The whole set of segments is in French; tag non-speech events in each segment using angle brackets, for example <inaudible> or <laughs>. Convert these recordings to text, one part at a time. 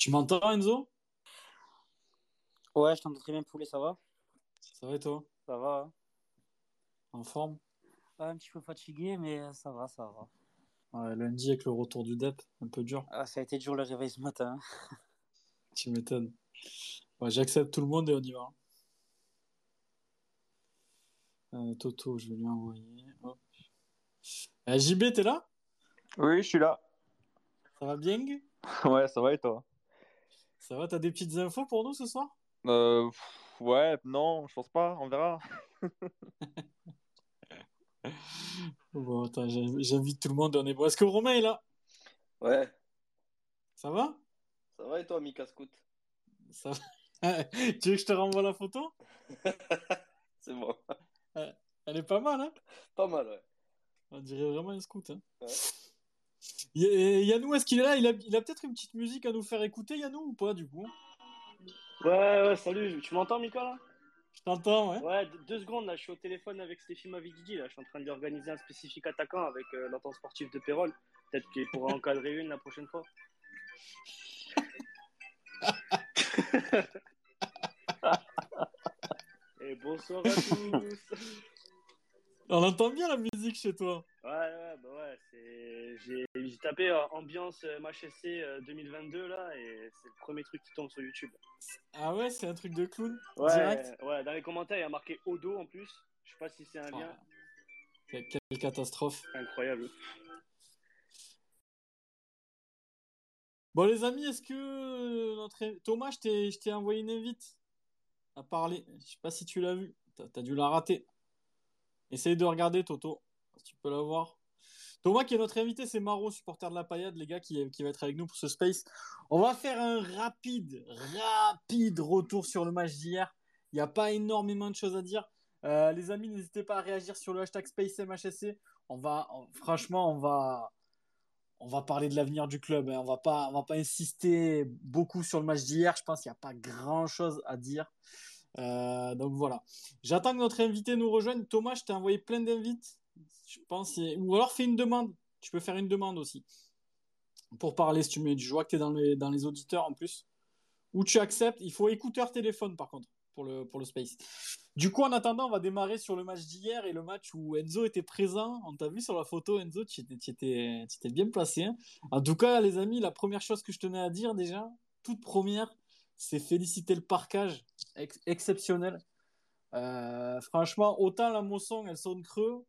Tu m'entends, Enzo? Ouais, je t'entends très bien, Poulet, ça va? Ça va et toi? Ça va. hein En forme? Ouais, Un petit peu fatigué, mais ça va, ça va. Ouais, lundi avec le retour du DEP, un peu dur. Ah, ça a été dur le réveil ce matin. <laughs> Tu m'étonnes. Ouais, J'accepte tout le monde et on y va. Euh, Toto, je vais lui envoyer. Hop. Euh, JB, t'es là? Oui, je suis là. Ça va bien <laughs> Ouais, ça va et toi? Ça va T'as des petites infos pour nous ce soir? Euh, pff, Ouais, non, je pense pas, on verra. <laughs> Bon, attends, j'inv- j'invite tout le monde. On est bon. Est-ce que Romain est là? Ouais, Ça va? Ça va et toi, Mika Scout? Ça va <laughs> Tu veux que je te renvoie la photo? <laughs> C'est bon. Elle est pas mal, hein? Pas mal, ouais. On dirait vraiment un scout. Hein. Ouais. Yannou, est-ce qu'il est là? Il a, il a peut-être une petite musique à nous faire écouter, Yannou, ou pas, du coup? Ouais, ouais, salut, tu m'entends, Mika, là? Je t'entends, ouais Ouais, deux, secondes, là, je suis au téléphone avec Stéphie Mavididi, là, je suis en train d'organiser un spécifique attaquant avec euh, l'entente sportive de Pérol. Peut-être qu'il pourra encadrer une la prochaine fois. <laughs> Et bonsoir à tous On entend bien la musique chez toi. Ouais, ouais, bah ouais, c'est... J'ai, j'ai tapé euh, ambiance euh, MHSC euh, 2022, là, et c'est le premier truc qui tombe sur YouTube. Ah ouais, c'est un truc de clown Ouais, Direct ouais, dans les commentaires, il y a marqué Odo en plus. Je sais pas si c'est un lien. Ah, quelle, catastrophe. Incroyable. Bon, les amis, est-ce que notre... Thomas, je t'ai, je t'ai envoyé une invite à parler. Je sais pas si tu l'as vu. T'as, t'as dû la rater. Essaye de regarder, Toto, tu peux la voir. Thomas, qui est notre invité, c'est Maro, supporter de la paillade, les gars, qui, va être avec nous pour ce space. On va faire un rapide, rapide retour sur le match d'hier. Il n'y a pas énormément de choses à dire. Euh, les amis, n'hésitez pas à réagir sur le hashtag SpaceMHSC. On va, franchement, on va, on va parler de l'avenir du club. hein. On va pas, on va pas insister beaucoup sur le match d'hier. Je pense qu'il n'y a pas grand chose à dire. Euh, donc voilà. J'attends que notre invité nous rejoigne. Thomas, je t'ai envoyé plein d'invites. Je pense, ou alors fais une demande. Tu peux faire une demande aussi pour parler si tu mets. Je vois que tu es dans les, dans les auditeurs en plus. Ou tu acceptes. Il faut écouteur téléphone par contre pour le, pour le space. Du coup, en attendant, on va démarrer sur le match d'hier et le match où Enzo était présent. On t'a vu sur la photo, Enzo, tu étais, bien placé. hein. En tout cas, les amis, la première chose que je tenais à dire déjà, toute première, c'est féliciter le parquage ex- exceptionnel. Euh, franchement, autant la Mosson, elle sonne creux,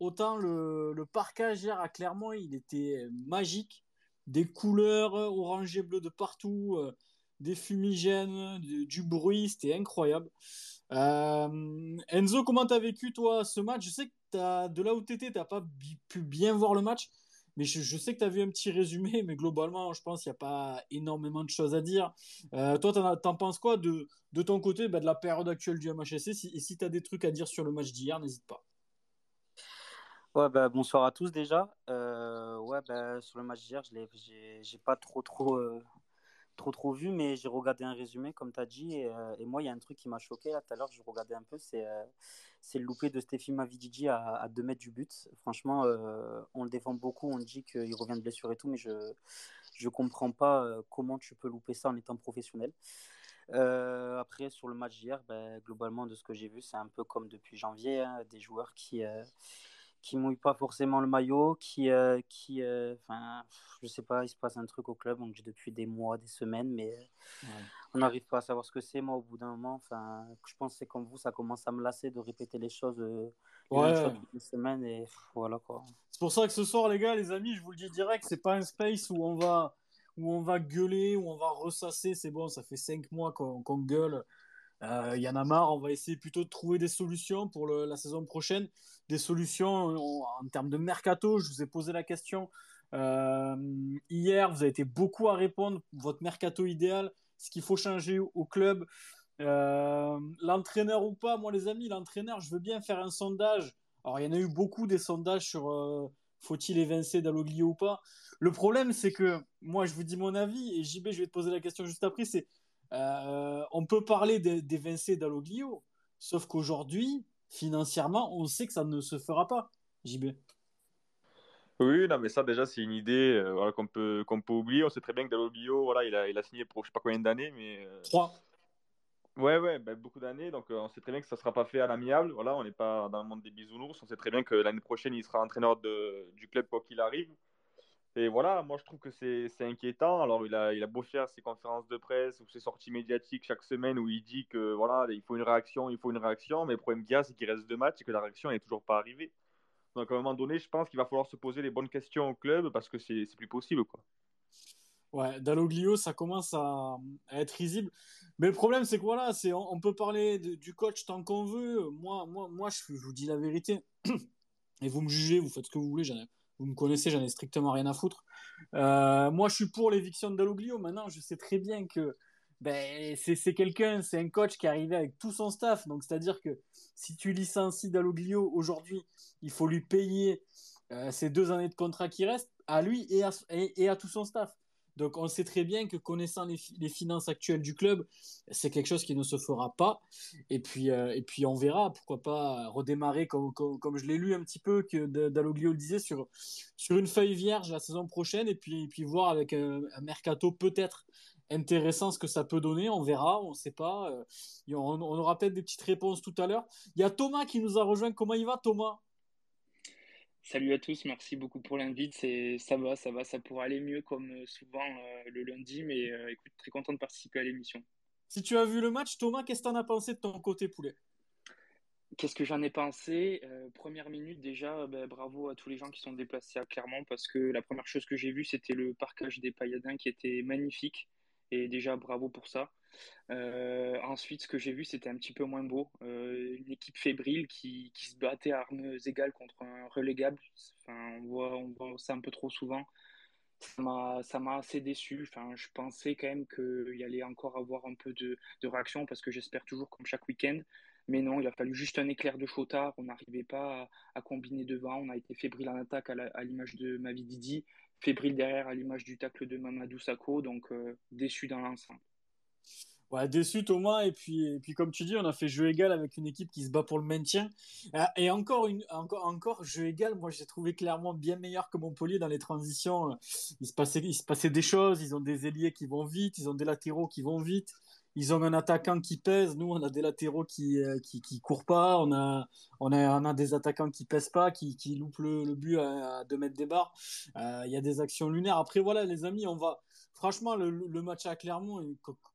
autant le, le parquage hier à Clermont, il était magique. Des couleurs euh, orangé bleu de partout, euh, des fumigènes, du, bruit, c'était incroyable. Euh, Enzo, comment t'as vécu toi ce match? Je sais que de là où t'étais, t'as pas pu bien voir le match, mais je, sais que t'as vu un petit résumé, mais globalement, je pense qu'il n'y a pas énormément de choses à dire. Euh, toi, t'en, penses quoi de, ton côté, bah, de la période actuelle du MHSC? Et si t'as des trucs à dire sur le match d'hier, n'hésite pas. Ouais, bah, bonsoir à tous déjà. Euh, ouais, bah, sur le match d'hier, je l'ai, j'ai, pas trop, trop, euh, trop, trop vu, mais j'ai regardé un résumé, comme tu as dit. Et, euh, et moi, il y a un truc qui m'a choqué là tout à l'heure, je regardais un peu, c'est, le loupé de Stéphie Mavididi à, à 2 mètres du but. Franchement, on le défend beaucoup, on dit qu'il revient de blessure et tout, mais je je comprends pas comment tu peux louper ça en étant professionnel. Après, sur le match d'hier, ben, globalement, de ce que j'ai vu, c'est un peu comme depuis janvier, hein, des joueurs qui, qui mouillent pas forcément le maillot, qui, euh, qui euh, enfin, je sais pas, il se passe un truc au club, on dit depuis des mois, des semaines, mais euh, on n'arrive pas à savoir ce que c'est. Moi, au bout d'un moment, enfin, je pense que c'est comme vous, ça commence à me lasser de répéter les choses, euh, les Ouais. choses toutes les semaines, et pff, voilà quoi. C'est pour ça que ce soir, les gars, les amis, je vous le dis direct, c'est pas un space où on va, où on va gueuler, où on va ressasser. C'est bon, ça fait cinq mois qu'on qu'on gueule. Euh, Il y en a marre. On va essayer plutôt de trouver des solutions pour la saison prochaine. Des solutions en, termes de mercato. Je vous ai posé la question euh, hier. Vous avez été beaucoup à répondre. Votre mercato idéal, ce qu'il faut changer au, club. Euh, l'entraîneur ou pas, moi les amis, l'entraîneur, je veux bien faire un sondage. Alors il y en a eu beaucoup des sondages sur faut-il évincer Dalloglio ou pas. Le problème c'est que moi je vous dis mon avis et JB je vais te poser la question juste après. C'est euh, on peut parler d'é- d'évincer Dalloglio, sauf qu'aujourd'hui financièrement on sait que ça ne se fera pas. JB. Oui, non, mais ça, déjà, c'est une idée euh, voilà, qu'on peut, qu'on peut oublier. On sait très bien que Dalloglio, voilà, il a, il a signé pour je sais pas combien d'années, mais. euh, 3. Ouais, ouais, ben, beaucoup d'années. Donc, euh, on sait très bien que ça ne sera pas fait à l'amiable. Voilà, on n'est pas dans le monde des bisounours. On sait très bien que l'année prochaine, il sera entraîneur de, du club quoi qu'il arrive. Et voilà, moi, je trouve que c'est inquiétant. Alors, il a, il a beau faire ses conférences de presse ou ses sorties médiatiques chaque semaine où il dit que voilà, il faut une réaction, il faut une réaction. Mais le problème qu'il y a, c'est qu'il reste deux matchs et que la réaction n'est toujours pas arrivée. Donc, à un moment donné, je pense qu'il va falloir se poser les bonnes questions au club parce que c'est plus possible, quoi. Ouais, Dalloglio, ça commence à, être risible. Mais le problème, c'est que voilà, on, peut parler du coach tant qu'on veut. Moi, moi, moi je, je vous dis la vérité. <clears throat> Et vous me jugez, vous faites ce que vous voulez. j'en ai- vous me connaissez, j'en ai strictement rien à foutre. Euh, moi, je suis pour l'éviction de Dalloglio. Maintenant, je sais très bien que ben, c'est, quelqu'un, c'est un coach qui est arrivé avec tout son staff. Donc, c'est-à-dire que si tu licencies Dalloglio aujourd'hui, il faut lui payer euh, ces deux années de contrat qui restent à lui et à tout son staff. Donc on sait très bien que connaissant les, fi- les finances actuelles du club, c'est quelque chose qui ne se fera pas. Et puis, euh, on verra, pourquoi pas redémarrer comme, je l'ai lu un petit peu, que Dalloglio le disait, sur, une feuille vierge la saison prochaine, et puis, puis voir avec un, mercato peut-être intéressant ce que ça peut donner. On verra, on ne sait pas. Euh, on, on aura peut-être des petites réponses tout à l'heure. Il y a Thomas qui nous a rejoint. Comment il va Thomas? Salut à tous, merci beaucoup pour l'invite. C'est, ça va, ça va, ça pourrait aller mieux comme euh, souvent euh, le lundi, mais euh, écoute, très content de participer à l'émission. Si tu as vu le match, Thomas, qu'est-ce que tu en as pensé de ton côté poulet? Qu'est-ce que j'en ai pensé? Euh, première minute déjà, ben, bravo à tous les gens qui sont déplacés à Clermont parce que la première chose que j'ai vue, c'était le parquage des pailladins qui était magnifique. Et déjà, bravo pour ça. Euh, ensuite, ce que j'ai vu, c'était un petit peu moins beau. Euh, une équipe fébrile qui, se battait à armes égales contre un relégable. Enfin, on voit, on voit ça un peu trop souvent. Ça m'a, assez déçu. Je pensais quand même qu'il allait encore avoir un peu de, réaction parce que j'espère toujours comme chaque week-end. Mais non, il a fallu juste un éclair de Chotard. On n'arrivait pas à, à combiner devant. On a été fébrile en attaque à l'image de Mavi Didi, fébrile derrière à l'image du tacle de Mamadou Sakho. Donc, euh, déçu dans l'ensemble. Ouais, déçu Thomas, et puis, et puis comme tu dis, on a fait jeu égal avec une équipe qui se bat pour le maintien. Ah, Et encore, une, encore, encore jeu égal, moi j'ai trouvé clairement bien meilleur que Montpellier dans les transitions. Il se, passait, il se passait des choses, ils ont des ailiers qui vont vite, ils ont des latéraux qui vont vite, ils ont un attaquant qui pèse, nous on a des latéraux qui, euh, qui, qui courent pas, on a, on, a, on a des attaquants qui pèsent pas, qui, qui loupent le, le but à, à 2 mètres des barres. Euh, Il y a des actions lunaires. Après voilà les amis, on va... Franchement, le, le match à Clermont,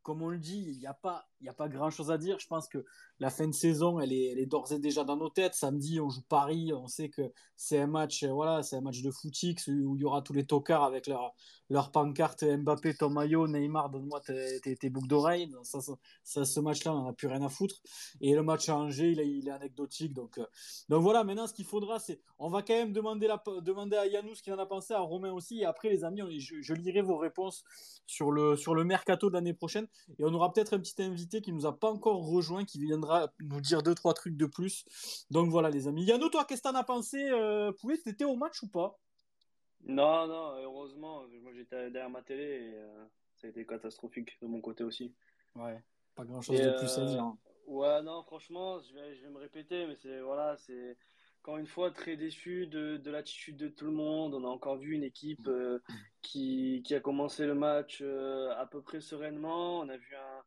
comme on le dit, il n'y a pas, il y a pas grand chose à dire. Je pense que la fin de saison, elle est, elle est d'ores et déjà dans nos têtes. Samedi, on joue Paris. On sait que c'est un match, euh, voilà, c'est un match de footix où il y aura tous les tocards avec leur, leur pancarte Mbappé, ton maillot, Neymar, donne-moi tes, tes, boucles d'oreilles. Ça, ça, ce match-là, on n'en a plus rien à foutre. Et le match à Angers, il est, il est anecdotique. Donc, euh, donc voilà, maintenant, ce qu'il faudra, c'est, on va quand même demander, la, demander à Yannou ce qu'il en a pensé, à Romain aussi. Et après, les amis, on- je, je lirai vos réponses sur le, sur le mercato de l'année prochaine. Et on aura peut-être un petit invité qui nous a pas encore rejoint, qui viendra nous dire deux, trois trucs de plus. Donc voilà, les amis. Yannou, toi, qu'est-ce que t'en as pensé euh, Poulet, t'étais au match ou pas? Non, non, heureusement, moi j'étais derrière ma télé et euh, ça a été catastrophique de mon côté aussi. Ouais, pas grand chose Et, de plus à euh, dire. hein. Ouais, non, franchement, je vais, je vais me répéter, mais c'est voilà, c'est encore une fois très déçu de, de l'attitude de tout le monde. On a encore vu une équipe euh, qui, qui a commencé le match euh, à peu près sereinement. On a vu un,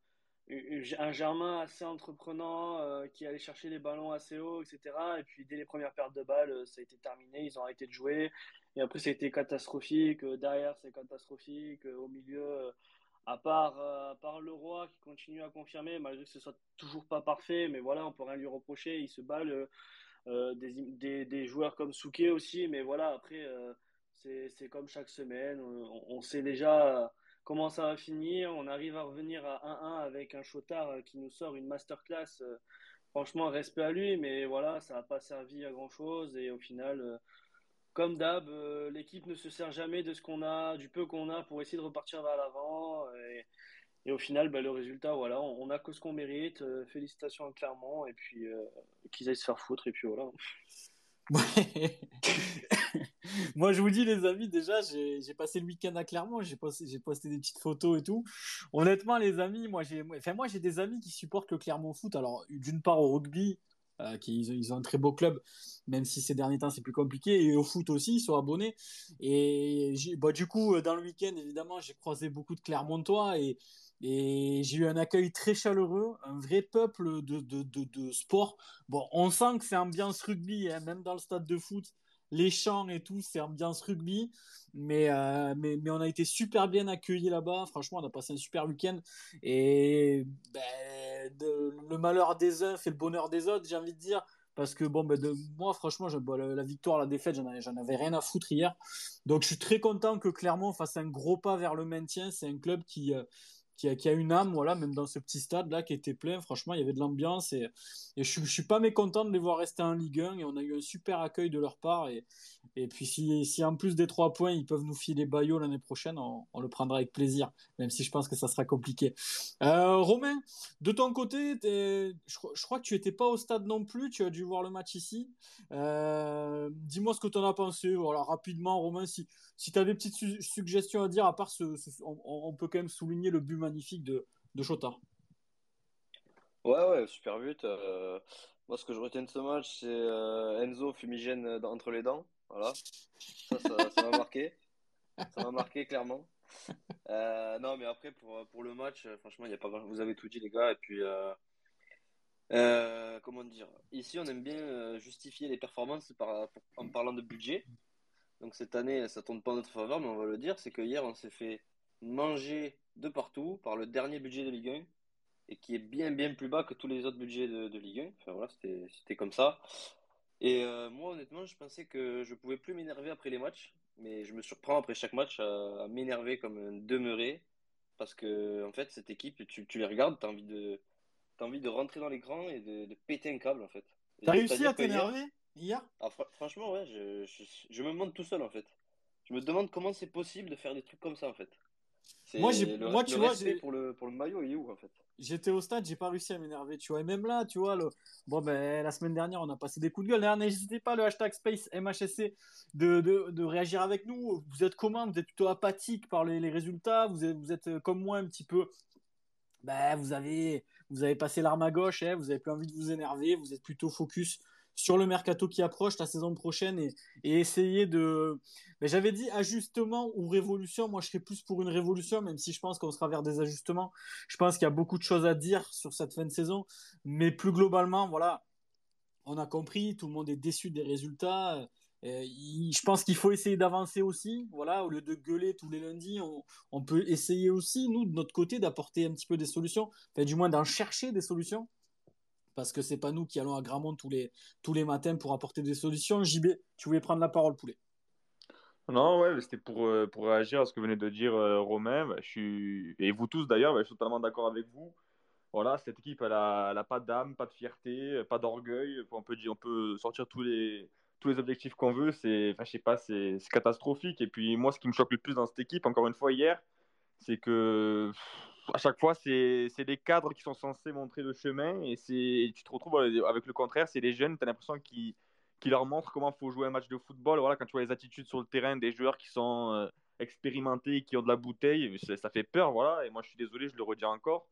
un Germain assez entreprenant euh, qui allait chercher les ballons assez haut, etc. Et puis dès les premières pertes de balles, euh, ça a été terminé. Ils ont arrêté de jouer. Et après, ça a été catastrophique. Euh, Derrière, c'est catastrophique. Au milieu. à part, le roi qui continue à confirmer, malgré que ce soit toujours pas parfait, mais voilà, on peut rien lui reprocher. Il se bat le- euh, des, des, des joueurs comme Souquet aussi, mais voilà, après, c'est, c'est comme chaque semaine. On, on sait déjà comment ça va finir. On arrive à revenir à 1-1 avec un Chotard euh, qui nous sort une masterclass. Euh, Franchement, respect à lui, mais voilà, ça n'a pas servi à grand chose. Et au final, euh, comme d'hab, l'équipe ne se sert jamais de ce qu'on a, du peu qu'on a pour essayer de repartir vers l'avant. Et, au final, bah, le résultat, voilà, on n'a que ce qu'on mérite. Félicitations à Clermont et puis qu'ils aillent se faire foutre. Et puis voilà. <laughs> Moi, je vous dis, les amis, déjà, j'ai passé le week-end à Clermont, j'ai posté, des petites photos et tout. Honnêtement, les amis, moi, j'ai, enfin, des amis qui supportent le Clermont Foot. Alors, d'une part au rugby, euh, qui, ils, ont un très beau club, même si ces derniers temps c'est plus compliqué. Et au foot aussi, ils sont abonnés. Et bah, du coup, euh, dans le week-end, évidemment, j'ai croisé beaucoup de Clermontois et, j'ai eu un accueil très chaleureux, un vrai peuple de sport. Bon, on sent que c'est ambiance rugby, hein, même dans le stade de foot. Les chants et tout, c'est ambiance rugby. Mais, euh, mais, mais on a été super bien accueillis là-bas. Franchement, on a passé un super week-end. Et ben, le malheur des uns fait le bonheur des autres, j'ai envie de dire. Parce que bon, ben, de, moi, franchement, je- bon, la, victoire, la défaite, j'en avais, j'en avais rien à foutre hier. Donc, je suis très content que Clermont fasse un gros pas vers le maintien. C'est un club qui, euh, qui, a, qui a une âme, voilà, même dans ce petit stade-là qui était plein. Franchement, il y avait de l'ambiance. Et, je, je suis pas mécontent de les voir rester en Ligue 1. Et on a eu un super accueil de leur part. Et puis, si, si en plus des trois points, ils peuvent nous filer Bayo l'année prochaine, on, le prendra avec plaisir, même si je pense que ça sera compliqué. Euh, Romain, de ton côté, je, crois- que tu étais pas au stade non plus, tu as dû voir le match ici. Euh, Dis-moi ce que tu en as pensé. Voilà, rapidement, Romain, si, si tu as des petites su- suggestions à dire, à part ce, on, peut quand même souligner le but magnifique de, de Chotard. Ouais, ouais, super but. Euh, moi, ce que je retiens de ce match, c'est Enzo fumigène entre les dents. Voilà. Ça, ça, m'a marqué. Ça m'a marqué, clairement. Euh, non, mais après, pour, pour le match, euh, franchement, y a pas Vous avez tout dit, les gars. Et puis, euh, comment dire? Ici, on aime bien justifier les performances en parlant de budget. Donc, cette année, ça tourne pas en notre faveur, mais on va le dire. C'est que hier, on s'est fait manger de partout par le dernier budget de Ligue 1 et qui est bien bien plus bas que tous les autres budgets de, de Ligue 1. Enfin voilà, c'était comme ça. Et euh, moi honnêtement, je pensais que je pouvais plus m'énerver après les matchs, mais je me surprends après chaque match à, à m'énerver comme un demeuré parce que en fait cette équipe, tu, tu les regardes, t'as envie de t'as envie de rentrer dans l'écran et de, de péter un câble en fait. T'as réussi à hier- t'énerver hier? Ah, fr- franchement ouais, je, je, je me monte tout seul en fait. Je me demande comment c'est possible de faire des trucs comme ça en fait. Moi, le, moi, le tu vois, respect j'ai- pour le pour le maillot, il est où en fait? J'étais au stade, j'ai pas réussi à m'énerver, tu vois. Et même là, tu vois, le... bon, ben, la semaine dernière, on a passé des coups de gueule. D'ailleurs, N'hésitez pas, le hashtag Space MHSC, de, de, de réagir avec nous. Vous êtes comment? Vous êtes plutôt apathique par les, les résultats? Vous êtes, vous êtes comme moi un petit peu. Ben, vous avez, vous avez passé l'arme à gauche, hein, vous avez plus envie de vous énerver, vous êtes plutôt focus sur le mercato qui approche la saison prochaine et, essayer de. Ben, J'avais dit ajustement ou révolution. Moi, je serais plus pour une révolution, même si je pense qu'on sera vers des ajustements. Je pense qu'il y a beaucoup de choses à dire sur cette fin de saison, mais plus globalement, voilà, on a compris, tout le monde est déçu des résultats. Euh, je pense qu'il faut essayer d'avancer aussi. Voilà, au lieu de gueuler tous les lundis, on, peut essayer aussi, nous, de notre côté, d'apporter un petit peu des solutions, du moins d'en chercher des solutions. Parce que c'est pas nous qui allons à Gramont tous les, tous les matins pour apporter des solutions. JB, tu voulais prendre la parole, poulet. Non, ouais, c'était pour, euh, pour réagir à ce que venait de dire euh, Romain. Bah, je suis... Et vous tous d'ailleurs, bah, je suis totalement d'accord avec vous. Voilà, cette équipe, elle a, elle a pas d'âme, pas de fierté, pas d'orgueil. On peut, on peut sortir tous les, tous les objectifs qu'on veut. C'est, enfin, je sais pas, c'est catastrophique. Et puis moi, ce qui me choque le plus dans cette équipe, encore une fois hier, c'est que à chaque fois, c'est les cadres qui sont censés montrer le chemin. Et c'est, tu te retrouves avec le contraire, c'est les jeunes, tu as l'impression qu'ils qui leur montrent comment il faut jouer un match de football. Voilà, quand tu vois les attitudes sur le terrain des joueurs qui sont euh, expérimentés, qui ont de la bouteille, ça, fait peur. Voilà, et moi je suis désolé, je le redis encore.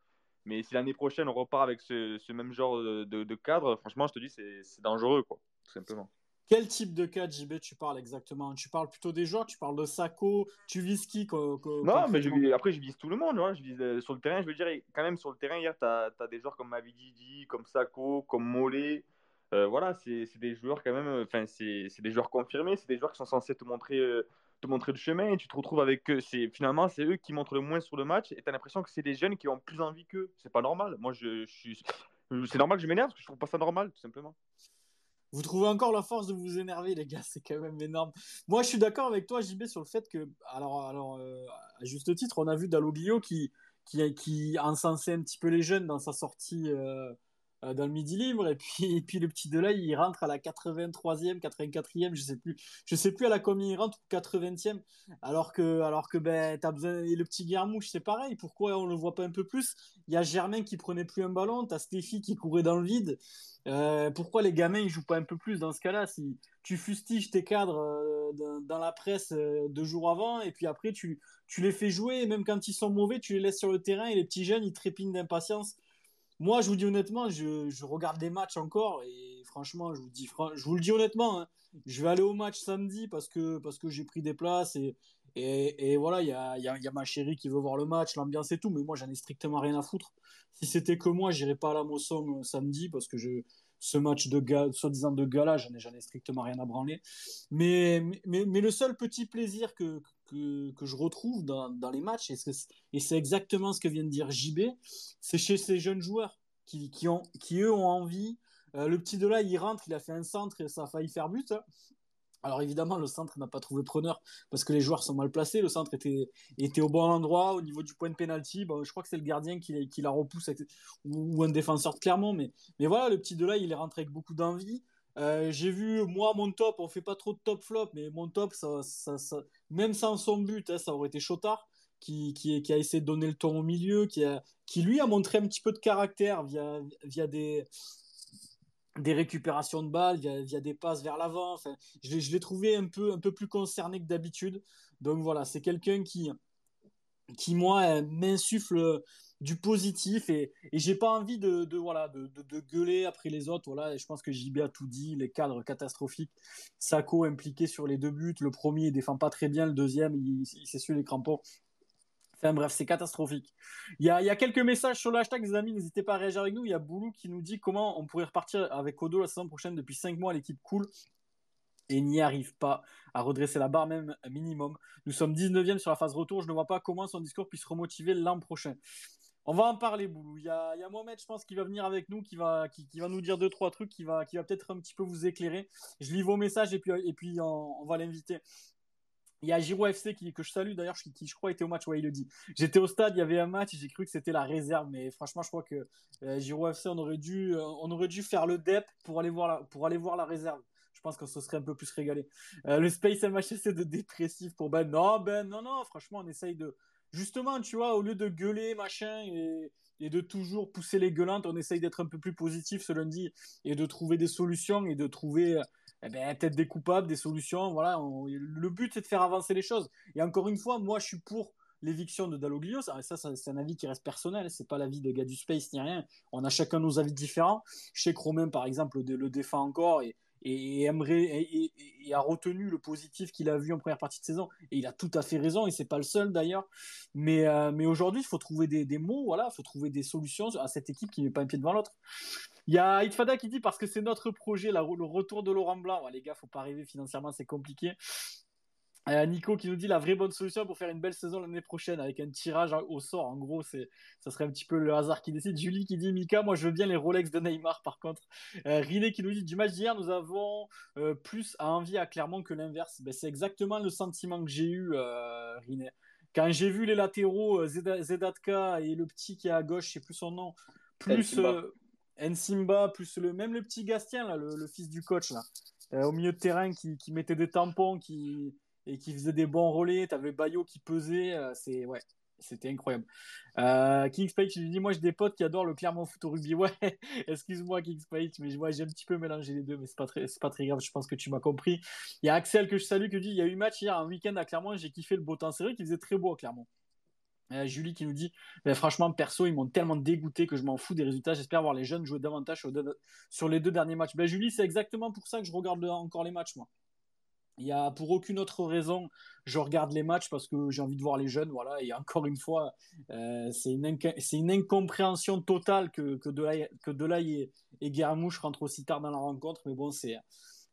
Mais si l'année prochaine on repart avec ce, même genre de, de, cadre, franchement, je te dis, c'est dangereux, quoi, tout simplement. Quel type de cas, JB, tu parles exactement? Tu parles plutôt des joueurs, tu parles de Sako, tu vises qui Non, mais je, après, je vise tout le monde. Voilà. Je vise, euh, sur le terrain, je veux dire, quand même, sur le terrain, hier, tu as, des joueurs comme Mavididi, comme Sako, comme Mollet. Euh, voilà, c'est des joueurs quand même, enfin, c'est c'est des joueurs confirmés, c'est des joueurs qui sont censés te montrer, euh, te montrer le chemin et tu te retrouves avec eux. Finalement, c'est eux qui montrent le moins sur le match et tu as l'impression que c'est des jeunes qui ont plus envie qu'eux. C'est pas normal. Moi, je, je suis. C'est normal que je m'énerve parce que je trouve pas ça normal, tout simplement. Vous trouvez encore la force de vous énerver, les gars, <laughs> c'est quand même énorme. Moi, je suis d'accord avec toi, JB, sur le fait que, alors, alors euh, à juste titre, on a vu Dalloglio qui, qui, encensait un petit peu les jeunes dans sa sortie euh, dans le Midi Libre, et puis, <laughs> et puis le petit Delay, il rentre à la 83e, 84e, je sais plus, je sais plus à la combien il rentre, 80e, alors que, alors que ben, t'as besoin, et le petit Guermouche, c'est pareil, pourquoi on le voit pas un peu plus? Il y a Germain qui prenait plus un ballon, t'as Stéphie qui courait dans le vide. Euh, pourquoi les gamins ils jouent pas un peu plus dans ce cas-là? Si tu fustiges tes cadres euh, dans, la presse euh, deux jours avant et puis après tu, tu les fais jouer et même quand ils sont mauvais tu les laisses sur le terrain et les petits jeunes ils trépignent d'impatience. Moi je vous dis honnêtement je, regarde des matchs encore et franchement, je vous, dis, je vous le dis honnêtement, hein, je vais aller au match samedi parce que, parce que j'ai pris des places et, et, voilà, il y a, y, y a, ma chérie qui veut voir le match, l'ambiance et tout, mais moi, j'en ai strictement rien à foutre. Si c'était que moi, j'irais pas à la Mosson euh, samedi parce que ce match de soi-disant de gala, j'en ai, strictement rien à branler. Mais, mais le seul petit plaisir que, que, je retrouve dans, dans les matchs, et c'est, exactement ce que vient de dire JB, c'est chez ces jeunes joueurs qui, qui, ont, qui eux ont envie. Euh, le petit de là, il rentre, il a fait un centre et ça a failli faire but. Alors évidemment, le centre n'a pas trouvé preneur parce que les joueurs sont mal placés. Le centre était, était au bon endroit au niveau du point de pénalty. Je crois que c'est le gardien qui, qui la repousse ou, un défenseur de Clermont. Mais, mais voilà, le petit de là, il est rentré avec beaucoup d'envie. Euh, j'ai vu, moi, mon top, on fait pas trop de top flop, mais mon top, ça, ça, ça même sans son but, hein, ça aurait été Chotard. Qui, a essayé de donner le ton au milieu, qui, lui a montré un petit peu de caractère via, des, récupérations de balles, via, des passes vers l'avant. Je l'ai trouvé un peu, un peu plus concerné que d'habitude. Donc voilà, c'est quelqu'un qui, qui moi, m'insuffle du positif et, j'ai pas envie de, voilà de, gueuler après les autres. Voilà, je pense que JB a tout dit, les cadres catastrophiques. Sako impliqué sur les deux buts. Le premier, il défend pas très bien. Le deuxième, il, il s'essuie les crampons. Enfin bref, c'est catastrophique. Il y, a, il y a, quelques messages sur le hashtag, les amis, n'hésitez pas à réagir avec nous. Il y a Boulou qui nous dit comment on pourrait repartir avec Odo la saison prochaine depuis 5 mois, l'équipe cool, et n'y arrive pas à redresser la barre même minimum. Nous sommes 19e sur la phase retour, je ne vois pas comment son discours puisse remotiver l'an prochain. On va en parler, Boulou. Il y a, il y a Mohamed, je pense, qui va venir avec nous, qui va, qui, va nous dire deux, trois trucs, qui va, qui va peut-être un petit peu vous éclairer. Je lis vos messages et puis, et puis on, va l'inviter. Il y a Giro FC que je salue d'ailleurs, qui, qui, je crois était au match, ouais, il le dit. J'étais au stade, il y avait un match, j'ai cru que c'était la réserve, mais franchement, je crois que euh, Giro FC, on aurait dû, euh, on aurait dû faire le DEP pour aller voir la, pour aller voir la réserve. Je pense qu'on se serait un peu plus régalé. Euh, le Space MHC de dépressif pour Ben. Non, Ben, non, non, franchement, on essaye de, justement, tu vois, au lieu de gueuler, machin, et, de toujours pousser les gueulantes, on essaye d'être un peu plus positif ce lundi et de trouver des solutions et de trouver eh ben, peut-être des coupables, des solutions. Voilà, le but c'est de faire avancer les choses. Et encore une fois, moi je suis pour l'éviction de Dalloglio. Ça, ça c'est un avis qui reste personnel. C'est pas l'avis des gars du Space ni rien. On a chacun nos avis différents. Que Romain, par exemple, le, le défend encore et, et a retenu le positif qu'il a vu en première partie de saison. Et il a tout à fait raison et c'est pas le seul d'ailleurs. Mais euh, mais aujourd'hui il faut trouver des, mots voilà. Il faut trouver des solutions à cette équipe qui met pas un pied devant l'autre. Il y a Itfada qui dit parce que c'est notre projet le retour de Laurent Blanc. Les gars faut pas rêver financièrement c'est compliqué Nico qui nous dit la vraie bonne solution pour faire une belle saison l'année prochaine avec un tirage au sort. En gros, c'est ça serait un petit peu le hasard qui décide. Julie qui dit Mika, moi je veux bien les Rolex de Neymar par contre. Euh, Riné qui nous dit du match d'hier, nous avons euh, plus à envie à Clermont que l'inverse. Ben, c'est exactement le sentiment que j'ai eu, euh, Riné. Quand j'ai vu les latéraux Zedatka et le petit qui est à gauche, je sais plus son nom, plus Nsimba, plus le même le petit Gastien là, le, le fils du coach là, au milieu de terrain qui, qui mettait des tampons, qui et qui faisait des bons relais. T'avais Bayo qui pesait. Euh, c'est ouais, c'était incroyable. Euh, Kings je lui dis moi j'ai des potes qui adorent le Clermont foot au rugby. <laughs> Ouais, excuse-moi Kings Page, mais moi j'ai un petit peu mélangé les deux, mais c'est pas pas très grave. Je pense que tu m'as compris. Il y a Axel que je salue qui dit il y a eu match hier un week-end à Clermont, j'ai kiffé le beau temps. C'est vrai qu'il faisait très beau à Clermont. Euh, Julie qui nous dit ben, franchement perso ils m'ont tellement dégoûté que je m'en fous des résultats j'espère voir les jeunes jouer davantage sur, les deux derniers matchs ben, Julie c'est exactement pour ça que je regarde encore les matchs moi il y a pour aucune autre raison, je regarde les matchs parce que j'ai envie de voir les jeunes, voilà. Et encore une fois, euh, c'est une, c'est une incompréhension totale que que Delay, que et, et Guermouche rentrent aussi tard dans la rencontre, mais bon, c'est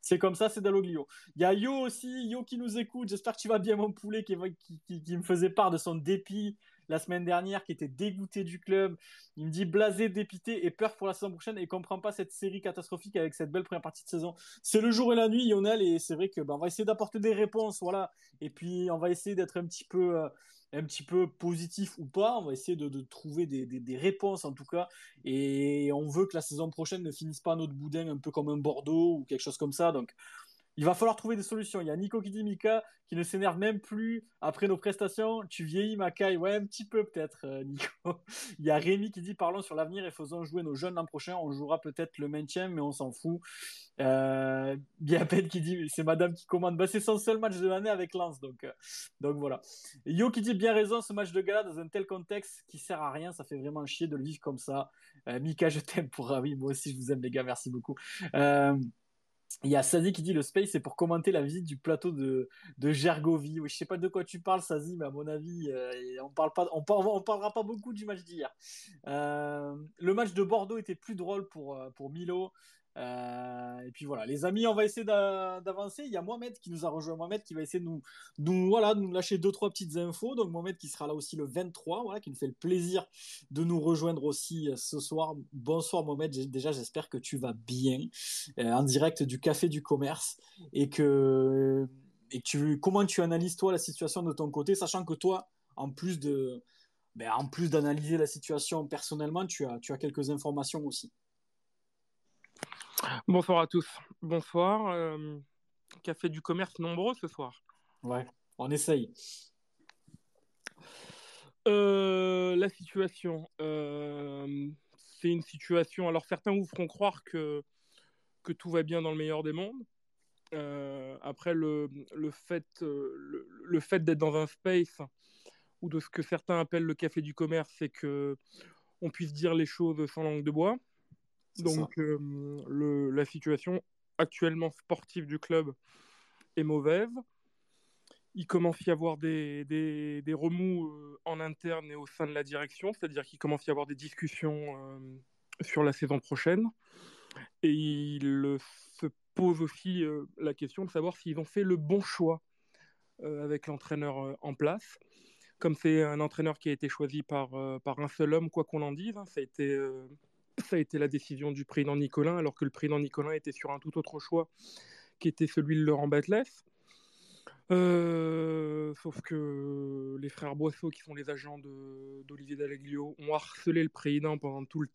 c'est comme ça, c'est Daloglio. Il y a Yo aussi, Yo qui nous écoute. J'espère que tu vas bien, mon poulet, qui me faisait part de son dépit la semaine dernière, qui était dégoûté du club. Il me dit blasé, dépité et peur pour la saison prochaine et comprend pas cette série catastrophique avec cette belle première partie de saison. C'est le jour et la nuit, Lionel, et c'est vrai que ben, on va essayer d'apporter des réponses, voilà. Et puis on va essayer d'être un petit peu euh, un petit peu positif ou pas. On va essayer de, trouver des, des, des, réponses en tout cas. Et on veut que la saison prochaine ne finisse pas notre boudin un peu comme un Bordeaux ou quelque chose comme ça. Donc il va falloir trouver des solutions. Il y a Nico qui dit Mika qui ne s'énerve même plus après nos prestations. Tu vieillis, Makai. Ouais, un petit peu peut-être, euh, Nico. <laughs> il y a Rémi qui dit parlons sur l'avenir et faisons jouer nos jeunes l'an prochain. On jouera peut-être le maintien, mais on s'en fout. Euh, peine qui dit c'est Madame qui commande. Bah, c'est son seul match de l'année avec Lens, donc, euh, donc voilà. Yo qui dit bien raison, ce match de gala dans un tel contexte qui sert à rien, ça fait vraiment chier de le vivre comme ça. Euh, Mika, je t'aime pour ravi. Moi aussi, je vous aime, les gars. Merci beaucoup. Il y a Sazi qui dit le space c'est pour commenter la visite du plateau de, de Gergovie. Oui, je sais pas de quoi tu parles, Sazi, mais à mon avis, euh, on parle pas, on, parlera pas beaucoup du match d'hier. Euh, le match de Bordeaux était plus drôle pour, euh, pour Milo. Euh, et puis voilà, les amis, on va essayer d'avancer. Il y a Mohamed qui nous a rejoint. Mohamed qui va essayer de nous, voilà, de nous lâcher deux, trois petites infos. Donc Mohamed qui sera là aussi le 23, voilà, qui nous fait le plaisir de nous rejoindre aussi euh, ce soir. Bonsoir Mohamed, déjà j'espère que tu vas bien euh, en direct du Café du Commerce et que, et tu, comment tu analyses toi la situation de ton côté, sachant que toi, en plus de, ben, en plus d'analyser la situation personnellement, tu as, tu as quelques informations aussi. Bonsoir à tous. Bonsoir. Euh, café du commerce nombreux ce soir? Ouais, on essaye. Euh, la situation, euh, c'est une situation. Alors certains vous feront croire que, que tout va bien dans le meilleur des mondes. après, le, le fait, le, fait d'être dans un space ou de ce que certains appellent le café du commerce, c'est que on puisse dire les choses sans langue de bois. Donc le, la situation actuellement sportive du club est mauvaise. Il commence à y avoir des, des, remous en interne et au sein de la direction, c'est-à-dire qu'il commence à y avoir des discussions sur la saison prochaine. Et il se pose aussi la question de savoir s'ils ont fait le bon choix avec l'entraîneur en place. Comme c'est un entraîneur qui a été choisi par, par un seul homme, quoi qu'on en dise, hein, ça a été ça a été la décision du président Nicolin, alors que le président Nicolin était sur un tout autre choix, qui était celui de Laurent Batles. Euh, sauf que les frères Boisseau, qui sont les agents d'Olivier Dallaglio, ont harcelé le président pendant tout le,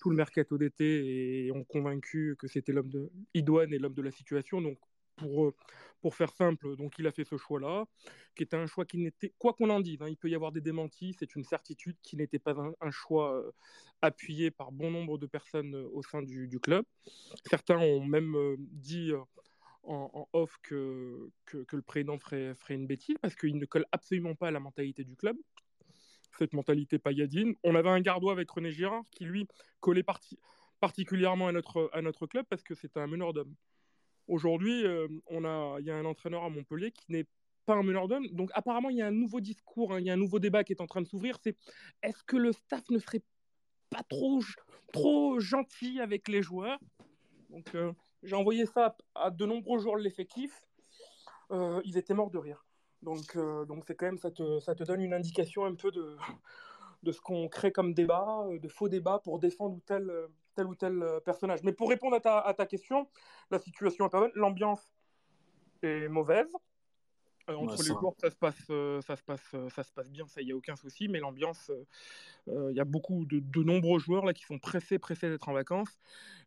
tout mercato d'été et ont convaincu que c'était l'homme de Idoine et l'homme de la situation. Donc pour, pour faire simple, donc il a fait ce choix-là, qui était un choix qui n'était, quoi qu'on en dise, hein, il peut y avoir des démentis, c'est une certitude qui n'était pas un, choix appuyé par bon nombre de personnes au sein du, club. Certains ont même dit en, off que, que, le président ferait, une bêtise parce qu'il ne colle absolument pas à la mentalité du club. Cette mentalité pailladine. On avait un gardois avec René Girard qui, lui, collait particulièrement à notre, à notre club parce que c'était un meneur d'hommes. Aujourd'hui, euh, il y a un entraîneur à Montpellier qui n'est pas un meneur d'hommes. Donc apparemment, il y a un nouveau discours, hein, il y a un nouveau débat qui est en train de s'ouvrir. C'est est-ce que le staff ne serait pas trop, trop gentil avec les joueurs? Donc euh, j'ai envoyé ça à de nombreux joueurs de l'effectif. Euh, ils étaient morts de rire. Donc donc c'est quand même ça te, ça te donne une indication un peu de de ce qu'on crée comme débat, de faux débats pour défendre tel tel ou tel euh, personnage. Mais pour répondre à ta, question, la situation est pas bonne. L'ambiance est mauvaise. Euh, entre les joueurs, ça se passe, euh, ça se passe, ça se passe bien, ça y a aucun souci. Mais l'ambiance, il y a beaucoup de, nombreux joueurs là qui sont pressés, pressés d'être en vacances.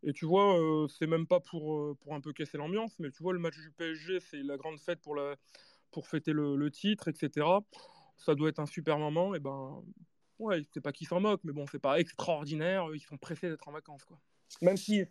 Et tu vois, c'est même pas pour pour un peu casser l'ambiance, mais tu vois le match du PSG, c'est la grande fête pour la pour fêter le, le, titre, etc. Ça doit être un super moment. Et ben, ouais, c'est pas qu'ils s'en moquent, mais bon, c'est pas extraordinaire. Ils sont pressés d'être en vacances, quoi. Même si,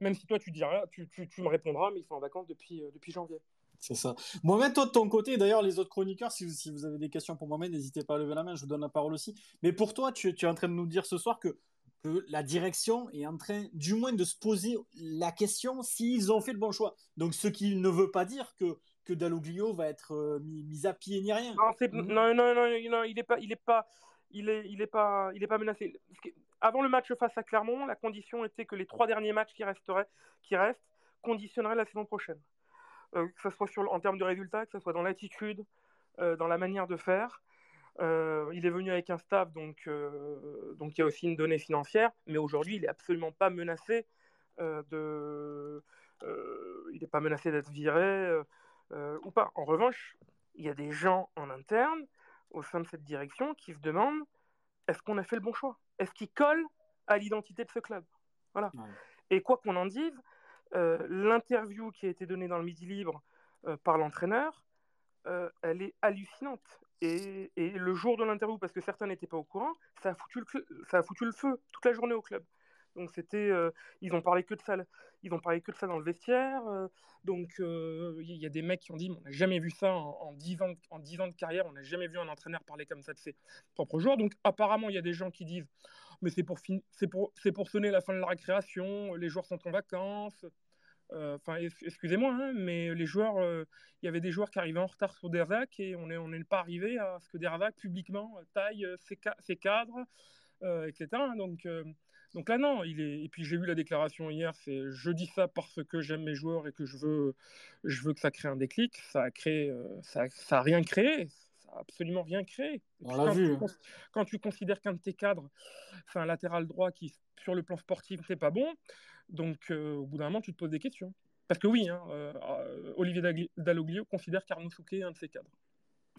même si toi tu diras, tu, tu, tu, me répondras, mais ils sont en vacances depuis, euh, depuis janvier. C'est ça. Mohamed, toi de ton côté, d'ailleurs, les autres chroniqueurs, si vous, si vous avez des questions pour Mohamed, n'hésitez pas à lever la main, je vous donne la parole aussi. Mais pour toi, tu, tu es en train de nous dire ce soir que, que, la direction est en train, du moins, de se poser la question s'ils ont fait le bon choix. Donc, ce qui ne veut pas dire que, que Dalloglio va être euh, mis, mis, à pied ni rien. Non, mhm. non, non, non, non, il n'est pas, il est pas, il est, il est pas, menacé. Avant le match face à Clermont, la condition était que les trois derniers matchs qui resteraient, qui restent, conditionneraient la saison prochaine. Euh, que ce soit en termes de résultats, que ce soit dans l'attitude, euh, dans la manière de faire. Euh, il est venu avec un staff, donc, donc il y a aussi une donnée financière, mais aujourd'hui, il n'est absolument pas menacé de, il n'est pas menacé d'être viré ou pas. En revanche, il y a des gens en interne au sein de cette direction qui se demandent est-ce qu'on a fait le bon choix? Est-ce qu'il colle à l'identité de ce club? Voilà. Et quoi qu'on en dise, L'interview qui a été donnée dans le Midi Libre par l'entraîneur, elle est hallucinante. Et, et, le jour de l'interview, parce que certains n'étaient pas au courant, ça a, foutu le, ça a foutu le feu toute la journée au club. Donc c'était, euh, ils ont parlé que de ça, ils ont parlé que de ça dans le vestiaire. Euh, donc euh, il y a des mecs qui ont dit, on n'a jamais vu ça en, 10 ans, en 10 ans de carrière, on n'a jamais vu un entraîneur parler comme ça de ses propres joueurs. Donc apparemment il y a des gens qui disent, mais c'est pour, c'est pour, c'est pour sonner la fin de la récréation, les joueurs sont en vacances. Enfin, excusez-moi, hein, mais les joueurs, il y avait des joueurs qui arrivaient en retard sur Derzac et on n'est on pas arrivé à ce que Derzac publiquement taille ses, ses cadres, etc. Donc donc là, non, il est. Et puis j'ai vu la déclaration hier, c'est je dis ça parce que j'aime mes joueurs et que je veux, je veux que ça crée un déclic. Ça a créé, euh, ça, ça a rien créé. Ça a absolument rien créé. On l'a vu. Tu, quand tu considères qu'un de tes cadres fait un latéral droit qui, sur le plan sportif, n'est pas bon, donc euh, au bout d'un moment, tu te poses des questions. Parce que oui, hein, euh, Olivier Dalloglio considère qu'Arnaud Souquet est un de ses cadres.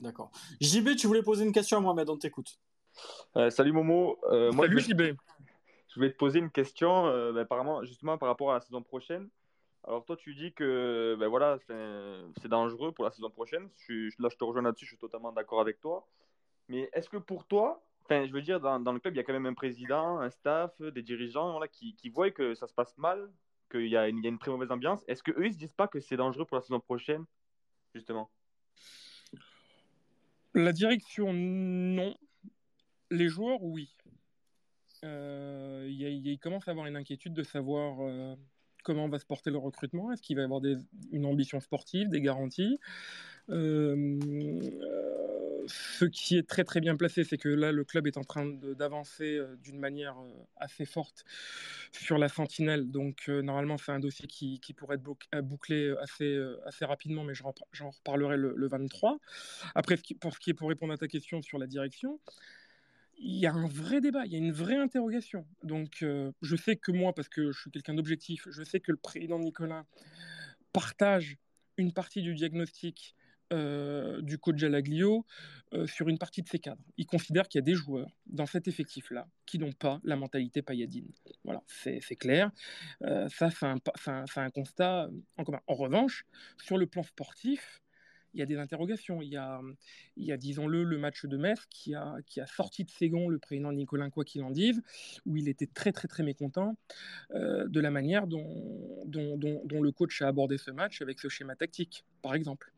D'accord. JB, tu voulais poser une question à Mohamed, on t'écoute. salut Momo. moi, salut JB je vais te poser une question, euh, ben, apparemment, justement par rapport à la saison prochaine. Alors toi, tu dis que ben, voilà, c'est dangereux pour la saison prochaine. Là, je te rejoins là-dessus, je suis totalement d'accord avec toi. Mais est-ce que pour toi, je veux dire, dans, le club, il y a quand même un président, un staff, des dirigeants qui, voient que ça se passe mal, qu'il y a une très mauvaise ambiance. Est-ce qu'eux, ils ne se disent pas que c'est dangereux pour la saison prochaine, justement? La direction, non. Les joueurs, oui. Euh, il, commence à avoir une inquiétude de savoir euh, comment va se porter le recrutement. Est-ce qu'il va y avoir une ambition sportive, des garanties? Euh, Ce qui est très très bien placé, c'est que là, le club est en train d'avancer d'une manière assez forte sur la sentinelle. Donc, normalement, c'est un dossier qui, pourrait être bouclé assez, assez rapidement, mais j'en reparlerai le, le, 23. Après, pour ce qui est pour répondre à ta question sur la direction, il y a un vrai débat, il y a une vraie interrogation. Donc, euh, je sais que moi, parce que je suis quelqu'un d'objectif, je sais que le président Nicolas partage une partie du diagnostic euh, du coach Jalaglio euh, sur une partie de ses cadres. Il considère qu'il y a des joueurs dans cet effectif-là qui n'ont pas la mentalité pailladine. Voilà, c'est clair. ça, c'est un, un, constat en commun. En revanche, sur le plan sportif, il y a des interrogations. Il y a, disons-le, le match de Metz qui a, sorti de ses gonds le président Nicolas, quoi qu'il en dise, où il était très, très, très mécontent euh, de la manière dont, dont, dont, le coach a abordé ce match avec ce schéma tactique, par exemple.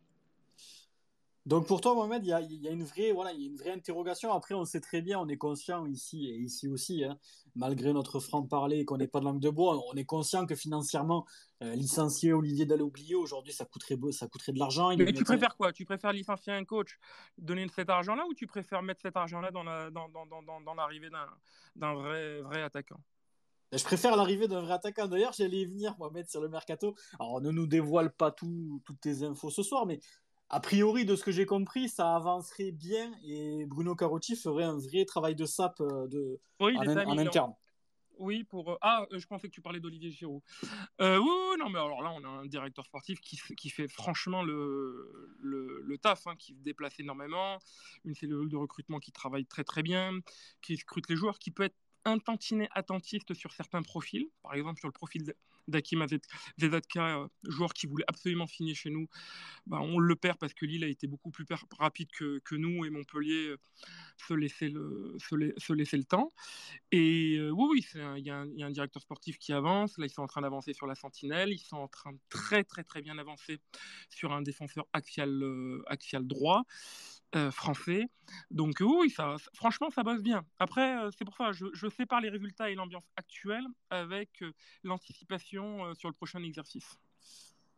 Donc pour toi, Mohamed, il y a, y a, une vraie, voilà, il y a une vraie interrogation. Après, on sait très bien, on est conscient ici et ici aussi, hein, malgré notre franc-parler qu'on n'est pas de langue de bois, on est conscient que financièrement, euh, licencier Olivier Dalloglio, aujourd'hui, ça coûterait, ça coûterait de l'argent. Mais tu préfères quoi? Tu préfères licencier un coach, donner cet argent-là, ou tu préfères mettre cet argent-là dans l'arrivée dans, dans, dans, d'un vrai, vrai attaquant? Je préfère l'arrivée d'un vrai attaquant. D'ailleurs, j'allais venir, Mohamed, sur le mercato. Alors, ne nous dévoile pas tout, toutes tes infos ce soir, mais a priori, de ce que j'ai compris, ça avancerait bien et Bruno Carotti ferait un vrai travail de sap euh, de, en, interne. Oui, pour. Euh, ah, euh, je pensais que tu parlais d'Olivier Giroud. oui, non, mais alors là, on a un directeur sportif qui, qui fait franchement le, le, taf, hein, qui se déplace énormément, une cellule de recrutement qui travaille très très bien, qui scrute les joueurs, qui peut être un tantinet attentiste sur certains profils. Par exemple, sur le profil d'Akim Zezatka, euh, joueur qui voulait absolument signer chez nous, bah, on le perd parce que Lille a été beaucoup plus rapide que, que nous et Montpellier euh, se laissait le, se, laisser le temps. Et euh, oui, oui, il y, a un directeur sportif qui avance. Là, ils sont en train d'avancer sur la sentinelle. Ils sont en train de très, très, très bien avancer sur un défenseur axial, axial droit. Français. Donc oui, ça, franchement, ça bosse bien. Après, c'est pour ça, je, je sépare les résultats et l'ambiance actuelle avec l'anticipation euh, sur le prochain exercice.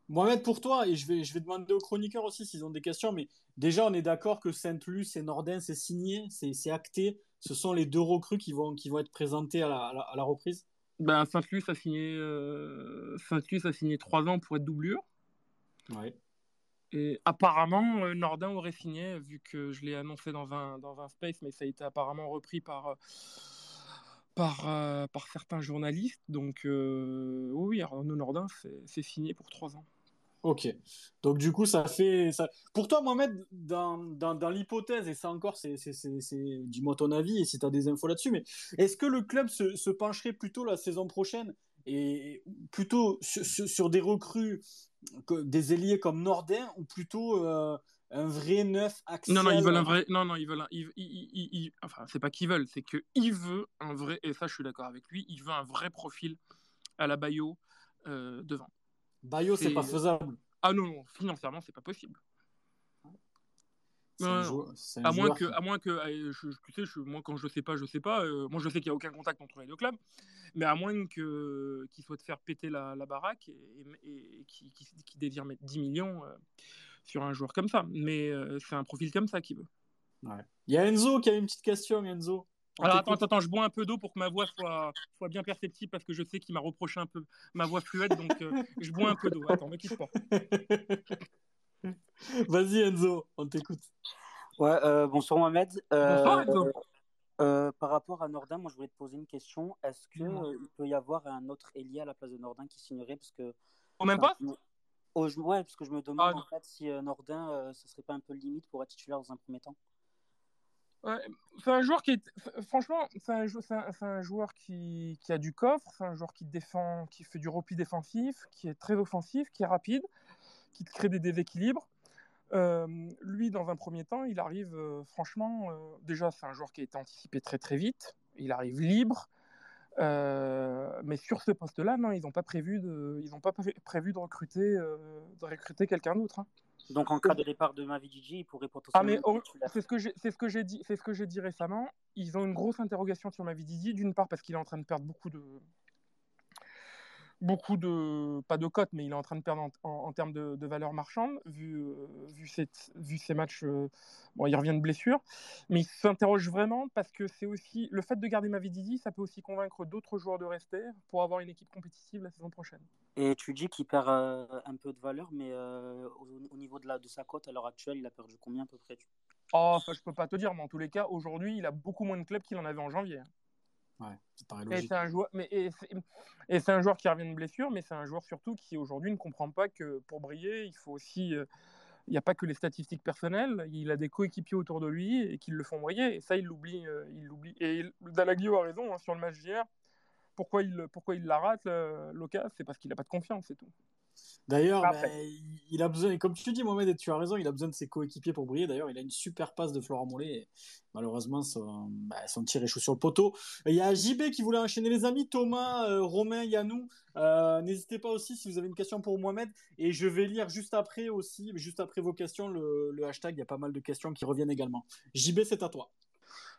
Mohamed, pour toi, et je vais, je vais demander aux chroniqueurs aussi s'ils ont des questions, mais déjà, on est d'accord que Saint-Luc et Nordin, c'est signé, c'est acté. Ce sont les deux recrues qui vont, qui vont être présentées à la, à la, reprise ben, Saint-Luc a, signé, euh, Saint a signé trois ans pour être doublure. Ouais. Et apparemment, euh, Nordin aurait signé, vu que je l'ai annoncé dans un, dans un space, mais ça a été apparemment repris par par, euh, par certains journalistes. Donc euh, oui, Arnaud Nordin, c'est signé pour trois ans. Ok. Donc du coup, ça fait... Pour toi, Mohamed, dans, dans, dans l'hypothèse, et ça encore, c'est dis-moi ton avis et si tu as des infos là-dessus, mais est-ce que le club se, pencherait plutôt la saison prochaine et plutôt sur des recrues, des ailiers comme Nordin ou plutôt euh, un vrai neuf axial Non, non, ils veulent un vrai. Non, non, ils veulent. Un... Ils, ils, ils, Enfin, c'est pas qu'ils veulent, c'est qu'il veut un vrai. Et ça, je suis d'accord avec lui. Il veut un vrai profil à la Bayo euh, devant. Bayo, c'est pas faisable. Ah non, non financièrement, c'est pas possible. À, moins que, à moins que, je, tu sais, je, moi quand je sais pas, je sais pas. Euh, moi je sais qu'il n'y a aucun contact entre les deux clubs, mais à moins que qu'il souhaite faire péter la, la baraque et, et, qui, qui, qui, désire mettre 10 millions euh, sur un joueur comme ça. Mais euh, c'est un profil comme ça qu'il veut. Ouais. Il y a Enzo qui a une petite question, Enzo. Alors attends, attends, je bois un peu d'eau pour que ma voix soit, soit bien perceptible parce que je sais qu'il m'a reproché un peu ma voix fluette, donc je bois un peu d'eau. Attends, ne quitte pas. <laughs> <laughs> Vas-y Enzo, on t'écoute. Ouais, euh, bonsoir Mohamed. Euh, euh, par rapport à Nordin, moi je voulais te poser une question. Est-ce qu'il il peut y avoir un autre Elia à la place de Nordin qui signerait? Parce que, Au même pas oh, Ouais, parce que je me demande ah, en fait si Nordin, ce serait pas un peu limite pour être titulaire dans un premier temps? Ouais, c'est un joueur qui est, franchement, c'est un, un, un, joueur qui, qui, a du coffre, c'est un joueur qui défend, qui fait du repli défensif, qui est très offensif, qui est rapide, qui crée des déséquilibres. Euh, lui, dans un premier temps, il arrive, euh, franchement, euh, déjà, c'est un joueur qui a été anticipé très très vite. Il arrive libre. mais sur ce poste-là, non, ils n'ont pas prévu de, ils pas prévu de recruter, de recruter quelqu'un d'autre. Hein. Donc en cas de départ de Mavidiji, il pourrait potentiellement. Ah mais c'est ce que j'ai, c'est ce que j'ai dit, c'est ce que j'ai dit récemment. Ils ont une grosse interrogation sur Mavidiji, d'une part parce qu'il est en train de perdre beaucoup de, beaucoup de, pas de cotes, mais il est en train de perdre en, termes de, de, valeur marchande, vu, euh, vu, cette, vu ces matchs. Euh, bon, il revient de blessure, mais il s'interroge vraiment parce que c'est aussi le fait de garder Mavididi, ça peut aussi convaincre d'autres joueurs de rester pour avoir une équipe compétitive la saison prochaine. Et tu dis qu'il perd euh, un peu de valeur, mais au, niveau de, la, de sa cote à l'heure actuelle, il a perdu combien à peu près? Oh, ça, je peux pas te dire, mais en tous les cas, aujourd'hui, il a beaucoup moins de clubs qu'il en avait en janvier. Ouais, Et c'est un joueur, mais et c'est un joueur qui revient de blessure, mais c'est un joueur surtout qui aujourd'hui ne comprend pas que pour briller, il faut aussi, euh, il n'y a pas que les statistiques personnelles, il a des coéquipiers autour de lui et qui le font briller. Et ça, il l'oublie, euh, il l'oublie. Et Dalaglio a raison hein, sur le match d'hier. Pourquoi il, pourquoi il la rate, l'occasion C'est parce qu'il n'a pas de confiance, c'est tout. D'ailleurs, ben, il a besoin, comme tu dis, Mohamed, et tu as raison, il a besoin de ses coéquipiers pour briller. D'ailleurs, il a une super passe de Florent Mollet. malheureusement, son, ben, son, tir échoue sur le poteau. Il y a JB qui voulait enchaîner les amis, Thomas, euh, Romain, Yannou. Euh, n'hésitez pas aussi si vous avez une question pour Mohamed. Et je vais lire juste après aussi, juste après vos questions, le, le hashtag. Il y a pas mal de questions qui reviennent également. JB, c'est à toi.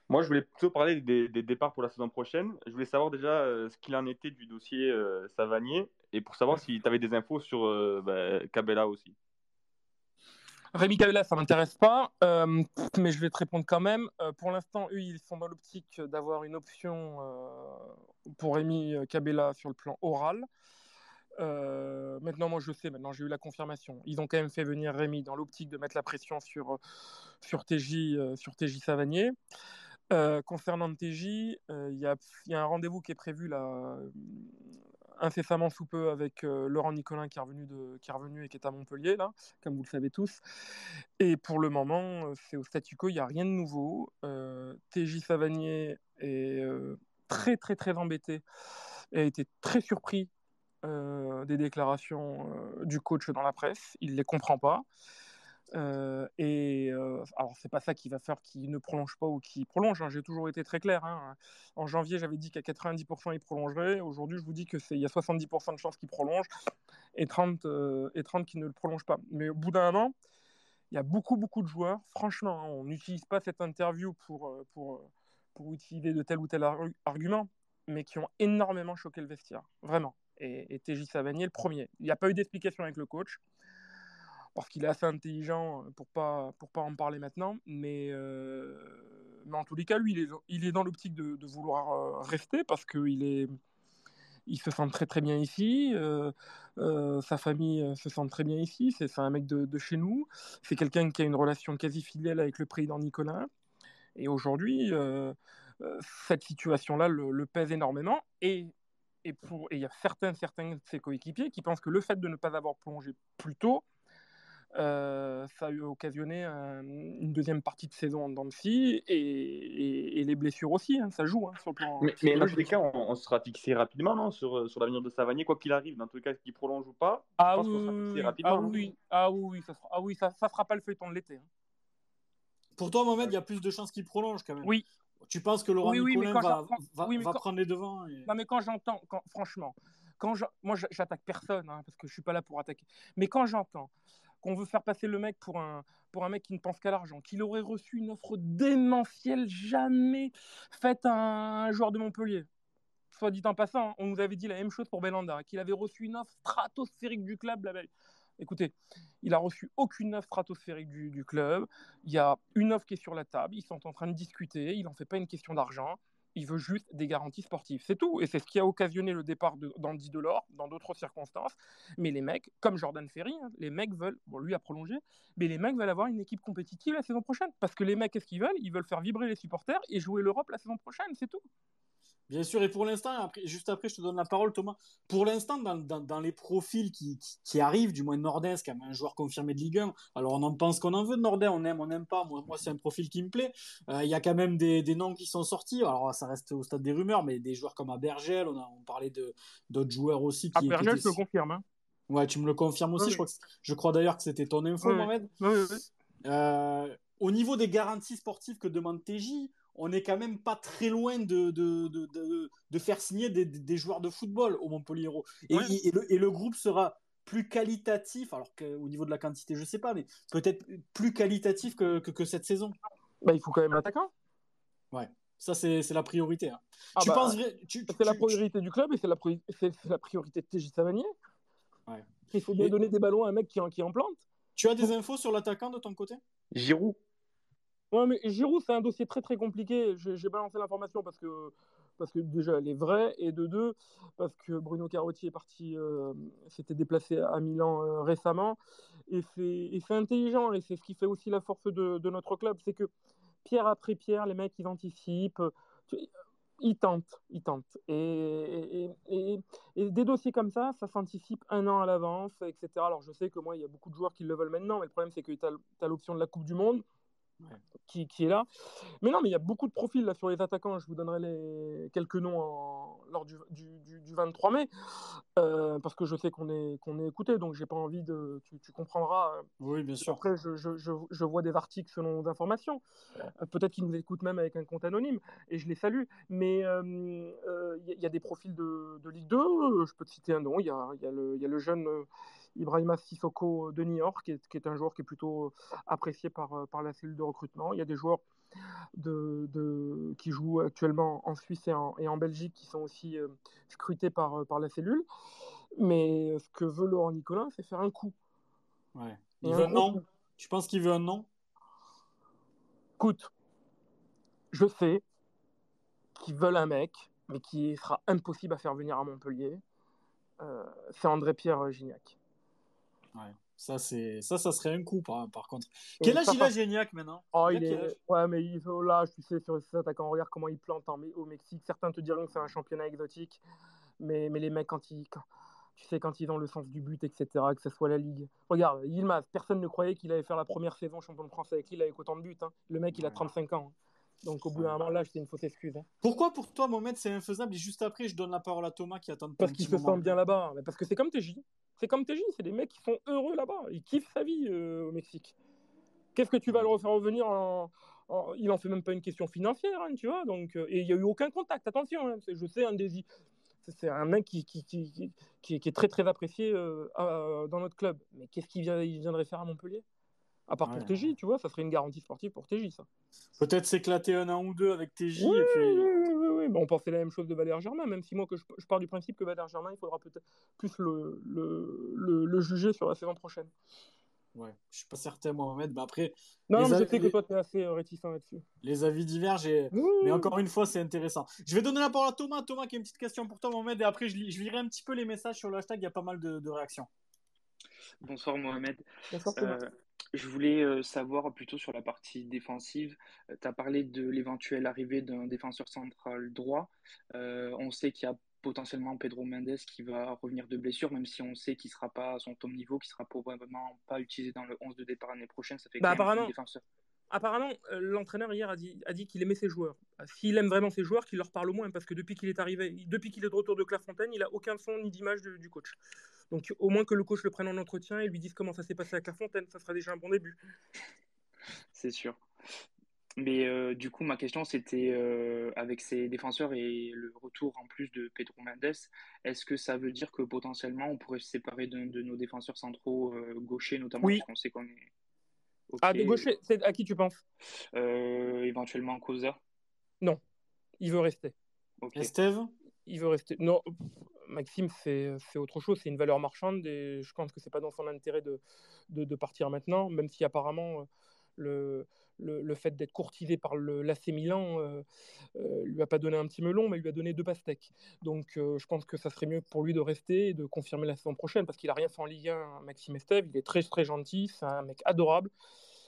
Moi, je voulais plutôt parler des, départs pour la saison prochaine. Je voulais savoir déjà euh, ce qu'il en était du dossier euh, Savanier et pour savoir si tu avais des infos sur euh, bah, Cabella aussi. Rémi Cabella, ça m'intéresse pas, mais je vais te répondre quand même. pour l'instant, eux, ils sont dans l'optique d'avoir une option pour Rémi Cabella sur le plan oral. maintenant, moi, je sais, maintenant, j'ai eu la confirmation. Ils ont quand même fait venir Rémi dans l'optique de mettre la pression sur, sur, TJ, sur TJ Savanier. Euh, concernant TJ, euh, il y, a, un rendez-vous qui est prévu là, euh, incessamment sous peu avec Laurent Nicolin qui est, revenu de, et qui est à Montpellier, là, comme vous le savez tous. Et pour le moment, c'est au statu quo, il n'y a rien de nouveau. TJ Savanier est très très très embêté et a été très surpris des déclarations du coach dans la presse. Il ne les comprend pas. Euh, et euh, alors, c'est pas ça qui va faire qu'il ne prolonge pas ou qu'il prolonge. Hein. J'ai toujours été très clair. Hein. En janvier, j'avais dit qu'à 90% il prolongerait. Aujourd'hui, je vous dis que c'est il y a 70% de chances qu'il prolonge et 30 euh, et 30 qui ne le prolonge pas. Mais au bout d'un an, il y a beaucoup beaucoup de joueurs. Franchement, hein, on n'utilise pas cette interview pour pour pour utiliser de tel ou tel argument, mais qui ont énormément choqué le vestiaire, vraiment. Et, et TJ Savanier, le premier. Il n'y a pas eu d'explication avec le coach parce qu'il est assez intelligent euh, pour pas pour pas en parler maintenant. Mais, euh, mais en tous les cas, lui, il est, il est dans l'optique de, vouloir euh, rester parce qu'il est il se sent très très bien ici, sa famille se sent très bien ici, c'est un mec de, de, chez nous, c'est quelqu'un qui a une relation quasi fidèle avec le président Nicolas. Et aujourd'hui, cette situation-là le, le, pèse énormément. Et et il y a certains, certains de ses coéquipiers qui pensent que le fait de ne pas avoir plongé plus tôt euh, ça a eu occasionné un- une deuxième partie de saison en scie et, et- et les blessures aussi, hein, ça joue hein, sur le plan Mais, mais dans tous les cas, on, on sera fixé rapidement non, sur, sur l'avenir de Savanier, quoi qu'il arrive. Dans tous les cas, qu'il prolonge ou pas, je Ah pense oui, qu'on sera fixé rapidement. ah oui, ah oui, ça sera, ah oui, ça, ça sera pas le feuilleton de l'été. hein. Pour toi, Mohamed, il y a plus de chances qu'il prolonge quand même. Oui, Tu penses que Laurent oui, oui, mais Nicolin quand va, j'entends, va, oui, mais va quand, prendre les devants et... non, mais quand j'entends, quand, franchement, quand je, moi, je- j'attaque personne, hein, parce que je suis pas là pour attaquer. Mais quand j'entends qu'on veut faire passer le mec pour un, pour un mec qui ne pense qu'à l'argent, qu'il aurait reçu une offre démentielle jamais faite à un joueur de Montpellier. Soit dit en passant, on nous avait dit la même chose pour Belanda, qu'il avait reçu une offre stratosphérique du club la. Écoutez, il a reçu aucune offre stratosphérique du, du club. Il y a une offre qui est sur la table. Ils sont en train de discuter. Il n'en fait pas une question d'argent. Il veut juste des garanties sportives. C'est tout. Et c'est ce qui a occasionné le départ d'Andy Delors dans d'autres circonstances. Mais les mecs, comme Jordan Ferry, hein, les mecs veulent, bon, lui a prolongé, mais les mecs veulent avoir une équipe compétitive la saison prochaine. Parce que les mecs, qu'est-ce qu'ils veulent? Ils veulent faire vibrer les supporters et jouer l'Europe la saison prochaine. C'est tout. Bien sûr, et pour l'instant, après, juste après, je te donne la parole, Thomas. Pour l'instant, dans, dans, dans les profils qui, qui, qui arrivent, du moins Nordin, c'est quand même un joueur confirmé de Ligue 1. Alors, on en pense qu'on en veut de Nordin, on aime, on n'aime pas. Moi, moi c'est un profil qui me plaît. Euh, Il y a quand même des, des noms qui sont sortis. Alors, ça reste au stade des rumeurs, mais des joueurs comme Abergel, on, a, on parlait de, d'autres joueurs aussi qui, étaient- je le confirme. hein. Ouais, tu me le confirmes aussi. Oui, Je crois, je crois d'ailleurs que c'était ton info, Oui. Mohamed. Oui, oui, oui. Euh, au niveau des garanties sportives que demande TJ, on n'est quand même pas très loin de, de, de, de, de faire signer des, des joueurs de football au Montpellier Hérault. Et, Ouais. et, le, et le groupe sera plus qualitatif, alors qu'au niveau de la quantité, je sais pas, mais peut-être plus qualitatif que, que, que cette saison. Bah, il faut quand même un attaquant. Ouais, ça c'est c'est la priorité. hein. Ah tu bah, penses tu- C'est la tu- priorité du club et c'est la, priorité de TJ Savanier. Ouais. Il faut bien Et- donner des ballons à un mec qui en, qui en plante. tu as des infos sur l'attaquant de ton côté? Giroud. Ouais, mais Giroud, c'est un dossier très très compliqué. J'ai balancé l'information parce que, parce que déjà elle est vraie, et de deux, parce que Bruno Carotti est parti, euh, s'était déplacé à Milan euh, récemment, et c'est intelligent, et c'est ce qui fait aussi la force de, de notre club, c'est que pierre après pierre, les mecs ils anticipent, ils tentent, ils tentent. Et, et, des dossiers comme ça, ça s'anticipe un an à l'avance, etc. Alors je sais que moi, il y a beaucoup de joueurs qui le veulent maintenant, mais le problème c'est que tu as, l'option de la Coupe du Monde Ouais. qui, qui est là. Mais non, mais il y a beaucoup de profils là sur les attaquants. Je vous donnerai les... quelques noms en- lors du, du, du- du 23 mai, euh, parce que je sais qu'on est, qu'on est écouté, donc j'ai pas envie de. Tu, tu comprendras. Oui, bien sûr. Après, je, je, je, je vois des articles selon nos informations. Euh, Peut-être qu'ils nous écoutent même avec un compte anonyme, et je les salue. Mais il euh, euh, y, a- y a des profils de, de Ligue 2. euh, Je peux te citer un nom. Il y a, il y, a le- il y a le jeune euh, Ibrahima Sissoko de New York, qui est, qui est un joueur qui est plutôt euh, apprécié par, euh, par la cellule de recrutement. Il y a des joueurs de, de, qui jouent actuellement en Suisse et en, et en Belgique qui sont aussi euh, scrutés par, par la cellule. Mais ce que veut Laurent Nicolin, c'est faire un coup. Ouais. Il veut un nom? coup. Tu penses qu'il veut un nom? Écoute, je sais qu'ils veulent un mec, mais qui sera impossible à faire venir à Montpellier. Euh, c'est André-Pierre Gignac. Ouais. Ça, c'est ça, ça serait un coup par, par contre. Et Quel âge il a, Géniac, maintenant? Oh, Il âge est... Ouais, mais il... oh, là, tu sais, sur ces attaquants, regarde comment il plante en... au Mexique. Certains te diront que c'est un championnat exotique, mais, mais les mecs, quand ils... quand- Tu sais, quand ils ont le sens du but, etc., que ce soit la Ligue. Regarde, Yilmaz, personne ne croyait qu'il allait faire la première saison champion de France avec Lille avec autant de buts. hein. Le mec, il a Ouais. 35 ans. hein. Donc, au bout d'un moment, là, c'est une fausse excuse. hein. Pourquoi pour toi, Mohamed, c'est infaisable Et juste après, je donne la parole à Thomas qui attend depuis Parce petit se sentent bien là-bas. Parce que c'est comme TJ. C'est comme TJ. C'est des mecs qui sont heureux là-bas. Ils kiffent sa vie euh, au Mexique. Qu'est-ce que tu vas le refaire revenir en, en- Il en fait même pas une question financière, hein, tu vois. Donc, euh, et il n'y a eu aucun contact. Attention, hein, je sais, un des... c'est- un mec qui, qui, qui, qui- qui est, très très apprécié euh, dans notre club. Mais qu'est-ce qu'il vient, il viendrait faire à Montpellier? À part Ouais. pour TJ, tu vois, ça serait une garantie sportive pour TJ, ça. Peut-être s'éclater un an ou deux avec TJ. Oui, et puis... oui, oui, oui, oui. Bon, on pensait la même chose de Valère Germain, même si moi, que je, je pars du principe que Valère Germain, il faudra peut-être plus le, le, le, le juger sur la saison prochaine. Ouais, je suis pas certain, moi, Mohamed. Mais après, Non, mais je avis- sais que toi, tu es assez euh, réticent là-dessus. les avis divergent. Et... Oui, Mais encore une fois, c'est intéressant. Je vais donner la parole à Thomas. Thomas, qui a une petite question pour toi, Mohamed. Et après, je, lirai un petit peu les messages sur le hashtag. Il y a pas mal de, de réactions. Bonsoir Mohamed. Bonsoir, Thomas. Euh, je voulais euh, savoir plutôt sur la partie défensive. tu as parlé de l'éventuelle arrivée d'un défenseur central droit. Euh, on sait qu'il y a potentiellement Pedro Mendes qui va revenir de blessure, même si on sait qu'il sera pas à son top niveau, qu'il sera probablement pas utilisé dans le 11 de départ l'année prochaine. Ça fait Bah, apparemment. défenseur. Apparemment, euh, l'entraîneur hier a dit, a dit qu'il aimait ses joueurs. Euh, S'il aime vraiment ses joueurs, qu'il leur parle au moins, parce que depuis qu'il est arrivé, depuis qu'il est de retour de Clairefontaine, il a aucun son ni d'image du coach. Donc au moins que le coach le prenne en entretien et lui dise comment ça s'est passé à Clairefontaine, ça sera déjà un bon début. C'est sûr. Mais euh, du coup, ma question, c'était euh, avec ces défenseurs et le retour en plus de Pedro Mendes, est-ce que ça veut dire que potentiellement on pourrait se séparer de, de nos défenseurs centraux euh, gauchers, notamment, Oui. parce qu'on sait qu'on est. Ah, de gaucher, c'est à qui tu penses? Euh, éventuellement Cosa. Non, il veut rester. Ok. Esteve? Il veut rester. Non, Maxime, c'est c'est autre chose. C'est une valeur marchande et je pense que c'est pas dans son intérêt de, partir maintenant, même si apparemment euh, le, fait d'être courtisé par l'AC Milan euh, euh, lui a pas donné un petit melon, mais lui a donné deux pastèques. Donc euh, je pense que ça serait mieux pour lui de rester et de confirmer la saison prochaine parce qu'il a rien fait en Ligue 1, Maxime Esteve. Il est très très gentil, c'est un mec adorable.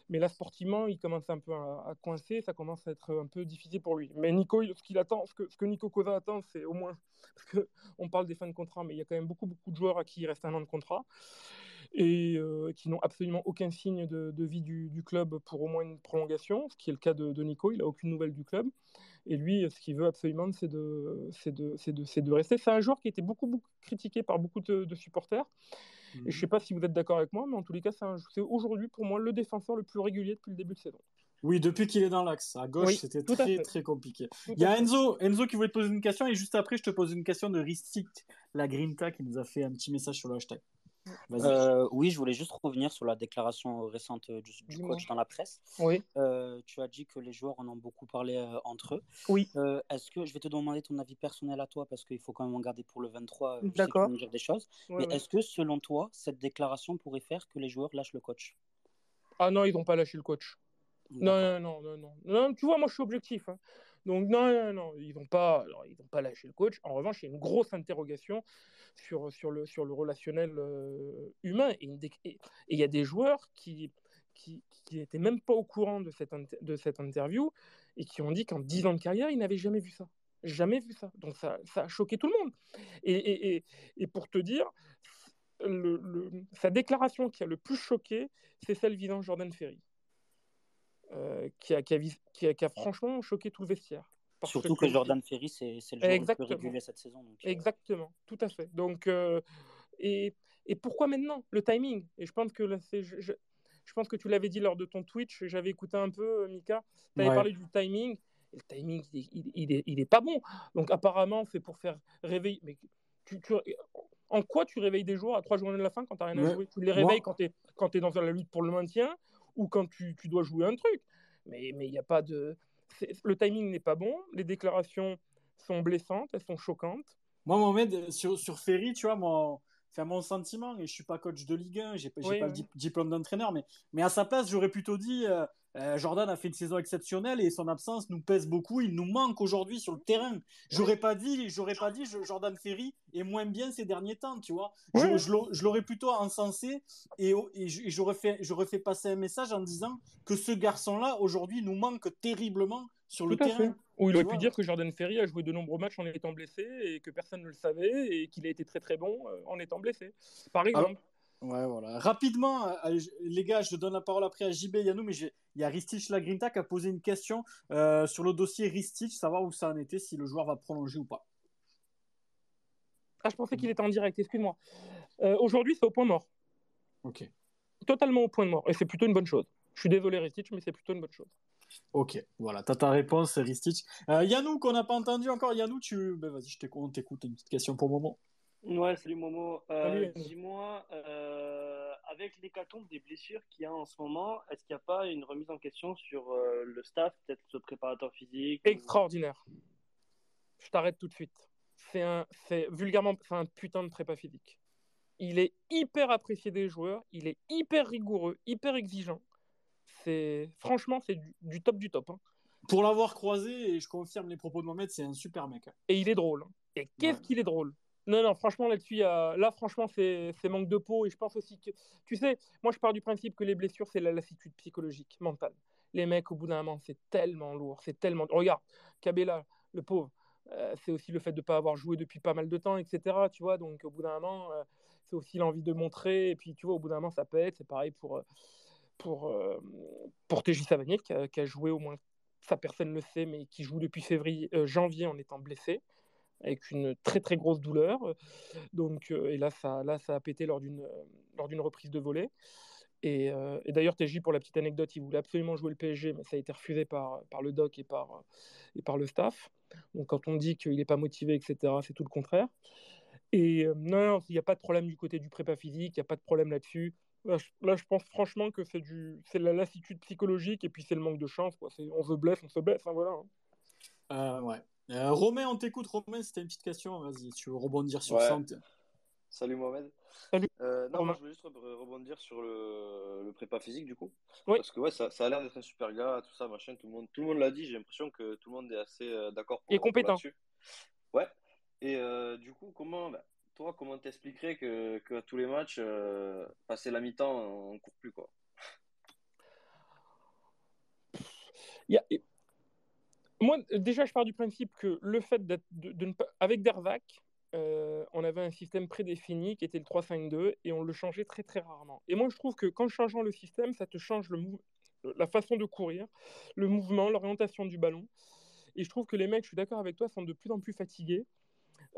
Mais là, sportivement, il commence un peu à, coincer, ça commence à être un peu difficile pour lui. Mais Nico, ce qu'il attend, ce que, Nico Cosa attend, c'est au moins, <laughs> parce qu'on parle des fins de contrat, mais il y a quand même beaucoup, beaucoup de joueurs à qui il reste un an de contrat et euh, qui n'ont absolument aucun signe de, vie du, club pour au moins une prolongation, ce qui est le cas de, Nico, il n'a aucune nouvelle du club. Et lui, ce qu'il veut absolument, c'est de, rester. C'est un joueur qui a été beaucoup, beaucoup critiqué par beaucoup de, de Et je ne sais pas si vous êtes d'accord avec moi, mais en tous les cas, c'est aujourd'hui pour moi le défenseur le plus régulier depuis le début de saison. Oui, depuis qu'il est dans l'axe. À gauche, Oui, c'était très très compliqué. Tout Il y a. Enzo, Enzo qui voulait te poser une question et juste après, je te pose une question de Ristic, la Grinta, qui nous a fait un petit message sur le hashtag. Euh, oui, je voulais juste revenir sur la déclaration récente du, du coach dans la presse. Oui, Euh, tu as dit que les joueurs en ont beaucoup parlé euh, entre eux. oui. Euh, Est-ce que je vais te demander ton avis personnel à toi parce qu'il faut quand même en garder pour le 23. euh, je sais que tu D'accord. dire des choses. Ouais, mais ouais. est-ce que selon toi, cette déclaration pourrait faire que les joueurs lâchent le coach? Ah non, ils n'ont pas lâché le coach. Non, non, non, non, non. Tu vois, moi, je suis objectif. hein. Donc, non, non, ils n'ont pas, alors, ils n'ont pas lâché le coach. En revanche, il y a une grosse interrogation sur, sur, le, sur le relationnel euh, humain. Et il y a des joueurs qui qui n'étaient même pas au courant de cette, de cette interview et qui ont dit qu'en 10 ans de carrière, ils n'avaient jamais vu ça. Jamais vu ça. Donc, ça, ça a choqué tout le monde. Et, et, et, pour te dire, sa déclaration qui a le plus choqué, c'est celle visant Jordan Ferry. Euh, qui, a, qui, a vis- qui, a, qui a franchement choqué tout le vestiaire. Surtout que Jordan Ferry, c'est le joueur le Exactement. plus régulier cette saison. donc, euh, Exactement, tout à fait. Donc, euh, et, et pourquoi maintenant Le timing? Et je pense que là, c'est, je, je, je pense que tu l'avais dit lors de ton Twitch, j'avais écouté un peu, Mika, tu avais Ouais. parlé du timing. Et le timing, il est, il, il est, il est pas bon. Donc, apparemment, c'est pour faire réveiller. Mais tu, tu- en quoi tu réveilles des joueurs à trois journées de la fin quand tu n'as rien à jouer? Tu les Moi- réveilles quand tu es, quand tu es dans la lutte pour le maintien ou quand tu, tu dois jouer un truc. Mais il n'y a pas de. Le timing n'est pas bon. Les déclarations sont blessantes, elles sont choquantes. Moi, Mohamed, sur, sur Ferry, tu vois, mon, enfin, mon sentiment, et je suis pas coach de Ligue 1, j'ai Oui, pas oui. le dip- diplôme d'entraîneur, mais, mais à sa place, j'aurais plutôt dit euh, euh, Jordan a fait une saison exceptionnelle et son absence nous pèse beaucoup, il nous manque aujourd'hui sur le terrain. J'aurais pas dit, j'aurais pas dit je- Jordan Ferry est moins bien ces derniers temps, tu vois. Je, Ouais. je l'au- je l'aurais plutôt encensé et, j'aurais fait, j'aurais fait passer un message en disant que ce garçon-là aujourd'hui nous manque terriblement sur le Tout terrain. fait. Ou il aurait pu dire que Jordan Ferry a joué de nombreux matchs en étant blessé et que personne ne le savait et qu'il a été très très bon euh, en étant blessé. Par exemple. Ouais, voilà. Rapidement, euh, les gars, je donne la parole après à JB et Yannou, mais il y a Ristich Lagrinta qui a posé une question euh, sur le dossier Ristich, savoir où ça en était, si le joueur va prolonger ou pas. Ah, je pensais qu'il était en direct, excuse-moi. Euh, Aujourd'hui, c'est au point mort. Ok. Totalement au point mort. Et c'est plutôt une bonne chose. Je suis désolé, Ristich, mais c'est plutôt une bonne chose. Ok, voilà, t'as ta réponse, Ristich. Euh, Yannou, qu'on n'a pas entendu encore. Yannou, tu. Ben, vas-y, je t'écoute, on t'écoute. Une petite question pour moment. Ouais, salut Momo. Euh. Dis-moi, euh, avec l'hécatombe des blessures qu'il y a en ce moment, est-ce qu'il n'y a pas une remise en question sur euh, le staff, peut-être ce préparateur physique ou- Extraordinaire. Je t'arrête tout de suite. C'est un, c'est vulgairement, c'est un putain de prépa physique. Il est hyper apprécié des joueurs, il est hyper rigoureux, hyper exigeant. C'est franchement, c'est du, du top du top. hein. Pour l'avoir croisé, et je confirme les propos de Mohamed, c'est un super mec. hein. Et il est drôle. hein. Et qu'est-ce Ouais. qu'il est drôle. Non, non, franchement, là-dessus, là, franchement, c'est manque de peau. Et je pense aussi que, tu sais, moi, je pars du principe que les blessures, c'est la lassitude psychologique, mentale. Les mecs, au bout d'un moment, c'est tellement lourd. C'est tellement. Regarde, Cabella, le pauvre. c'est aussi le fait de ne pas avoir joué depuis pas mal de temps, etc. Tu vois, donc au bout d'un moment, c'est aussi l'envie de montrer. Et puis, tu vois, au bout d'un moment, ça pète. C'est pareil pour, pour, pour TJ Savanier, qui a, joué au moins, ça personne ne le sait, mais qui joue depuis février, janvier en étant blessé avec une très très grosse douleur. Donc, et là, ça, a pété lors d'une, d'une reprise de volée. Et, et, d'ailleurs, TJ, pour la petite anecdote, il voulait absolument jouer le PSG, mais ça a été refusé par, par le doc et par, et par le staff. Donc, quand on dit qu'il n'est pas motivé, etc., c'est tout le contraire. Et non, il n'y a pas de problème du côté du prépa physique, il n'y a pas de problème là-dessus. Là, je pense franchement que c'est c'est la lassitude psychologique et puis c'est le manque de chance. Quoi. on se blesse, on se blesse, hein, voilà. Hein. Euh, ouais. Euh, Romain, on t'écoute. Romain, c'était une petite question. Vas-y, tu veux rebondir sur ça Salut Mohamed. Salut. Euh, non, moi, je voulais juste rebondir sur le, le prépa physique du coup. Parce que ouais, ça, ça a l'air d'être un super gars, tout ça, machin. Tout le monde, tout le monde l'a dit. J'ai l'impression que tout le monde est assez euh, d'accord. Et compétent. Ouais. Et euh, du coup, comment, bah, toi, comment t'expliquerais que, que tous les matchs, euh, passer la mi-temps, on court plus quoi? Il y a moi, déjà, je pars du principe que le fait d'être de, ne pas. Avec Dervac, euh, on avait un système prédéfini qui était le 3-5-2 et on le changeait très très rarement. Et moi, je trouve que qu'en changeant le système, ça te change la façon de courir, le mouvement, l'orientation du ballon. Et je trouve que les mecs, je suis d'accord avec toi, sont de plus en plus fatigués.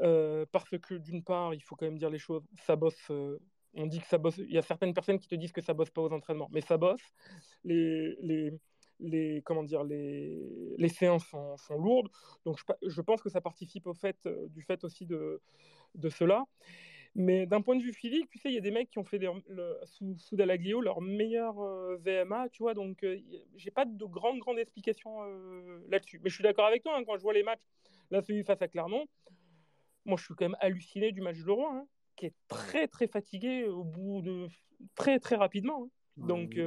Euh, parce que d'une part, il faut quand même dire les choses, ça bosse. Euh, on dit que ça bosse. Il y a certaines personnes qui te disent que ça bosse pas aux entraînements, mais ça bosse. Les, les, comment dire, les, les séances sont, sont lourdes. Donc je, je, pense que ça participe au fait, euh, du fait aussi de, de cela. Mais d'un point de vue physique, tu sais, il y a des mecs qui ont fait des, le, sous, sous Dalaglio leur meilleur euh, VMA, tu vois, donc euh, j'ai pas de grande, grande explication euh, là-dessus. Mais je suis d'accord avec toi, hein, quand je vois les matchs, là, celui face à Clermont, moi, je suis quand même halluciné du match de Leroy, hein, qui est très, très fatigué au bout de... très, très rapidement. Hein. Donc,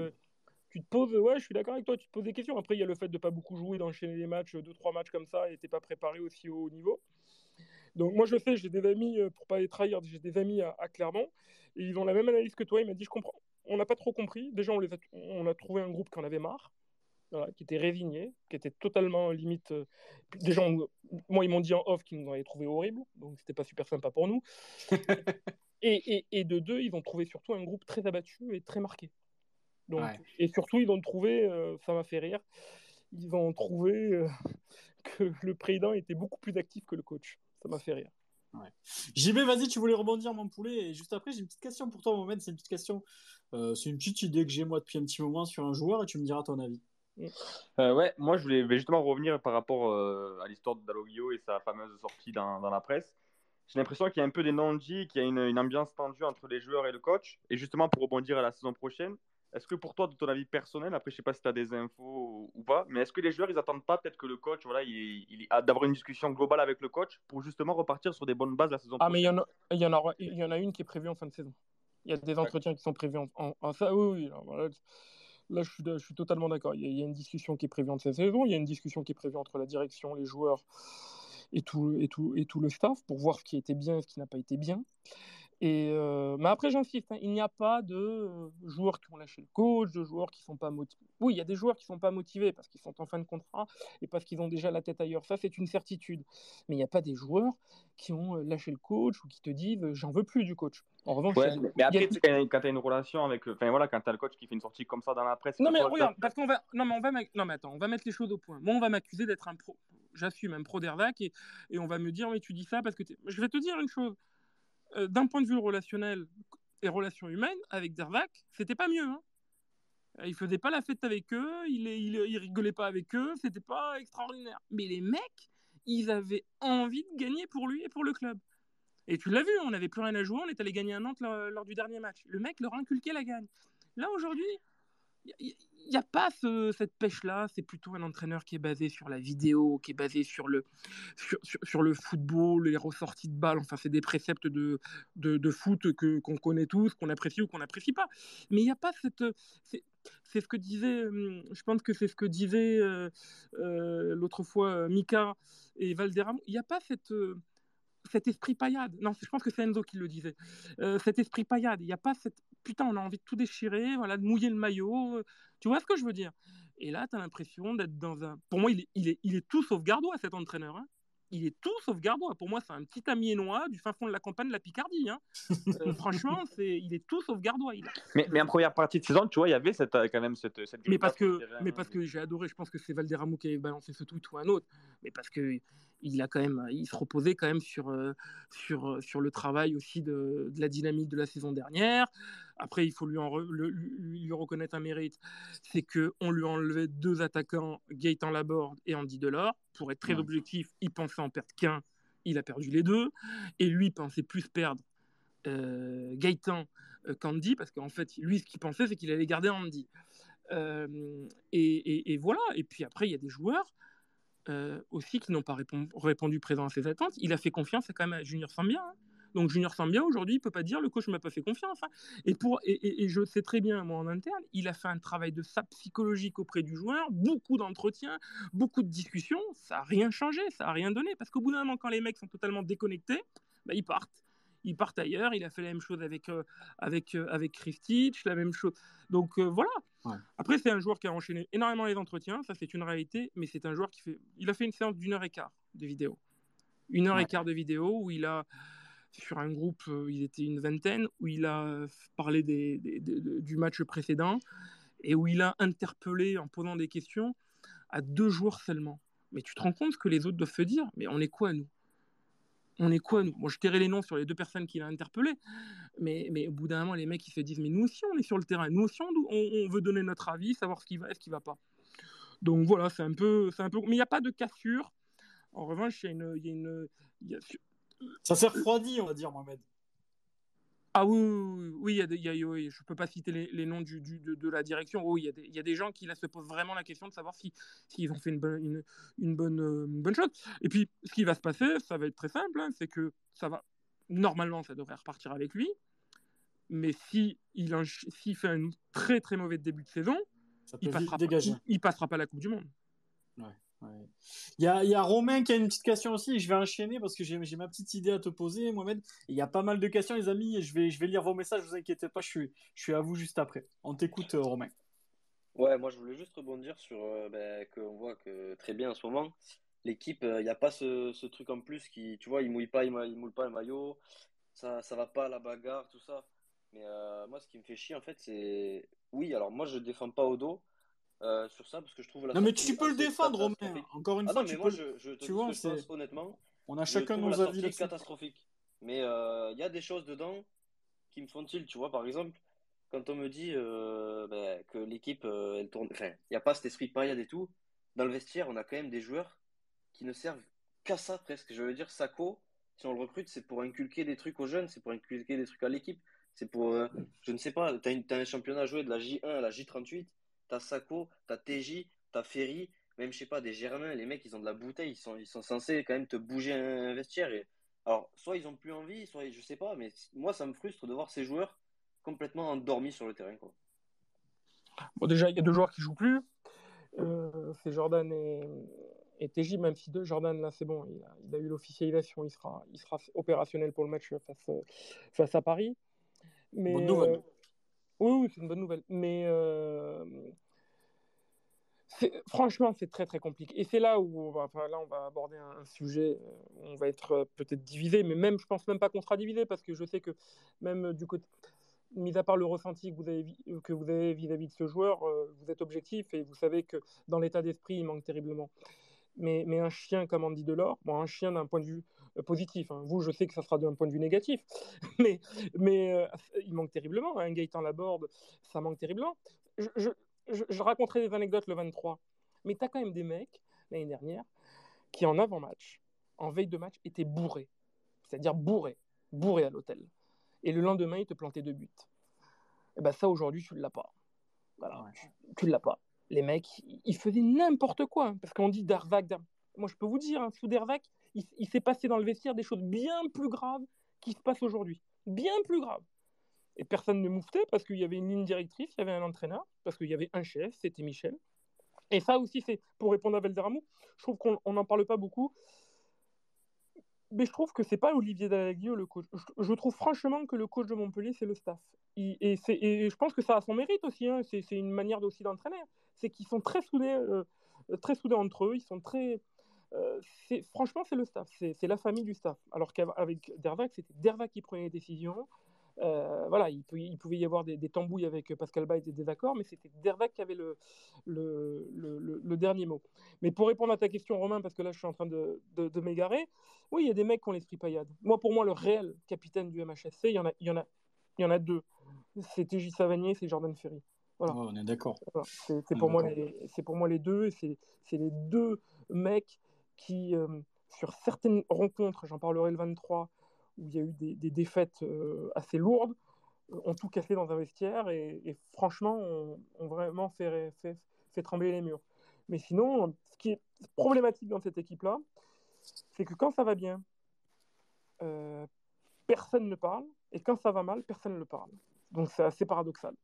tu te poses, ouais, je suis d'accord avec toi, tu te poses des questions. Après, il y a le fait de ne pas beaucoup jouer, d'enchaîner les matchs, deux, trois matchs comme ça, et t'es pas préparé aussi au haut niveau. Donc, moi, je sais, j'ai des amis, euh, pour pas les trahir, j'ai des amis à, Clermont, et ils ont la même analyse que toi. Il m'a dit, je comprends. On n'a pas trop compris. Déjà, on, les a, on a trouvé un groupe qui en avait marre, qui était résigné, qui était totalement limite. Euh, des gens, moi, ils m'ont dit en off qu'ils nous avaient trouvé horrible, donc c'était pas super sympa pour nous. <laughs> et, et, et, de deux, ils ont trouvé surtout un groupe très abattu et très marqué. Et surtout, ils ont trouvé, euh, ça m'a fait rire, ils ont trouvé euh, <laughs> que le président était beaucoup plus actif que le coach. Ça m'a fait rire. Ouais. JB, vas-y, tu voulais rebondir, mon poulet. Et juste après, j'ai une petite question pour toi, Mohamed. C'est une petite question. Euh, c'est une petite idée que j'ai, moi, depuis un petit moment sur un joueur et tu me diras ton avis. Mm. ouais, moi, je voulais justement revenir par rapport à l'histoire de Dalloglio et sa fameuse sortie dans, dans la presse j'ai l'impression qu'il y a un peu des non-dits, qu'il y a une, une, ambiance tendue entre les joueurs et le coach. Et justement, pour rebondir à la saison prochaine, est-ce que pour toi, de ton avis personnel, après je sais pas si tu as des infos ou pas, mais est-ce que les joueurs ils attendent pas peut-être que le coach, voilà, il, il d'avoir une discussion globale avec le coach pour justement repartir sur des bonnes bases la saison prochaine Ah mais il y, en a, il, y en a, en a une qui est prévue en fin de saison. Il y a des entretiens qui sont prévus en, en, ça. Oui, oui. Là, je, suis, je suis totalement d'accord. Il, il, y a une discussion qui est prévue en cette saison. Il y a une discussion qui est prévue entre la direction, les joueurs et tout, et tout, et tout le staff pour voir ce qui était bien et ce qui n'a pas été bien. Et euh, mais après, j'insiste, hein, il n'y a pas de euh, joueurs qui ont lâché le coach, de joueurs qui sont pas motivés. Oui, il y a des joueurs qui sont pas motivés parce qu'ils sont en fin de contrat et parce qu'ils ont déjà la tête ailleurs. Ça, c'est une certitude. Mais il n'y a pas des joueurs qui ont euh, lâché le coach ou qui te disent j'en veux plus du coach. En revanche, ouais, mais après, a... quand tu as une relation avec, enfin voilà, quand tu as le coach qui fait une sortie comme ça dans la presse. Non mais regarde, parce qu'on va, non mais on va, non mais attends, on va mettre les choses au point. Moi, on va m'accuser d'être un pro. J'assume un pro d'Ervac et, et on va me dire mais tu dis ça parce que je vais te dire une chose euh, d'un point de vue relationnel et relations humaines, avec Dervac, c'était pas mieux. Hein. Il faisait pas la fête avec eux, il, rigolait pas avec eux, c'était pas extraordinaire. Mais les mecs, ils avaient envie de gagner pour lui et pour le club. Et tu l'as vu, on n'avait plus rien à jouer, on est allé gagner un Nantes lors, lors, du dernier match. Le mec leur inculquait la gagne. Là aujourd'hui, il n'y a pas ce, cette pêche-là. C'est plutôt un entraîneur qui est basé sur la vidéo, qui est basé sur le, sur, sur, le football, les ressorties de balles. Enfin, c'est des préceptes de, de, foot que, qu'on connaît tous, qu'on apprécie ou qu'on n'apprécie pas. Mais il n'y a pas cette. C'est, c'est ce que disait, hum, je pense que c'est ce que disait euh, euh, l'autre fois euh, Mika et Valderrama. Il n'y a pas cette, cet esprit paillade. Non, je pense que c'est Enzo qui le disait. Euh, cet esprit paillade. Il n'y a pas cette. Putain, on a envie de tout déchirer, voilà, de mouiller le maillot. Tu vois ce que je veux dire? Et là, tu as l'impression d'être dans un. Pour moi, il est, il est, il est tout sauf gardois, cet entraîneur. Hein il est tout sauf gardois. Pour moi, c'est un petit amiénois du fin fond de la campagne de la Picardie. Hein. Euh, <laughs> franchement, c'est, il est tout sauf gardois. Il a... mais, mais en première partie de saison, tu vois, il y avait cette, quand même cette, cette mais parce que, mais parce que j'ai adoré. Je pense que c'est Valderramo qui avait balancé ce tweet ou un autre. Mais parce que il a quand même, il se reposait quand même sur, sur, sur le travail aussi de, de, la dynamique de la saison dernière. Après, il faut lui, en lui reconnaître un mérite, c'est que on lui a enlevé deux attaquants, Gaëtan Laborde et Andy Delors. Pour être très objectif, il pensait en perdre qu'un, il a perdu les deux, et lui pensait plus perdre euh, Gaëtan euh, qu'Andy, parce qu'en fait, lui, ce qu'il pensait, c'est qu'il allait garder Andy. Euh, et, et, voilà. Et puis après, il y a des joueurs euh, aussi qui n'ont pas répondu présent à ses attentes. Il a fait confiance quand à Junior Sambia. Hein. Donc Junior Sambia aujourd'hui, il peut pas dire le coach m'a pas fait confiance. Hein. Et pour et, je sais très bien moi en interne, il a fait un travail de sap psychologique auprès du joueur, beaucoup d'entretiens, beaucoup de discussions. Ça a rien changé, ça a rien donné parce qu'au bout d'un moment, quand les mecs sont totalement déconnectés, bah, ils partent ils partent ailleurs. Il a fait la même chose avec, euh, avec, euh, avec Christich, la même chose. Donc euh, voilà. Après, c'est un joueur qui a enchaîné énormément les entretiens, ça c'est une réalité, mais c'est un joueur qui fait. Il a fait une séance d'une heure et quart de vidéo. Une heure et quart de vidéo où il a, sur un groupe, il était une vingtaine, où il a parlé des, du match précédent et où il a interpellé en posant des questions à deux joueurs seulement. Mais tu te rends compte ce que les autres doivent se dire Mais on est quoi, nous? On est quoi nous? Bon, je tairai les noms sur les deux personnes qu'il a interpellées, mais, au bout d'un moment, les mecs ils se disent mais nous aussi on est sur le terrain, nous aussi on, veut donner notre avis, savoir ce qui va et ce qui va pas. Donc voilà, c'est un peu, c'est un peu, mais il n'y a pas de cassure. En revanche, il y a une, ça s'est refroidi, on va dire, Mohamed. Ah oui, oui, il y a je ne peux pas citer les, noms du, de, la direction. Oui, il y, a des gens qui là, se posent vraiment la question de savoir s'ils si, ont fait une, bonne, une, bonne, bonne chose. Et puis, ce qui va se passer, ça va être très simple, hein, c'est que ça va, normalement, ça devrait repartir avec lui. Mais si il s'il fait un très très mauvais début de saison, il passera, pas, il passera pas la Coupe du Monde. Ouais. Il, y a, Romain qui a une petite question aussi, je vais enchaîner parce que j'ai ma petite idée à te poser, Mohamed. il y a pas mal de questions, les amis, et je vais, je vais lire vos messages, vous inquiétez pas, je suis, je suis à vous juste après. On t'écoute, euh, Romain. Ouais, moi je voulais juste rebondir sur euh, ben, qu'on voit que très bien en ce moment, l'équipe, euh, il n'y a pas ce, ce, truc en plus qui, tu vois, il mouille pas, il, mouille pas le maillot, ça, ça va pas à la bagarre, tout ça. Mais moi, ce qui me fait chier, en fait, c'est. Oui, alors moi je défends pas au dos, euh, sur ça parce que je trouve la non mais tu peux le défendre Romain. Encore une ah fois non, mais moi, je, je, tu vois c'est honnêtement. On a chacun nos avis là catastrophique. Mais il euh, y a des choses dedans qui me font il tu vois par exemple quand on me dit euh, ben, que l'équipe elle tourne enfin il n'y a pas cet esprit paillade et tout dans le vestiaire on a quand même des joueurs qui ne servent qu'à ça presque. Je veux dire Sako si on le recrute c'est pour inculquer des trucs aux jeunes c'est pour inculquer des trucs à l'équipe c'est pour je ne sais pas tu as, as, un championnat à jouer de la J1 à la J38 t'as Sako, t'as TJ, t'as Ferry, même je sais pas, des Germains, les mecs ils ont de la bouteille, ils sont, ils sont censés quand même te bouger un, vestiaire. Et... Alors, soit ils ont plus envie, soit je sais pas, mais moi ça me frustre de voir ces joueurs complètement endormis sur le terrain. Quoi. Bon, déjà, il y a deux joueurs qui jouent plus. Euh, c'est Jordan et, et TJ, même si deux, Jordan, là, c'est bon, il a, eu l'officialisation, il sera, il sera opérationnel pour le match face, face à Paris. Mais, Bonne nouvelle. Euh, oui, c'est une bonne nouvelle. Mais euh, franchement, c'est très très compliqué. Et c'est là où on va, enfin, là, on va aborder un, sujet où on va être euh, peut-être divisé, mais même, je pense même pas qu'on sera divisé parce que je sais que même du côté, mis à part le ressenti que vous avez, vis-à-vis de ce joueur, euh, vous êtes objectif et vous savez que dans l'état d'esprit, il manque terriblement. Mais, mais un chien comme Andy Delors, bon, un chien d'un point de vue euh, positif. Hein. Vous, je sais que ça sera d'un point de vue négatif, <laughs> mais, mais euh, il manque terriblement. Un hein. Gaëtan Laborde, ça manque terriblement. Je, je, je, raconterai des anecdotes le 23, mais tu as quand même des mecs, l'année dernière, qui en avant-match, en veille de match, étaient bourrés. C'est-à-dire bourrés, bourrés à l'hôtel. Et le lendemain, ils te plantaient deux buts. Et ben ça, aujourd'hui, tu ne l'as pas. Voilà, tu ne l'as pas. Les mecs, ils faisaient n'importe quoi. Hein, parce qu'on dit Darvac. Moi, je peux vous dire, sous Darvac, il, s'est passé dans le vestiaire des choses bien plus graves qui se passent aujourd'hui. Bien plus graves. Et personne ne mouftait parce qu'il y avait une ligne directrice, il y avait un entraîneur, parce qu'il y avait un chef, c'était Michel. Et ça aussi, c'est pour répondre à Valderramo, je trouve qu'on n'en parle pas beaucoup. Mais je trouve que c'est pas Olivier Dallaglio le coach. Je, trouve franchement que le coach de Montpellier, c'est le staff. et, je pense que ça a son mérite aussi. Hein. C'est une manière d'entraîner. C'est qu'ils sont très soudés, euh, très soudés entre eux. Ils sont très, euh, c'est franchement, c'est le staff, c'est la famille du staff. Alors qu'avec Dervac, c'était Dervac qui prenait les décisions. Euh, voilà, il, il, pouvait y avoir des, tambouilles avec Pascal Baye et des désaccords, mais c'était Dervac qui avait le, le, le, dernier mot. Mais pour répondre à ta question, Romain, parce que là je suis en train de, de, m'égarer, oui, il y a des mecs qui ont l'esprit paillade. Moi, pour moi, le réel capitaine du MHSC, il y en a, il y en a, il y en a deux. C'est TJ Savanier, c'est Jordan Ferry. Voilà. on est d'accord. C'est pour, moi les, pour moi les deux. C'est les deux mecs qui, euh, sur certaines rencontres, j'en parlerai le 23, où il y a eu des, défaites euh, assez lourdes, euh, ont tout cassé dans un vestiaire et, franchement, ont, vraiment fait, trembler les murs. Mais sinon, ce qui est problématique dans cette équipe-là, c'est que quand ça va bien, personne ne parle, et quand ça va mal, personne ne le parle. Donc c'est assez paradoxal.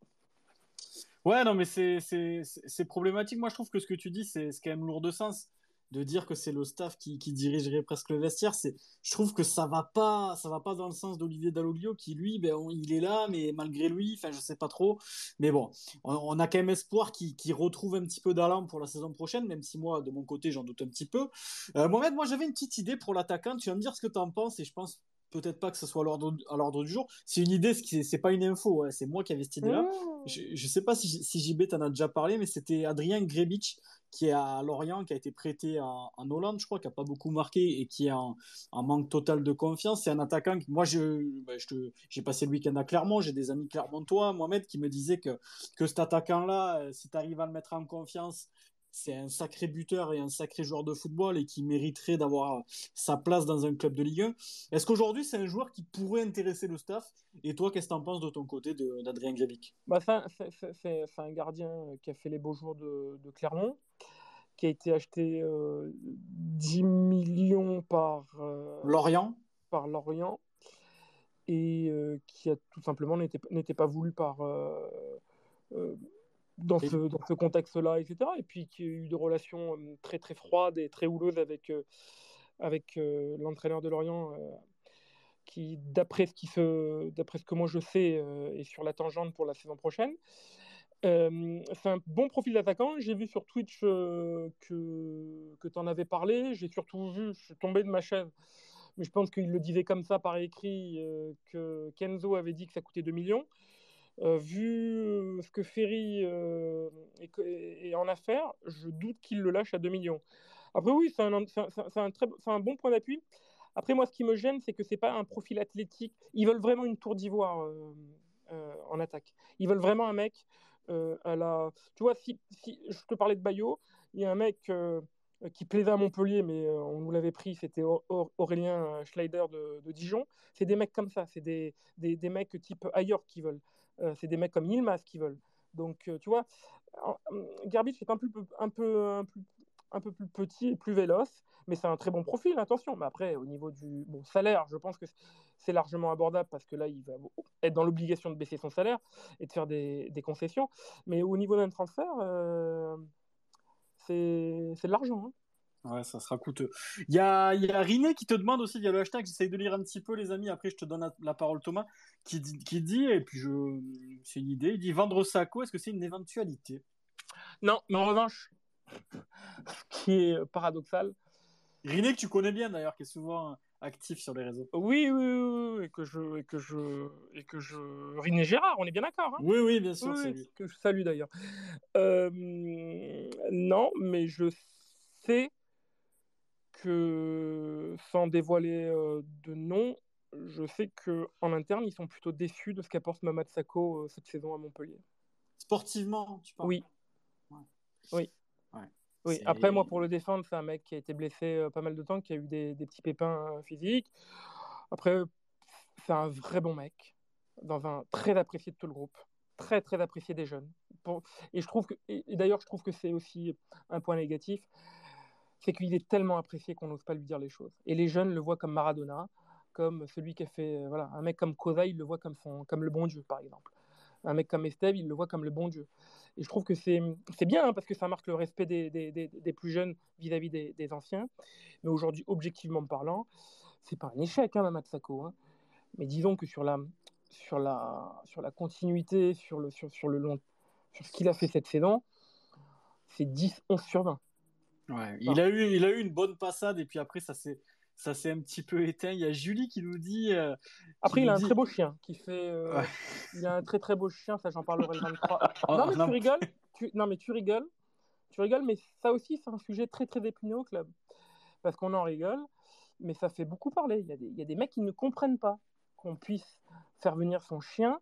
Ouais, non, mais c'est problématique. Moi, je trouve que ce que tu dis, c'est quand même lourd de sens de dire que c'est le staff qui, dirigerait presque le vestiaire, c'est, je trouve que ça va pas, ça va pas dans le sens d'Olivier Dalloglio qui lui, ben, il est là, mais malgré lui, enfin, je sais pas trop, mais bon, on, a quand même espoir qu'il retrouve un petit peu d'allant pour la saison prochaine, même si moi, de mon côté, j'en doute un petit peu. Euh, Mohamed, moi, j'avais une petite idée pour l'attaquant. Tu vas me dire ce que tu en penses et je pense peut-être pas que ce soit à l'ordre du jour. C'est une idée, c'est pas une info, c'est moi qui avais cette idée-là. Mmh. Je, je sais pas si, si JB t'en a déjà parlé, mais c'était Adrien Grebic qui est à Lorient, qui a été prêté en, Hollande, je crois, qui a pas beaucoup marqué et qui est en, manque total de confiance. C'est un attaquant moi, ben, je, j'ai passé le week-end à Clermont, j'ai des amis clermontois, Mohamed, qui me disaient que, que cet attaquant-là, euh, si tu arrives à le mettre en confiance, c'est un sacré buteur et un sacré joueur de football et qui mériterait d'avoir sa place dans un club de Ligue 1. Est-ce qu'aujourd'hui, c'est un joueur qui pourrait intéresser le staff? Et toi, qu'est-ce que tu en penses de ton côté d'Adrien Grebic bah, C'est un gardien qui a fait les beaux jours de, Clermont, qui a été acheté 10 euh, millions par euh, Lorient. Par Lorient et euh, qui a tout simplement n'était pas voulu par dans ce, dans ce contexte-là, etc. Et puis qui a eu des relations euh, très très froides et très houleuses avec, euh, avec euh, l'entraîneur de Lorient, qui, d'après ce, qui se, d'après ce que moi je sais, est sur la tangente pour la saison prochaine. c'est un bon profil d'attaquant. J'ai vu sur Twitch que, que tu en avais parlé. J'ai surtout vu, je suis tombé de ma chaise, mais je pense qu'il le disait comme ça par écrit, que Kenzo avait dit que ça coûtait 2 millions. Euh, vu euh, ce que Ferry euh, est, en affaire, je doute qu'il le lâche à 2 millions. Après, oui, c'est un, bon point d'appui. Après, moi, ce qui me gêne, c'est que c'est pas un profil athlétique. Ils veulent vraiment une tour d'ivoire en attaque. Ils veulent vraiment un mec à la. Tu vois, si, je te parlais de Bayo, il y a un mec qui plaisait à Montpellier, mais on nous l'avait pris, c'était Aurélien Schneider de, Dijon. C'est des mecs comme ça, c'est des, mecs type ailleurs qui veulent. Euh, c'est des mecs comme Yilmaz qui veulent. Donc, euh, tu vois, Garbage est un peu, plus petit et plus véloce, mais c'est un très bon profil, attention. Mais après, au niveau du bon, salaire, je pense que c'est largement abordable parce que là, il va être dans l'obligation de baisser son salaire et de faire des, concessions. Mais au niveau d'un transfert, euh, c'est de l'argent. Hein. Ouais, ça sera coûteux. Il y a, y a Riné qui te demande aussi via le hashtag, j'essaye de lire un petit peu les amis, après je te donne la, parole Thomas, qui dit, qui dit et puis je, c'est une idée, il dit vendre Sako, est-ce que c'est une éventualité? Non, mais en revanche, ce qui est paradoxal. Riné que tu connais bien d'ailleurs, qui est souvent actif sur les réseaux. Oui, oui, oui, et que je, et que je, et que je, Riné Gérard, on est bien d'accord. Hein? Oui, oui, bien sûr, que je salue d'ailleurs. Euh, non, mais je sais que, sans dévoiler euh, de nom, je sais qu'en interne, ils sont plutôt déçus de ce qu'apporte Mamad Sako euh, cette saison à Montpellier. Sportivement, tu parles Oui. Oui. Oui, après, moi, pour le défendre, c'est un mec qui a été blessé euh, pas mal de temps, qui a eu des, petits pépins physiques. Après, c'est un vrai bon mec, dans un très apprécié de tout le groupe, très, très apprécié des jeunes. Et je trouve que, et d'ailleurs, je trouve que c'est aussi un point négatif c'est qu'il est tellement apprécié qu'on n'ose pas lui dire les choses. Et les jeunes le voient comme Maradona, comme celui qui a fait, euh, voilà, un mec comme Koza, il le voit comme, son, comme le bon Dieu, par exemple. Un mec comme Esteve, il le voit comme le bon Dieu. Et je trouve que c'est bien, hein, parce que ça marque le respect des, des, plus jeunes vis-à-vis des, anciens. Mais aujourd'hui, objectivement parlant, c'est pas un échec, hein, Sako. Hein. Mais disons que sur la, sur la, sur la continuité, sur le, sur, sur le long, sur ce qu'il a fait cette saison, c'est 10, 11 sur 20 Ouais, il, a eu, il a eu une bonne passade et puis après, ça s'est ça s'est un petit peu éteint. Il y a Julie qui nous dit. euh, Après, il a un très beau chien qui fait. euh, Ouais. Il a un très très beau chien, ça j'en parlerai le 23. <laughs> Oh, non, mais non. tu rigoles. Tu... Non, mais tu rigoles. Tu rigoles, mais ça aussi, c'est un sujet très très épineux au club. Parce qu'on en rigole, mais ça fait beaucoup parler. Il y a des, il y a des mecs qui ne comprennent pas qu'on puisse faire venir son chien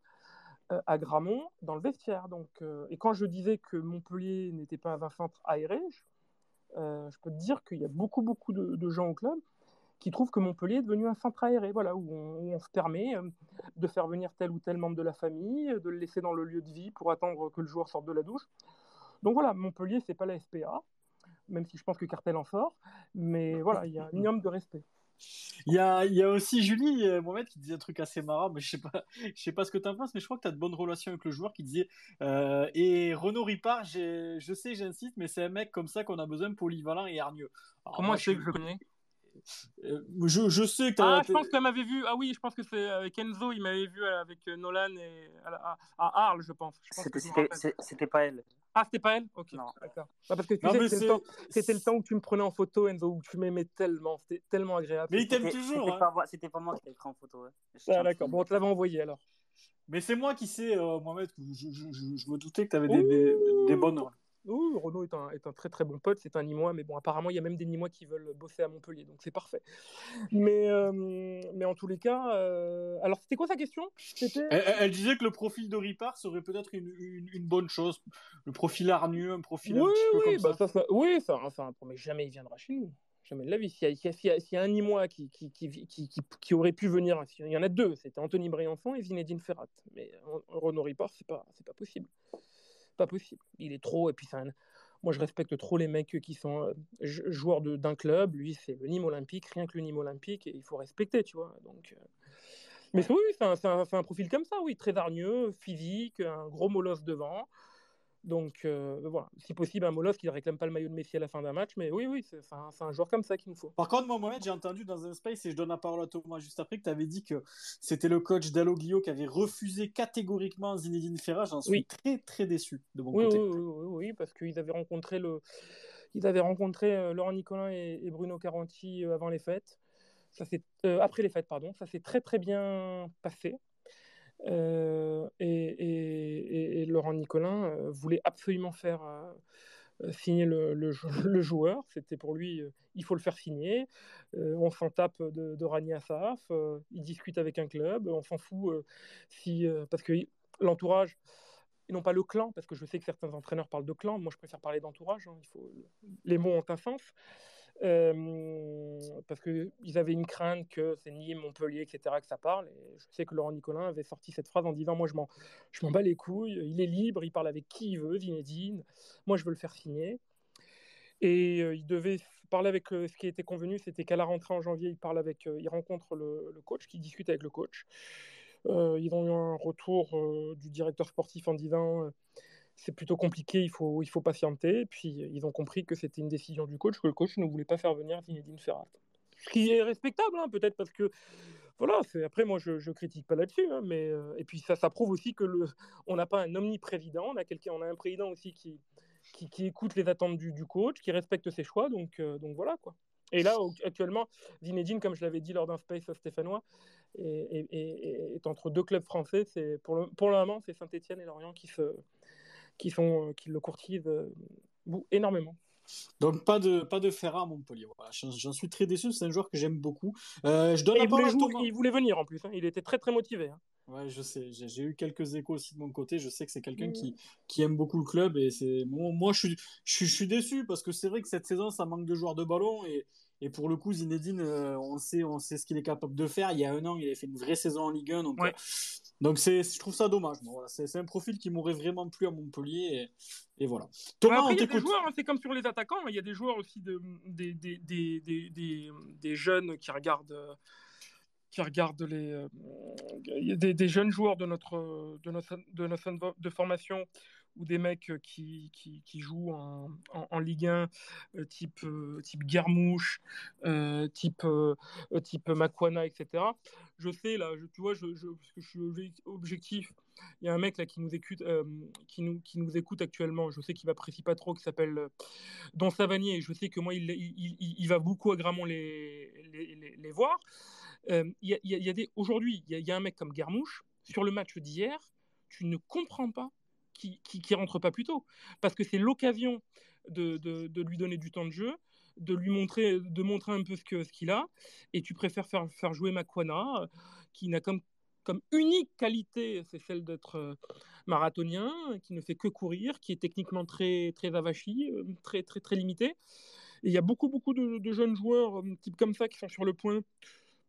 euh, à Gramont dans le vestiaire. Donc, et quand je disais que Montpellier n'était pas un centre aéré, je, euh, je peux te dire qu'il y a beaucoup beaucoup de, gens au club qui trouvent que Montpellier est devenu un centre aéré, voilà, où on, où on se permet euh, de faire venir tel ou tel membre de la famille, de le laisser dans le lieu de vie pour attendre que le joueur sorte de la douche. Donc voilà, Montpellier, c'est pas la SPA, même si je pense que Cartel en sort, mais voilà, il y a un minimum de respect. Il y a, il y a aussi Julie euh, Mohamed qui disait un truc assez marrant, mais je sais pas, je sais pas ce que tu en penses, mais je crois que tu as de bonnes relations avec le joueur qui disait euh, et Renaud Ripard, je sais, j'insiste, mais c'est un mec comme ça qu'on a besoin polyvalent et hargneux. Alors, Comment moi, je sais que je le connais? Euh, je, je sais que t'as- Ah, je pense qu'elle m'avait vu. Ah oui, je pense que c'est avec Enzo, il m'avait vu avec euh, Nolan et à, à- à Arles, je pense. Je pense c'était pas elle. Ah, c'était pas elle? Ok, Non. d'accord. Ah, parce que tu Non, sais, c'était le, c'est- temps- c'était le temps où tu me prenais en photo, Enzo, où tu m'aimais tellement. C'était tellement agréable. Mais il t'aime C'était- toujours, C'était hein. pas, moi- c'était pas moi qui pris en photo. ouais. Je Ah, d'accord. Bon, on te l'avait envoyé alors. Mais c'est moi qui sais, euh, Mohamed, que je, je, je, je me doutais que tu avais des, des, des bonnes. Oui, Renaud est un, est un très très bon pote, c'est un Nîmois, mais bon, apparemment, il y a même des Nîmois qui veulent bosser à Montpellier, donc c'est parfait. Mais, euh, mais en tous les cas, euh, alors c'était quoi sa question? Elle, disait que le profil de Ripard serait peut-être une, une, une bonne chose. Le profil hargneux, un profil un Oui, petit peu oui, comme bah ça. ça, ça- oui, ça, enfin, mais jamais il viendra chez nous. Jamais de la vie. S'il y, a- y un Nîmois qui, qui, qui, qui, aurait pu venir, il y en a deux, c'était Anthony Briançon et Zinedine Ferrat. Mais euh, Renaud Ripard, c'est pas, c'est pas possible. Pas possible. Il est trop, et puis c'est un- Moi, je respecte trop les mecs qui sont euh, jou- joueurs de- d'un club. Lui, c'est le Nîmes Olympique, rien que le Nîmes Olympique, et il faut respecter, tu vois. Donc, euh, Mais oui, c'est un, c'est un- c'est un profil comme ça, oui, très hargneux, physique, un gros molosse devant. Donc euh, voilà, si possible, un molosse qui ne réclame pas le maillot de Messi à la fin d'un match, mais oui, oui, c'est un, joueur comme ça qu'il nous faut. Par contre, moi, Mohamed, j'ai entendu dans un space, et je donne la parole à Thomas juste après, que tu avais dit que c'était le coach Dalloglio qui avait refusé catégoriquement Zinedine Ferrat. J'en suis Oui. très, très déçu de mon Oui, oui, côté. oui, oui, oui, parce qu'ils avaient rencontré, le... Ils avaient rencontré euh, Laurent Nicolin et, et Bruno Caranti euh, avant les fêtes. Ça s'est- euh, après les fêtes, pardon. Ça s'est très très bien passé. Euh, et, Laurent Nicolin euh, voulait absolument faire euh, signer le, le jou- <laughs> le joueur. C'était pour lui, il faut le faire signer. On s'en tape de, de Rani Assaf. il discute avec un club. On s'en fout si, parce que l'entourage, et non pas le clan, parce que je sais que certains entraîneurs parlent de clan. Moi, je préfère parler d'entourage. hein, il faut... Les mots ont un sens. Parce qu'ils avaient une crainte que c'est Nîmes, Montpellier, etc., que ça parle. Je sais que Laurent Nicolin avait sorti cette phrase en disant Moi, je m'en, je m'en bats les couilles, il est libre, il parle avec qui il veut, Zinedine. Moi, je veux le faire signer. Et il devait parler avec euh, ce qui était convenu, c'était qu'à la rentrée en janvier, il parle avec, il rencontre le, le coach, qui discute avec le coach. Ils ont eu un retour du directeur sportif en disant c'est plutôt compliqué, il faut, il faut patienter. Puis ils ont compris que c'était une décision du coach, que le coach ne voulait pas faire venir Zinedine Ferrat. Ce qui est respectable, hein, peut-être parce que voilà, après moi je, je critique pas là-dessus, hein, mais euh, et puis ça, ça prouve aussi que le, on n'a pas un omniprésident, on a quelqu'un, on a un président aussi qui, qui, écoute les attentes du, coach, qui respecte ses choix, donc euh, donc voilà quoi. Et là, actuellement, Zinedine, comme je l'avais dit lors d'un space stéphanois, est, est- est- est entre deux clubs français. Pour le, pour le moment, c'est Saint-Etienne et Lorient qui, se, qui, sont, euh, qui le courtisent euh, énormément. Donc, pas de, pas de Ferrat à Montpellier. Voilà, j'en, suis très déçu. C'est un joueur que j'aime beaucoup. Euh, je donne il, voulait jouer- il voulait venir en plus. hein. Il était très très motivé. hein. Ouais, je sais. J'ai, eu quelques échos aussi de mon côté. Je sais que c'est quelqu'un Mm. qui, qui aime beaucoup le club. Et c'est, moi, moi, je suis, je, suis, je suis déçu parce que c'est vrai que cette saison, ça manque de joueurs de ballon. Et, et pour le coup, Zinedine, euh, on sait, on sait ce qu'il est capable de faire. Il y a un an, il avait fait une vraie saison en Ligue 1. Donc, Ouais. euh, donc c'est, je trouve ça dommage. Voilà, c'est, un profil qui m'aurait vraiment plu à Montpellier. Et, et voilà. Thomas, Après, on il y a des joueurs, hein, c'est comme sur les attaquants, il y a des joueurs aussi, de, des, des, des, des, jeunes qui regardent, qui regardent les, euh, des, des jeunes joueurs de notre, de notre, de notre de formation ou des mecs qui, qui, qui jouent en, en, Ligue 1, euh, type, euh, type Guermouche, euh, type, type Makwana, etc. Je sais, là, je, tu vois, je, je, parce que je suis objectif, il y a un mec là qui nous écoute, qui nous, qui nous écoute actuellement, je sais qu'il n'apprécie pas trop, qui s'appelle Don Savanier, et je sais que moi, il, il, il, va beaucoup à Gramont les, les, les, voir. Il y, a, y a des, aujourd'hui, il y, y, a un mec comme Guermouche, sur le match d'hier, tu ne comprends pas qui, qui, rentre pas plus tôt. Parce que c'est l'occasion de, de, lui donner du temps de jeu, de lui montrer, de montrer un peu ce qu'il ce a, et tu préfères faire, faire jouer Makwana, qui n'a comme, comme unique qualité, c'est celle d'être marathonien, qui ne fait que courir, qui est techniquement très, très avachi, très, très, très limité. Et il y a beaucoup, beaucoup de, de jeunes joueurs, type comme ça, qui sont sur le point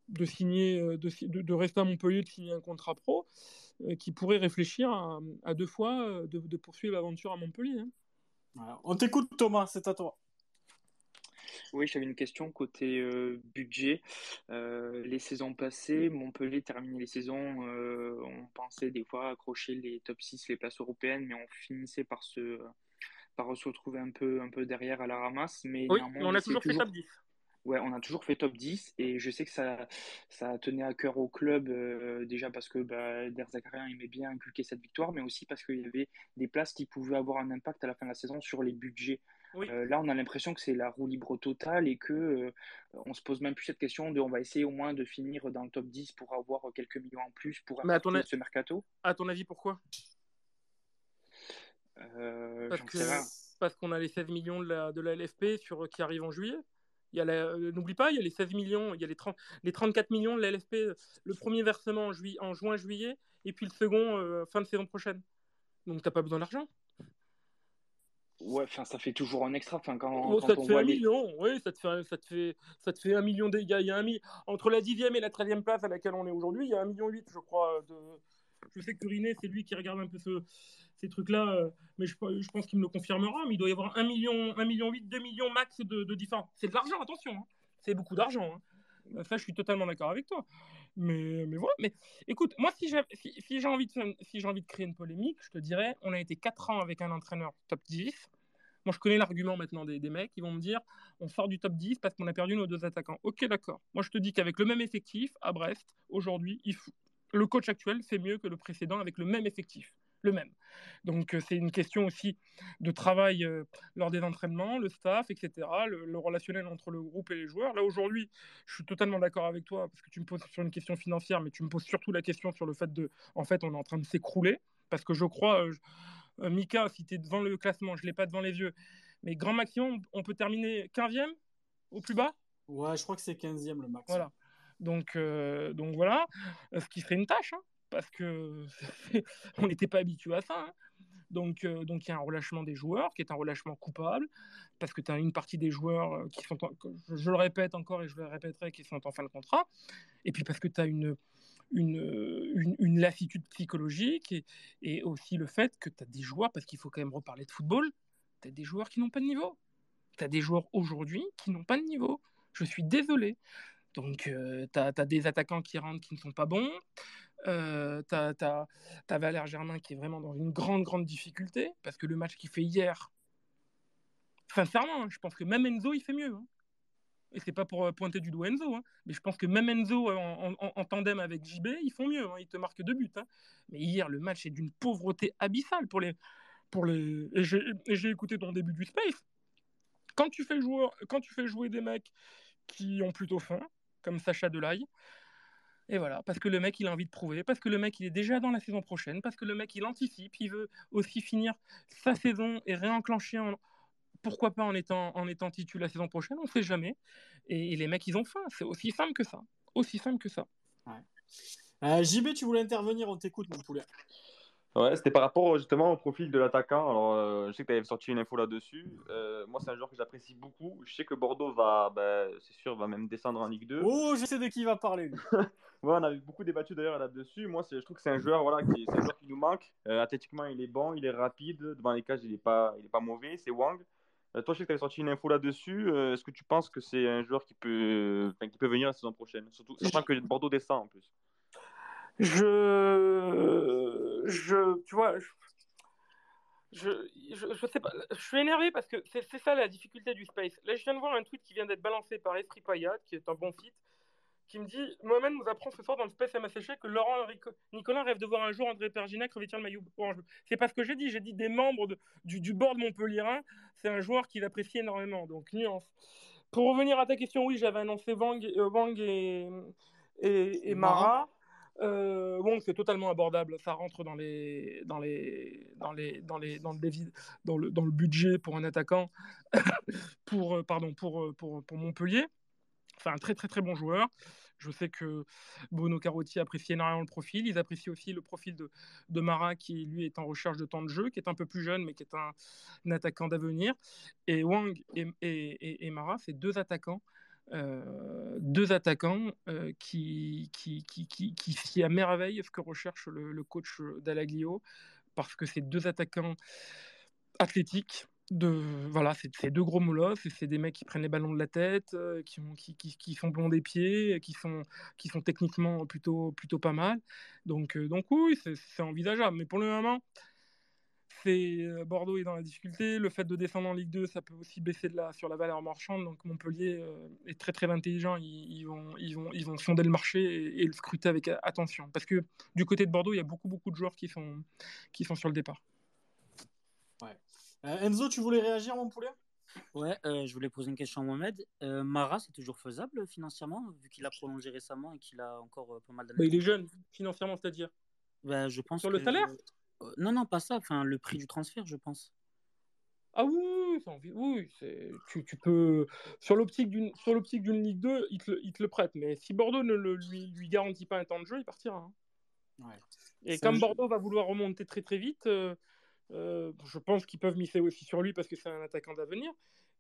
de signer, de, de, rester à Montpellier, de signer un contrat pro, euh, qui pourrait réfléchir à, à deux fois de, de poursuivre l'aventure à Montpellier. Hein. Voilà. On t'écoute Thomas, c'est à toi. Oui, j'avais une question côté euh, budget. Euh, les saisons passées, Montpellier terminait les saisons, euh, on pensait des fois accrocher les top 6, les places européennes, mais on finissait par se, par se retrouver un peu, un peu derrière à la ramasse. Mais oui, mais on a toujours fait toujours... top 10 ouais, on a toujours fait top 10 et je sais que ça, ça tenait à cœur au club euh, déjà parce que bah, Der Zakarian aimait bien inculquer cette victoire, mais aussi parce qu'il y avait des places qui pouvaient avoir un impact à la fin de la saison sur les budgets. Oui. Euh, là, on a l'impression que c'est la roue libre totale et que euh, on se pose même plus cette question de on va essayer au moins de finir dans le top 10 pour avoir quelques millions en plus pour mais à ton ce mercato. À ton avis, pourquoi? Euh, Parce qu'on a les 16 millions de la, de la LFP sur, qui arrivent en juillet? N'oublie pas, il y a les 16 millions, il y a les, 30, les 34 millions de la LFP, le premier versement en, juillet, en juin-juillet, et puis le second euh, fin de saison prochaine. Donc t'as pas besoin d'argent. Ouais, enfin ça fait toujours un extra. Enfin, quand, oh, quand ça te on fait voit un les... million, oui, ça te fait, ça te fait, ça te fait un million de. Il y a, il y a un mi... entre la dixième et la treizième place à laquelle on est aujourd'hui, il y a un million huit, je crois. De... Je sais que Riné, c'est lui qui regarde un peu ce, ces trucs-là, euh, mais je, pense qu'il me le confirmera. Mais il doit y avoir un million, un million 8, 2 millions max de, de différence. C'est de l'argent, attention. Hein. C'est beaucoup d'argent. Hein. Ça, je suis totalement d'accord avec toi. Mais, mais voilà. Mais écoute, moi, si j'ai si, envie, de, si envie de créer une polémique, je te dirais on a été 4 ans avec un entraîneur top 10. Moi, je connais l'argument maintenant des, mecs qui vont me dire on sort du top 10 parce qu'on a perdu nos deux attaquants. Ok, d'accord. Moi, je te dis qu'avec le même effectif à Brest, aujourd'hui, le coach actuel fait mieux que le précédent avec le même effectif le même. Donc c'est une question aussi de travail euh, lors des entraînements, le staff, etc., le, le, relationnel entre le groupe et les joueurs. Là aujourd'hui, je suis totalement d'accord avec toi parce que tu me poses sur une question financière, mais tu me poses surtout la question sur le fait de, en fait, on est en train de s'écrouler parce que je crois, euh, Mika, si tu es devant le classement, je l'ai pas devant les yeux, mais grand maximum, on peut terminer 15e au plus bas? Ouais, je crois que c'est 15e le max. Voilà. Donc, euh, donc voilà, ce qui serait une tâche. Hein parce que <laughs> on n'était pas habitué à ça. Hein. Donc, euh, donc il y a un relâchement des joueurs qui est un relâchement coupable parce que tu as une partie des joueurs euh, qui sont, en, je le répète encore et je le répéterai, qui sont en fin de contrat. Et puis parce que tu as une, une, une, une, lassitude psychologique et, et, aussi le fait que tu as des joueurs, parce qu'il faut quand même reparler de football, tu as des joueurs qui n'ont pas de niveau. Tu as des joueurs aujourd'hui qui n'ont pas de niveau. Je suis désolé. Donc, euh, tu as, des attaquants qui rentrent qui ne sont pas bons. Euh, tu as, Valère Germain qui est vraiment dans une grande, grande difficulté parce que le match qu'il fait hier, sincèrement, hein, je pense que même Enzo, il fait mieux. Hein. Et c'est pas pour pointer du doigt Enzo, hein, mais je pense que même Enzo en, en, tandem avec JB, ils font mieux. Ils te marquent deux buts. hein. Mais hier, le match est d'une pauvreté abyssale pour les. Pour les... Et j'ai écouté ton début du Space. Quand tu, fais jouer, quand tu fais jouer des mecs qui ont plutôt faim, comme Sacha Delaye, et voilà, parce que le mec, il a envie de prouver, parce que le mec, il est déjà dans la saison prochaine, parce que le mec, il anticipe, il veut aussi finir sa saison et réenclencher, en... pourquoi pas en étant, en étant titu la saison prochaine, on ne sait jamais. Et, les mecs, ils ont faim, c'est aussi simple que ça. Aussi simple que ça. Euh, JB, tu voulais intervenir, on t'écoute, mon poulet. Ouais, c'était par rapport justement au profil de l'attaquant. Alors, euh, je sais que tu avais sorti une info là-dessus. Euh, moi, c'est un joueur que j'apprécie beaucoup. Je sais que Bordeaux va, bah, c'est sûr, va même descendre en Ligue 2. Oh, je sais de qui il va parler. <laughs> ouais, on a beaucoup débattu d'ailleurs là-dessus. Moi, je trouve que c'est un joueur, voilà, qui, un joueur qui nous manque. Euh, athlétiquement, il est bon, il est rapide. Devant les cages, il n'est pas, il est pas mauvais. C'est Wang. toi, je sais que tu avais sorti une info là-dessus. Est-ce que tu penses que c'est un joueur qui peut, qui peut venir la saison prochaine? Surtout, sachant que Bordeaux descend en plus. Je, je, tu vois, je, je, je, je sais pas, je suis énervé parce que c'est ça la difficulté du space. Là, je viens de voir un tweet qui vient d'être balancé par Esprit Payat, qui est un bon site, qui me dit Mohamed nous apprend ce soir dans le space MSH que Laurent Nicolas rêve de voir un jour André Perginac revêtir le maillot orange. C'est pas ce que j'ai dit, j'ai dit des membres de- du, du board Montpellierin, c'est un joueur qu'il apprécie énormément, donc nuance. Pour revenir à ta question, oui, j'avais annoncé Wang, euh, Wang et, et, et Mara. Euh, Wong, c'est totalement abordable. Ça rentre dans les, dans les, dans les, dans les, dans le, dans le, dans le budget pour un attaquant, <laughs> pour, euh, pardon, pour, euh, pour, pour Montpellier. C'est un très très très bon joueur. Je sais que Bruno Carotti apprécie énormément le profil. Ils apprécient aussi le profil de, de Mara qui lui est en recherche de temps de jeu, qui est un peu plus jeune mais qui est un, attaquant d'avenir. Et Wang et, et, et, et Mara, c'est deux attaquants deux attaquants euh, qui, qui, qui, qui, qui à merveille ce que recherche le, coach d'Alaglio, parce que c'est deux attaquants athlétiques. De, voilà, c'est deux gros molosses, c'est des mecs qui prennent les ballons de la tête, euh, qui, ont, qui, qui, sont blonds des pieds, qui sont, qui sont techniquement plutôt, plutôt pas mal. Donc, euh, donc oui, c'est envisageable. Mais pour le moment, c'est euh, Bordeaux est dans la difficulté. Le fait de descendre en Ligue 2, ça peut aussi baisser de la, sur la valeur marchande. Donc Montpellier euh, est très très intelligent. Ils, ils vont, ils, vont, ils vont sonder le marché et, et le scruter avec a- attention. Parce que du côté de Bordeaux, il y a beaucoup beaucoup de joueurs qui sont, qui sont sur le départ. Ouais. Euh, Enzo, tu voulais réagir, mon poulet? Ouais, euh, je voulais poser une question à Mohamed. Euh, Mara, c'est toujours faisable financièrement, vu qu'il a prolongé récemment et qu'il a encore euh, pas mal d'années Bah, il est jeune, financièrement, c'est-à-dire? Ben, je pense Sur le que- salaire? Euh, Non, non, pas ça. Enfin, le prix du transfert, je pense. Ah oui, oui, oui, tu, tu peux sur l'optique d'une sur l'optique d'une Ligue 2, il te, le- il te le prête. Mais si Bordeaux ne le- lui, lui garantit pas un temps de jeu, il partira. hein. Ouais. Et comme jeu- Bordeaux va vouloir remonter très très vite, euh, euh, je pense qu'ils peuvent miser aussi sur lui parce que c'est un attaquant d'avenir.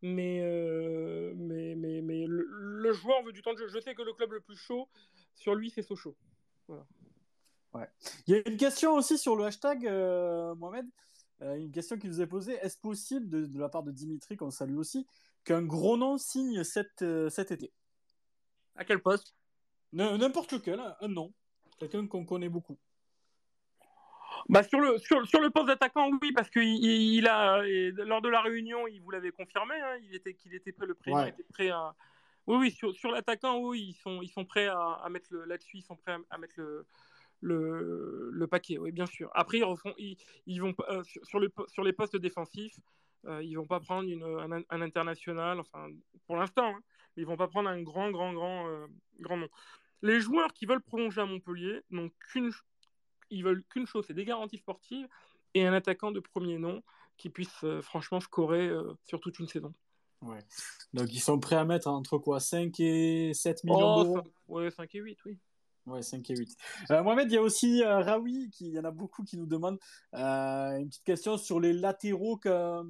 Mais, euh, mais, mais, mais le, le joueur veut du temps de jeu. Je sais que le club le plus chaud sur lui, c'est Sochaux. Il y a une question aussi sur le hashtag, euh, Mohamed. Euh, une question qui nous est posée. Est-ce possible, de, de la part de Dimitri, qu'on salue aussi, qu'un gros nom signe cet, euh, cet été? À quel poste? N'importe lequel, un- nom. Quelqu'un qu'on connaît beaucoup. Bah sur le sur, sur le poste d'attaquant oui parce que il, il a lors de la réunion il vous l'avait confirmé hein, il était qu'il était prêt le président Ouais. était prêt à oui oui sur, sur l'attaquant oui ils sont ils sont prêts à, à mettre le là-dessus ils sont prêts à, à mettre le le, le paquet oui bien sûr après ils refont ils, ils vont euh, sur, le les postes défensifs euh, ils vont pas prendre une, un, un international enfin pour l'instant hein, ils vont pas prendre un grand grand grand euh, grand nom les joueurs qui veulent prolonger à Montpellier n'ont qu'une ils veulent qu'une chose, c'est des garanties sportives et un attaquant de premier nom qui puisse euh, franchement scorer euh, sur toute une saison. Ouais. Donc ils sont prêts à mettre entre quoi 5 et 7 millions Oh, d'euros? ouais, 5 et 8, oui. Ouais, 5 et 8. Euh, Mohamed, il y a aussi euh, Raoui, il y en a beaucoup qui nous demandent euh, une petite question sur les latéraux euh,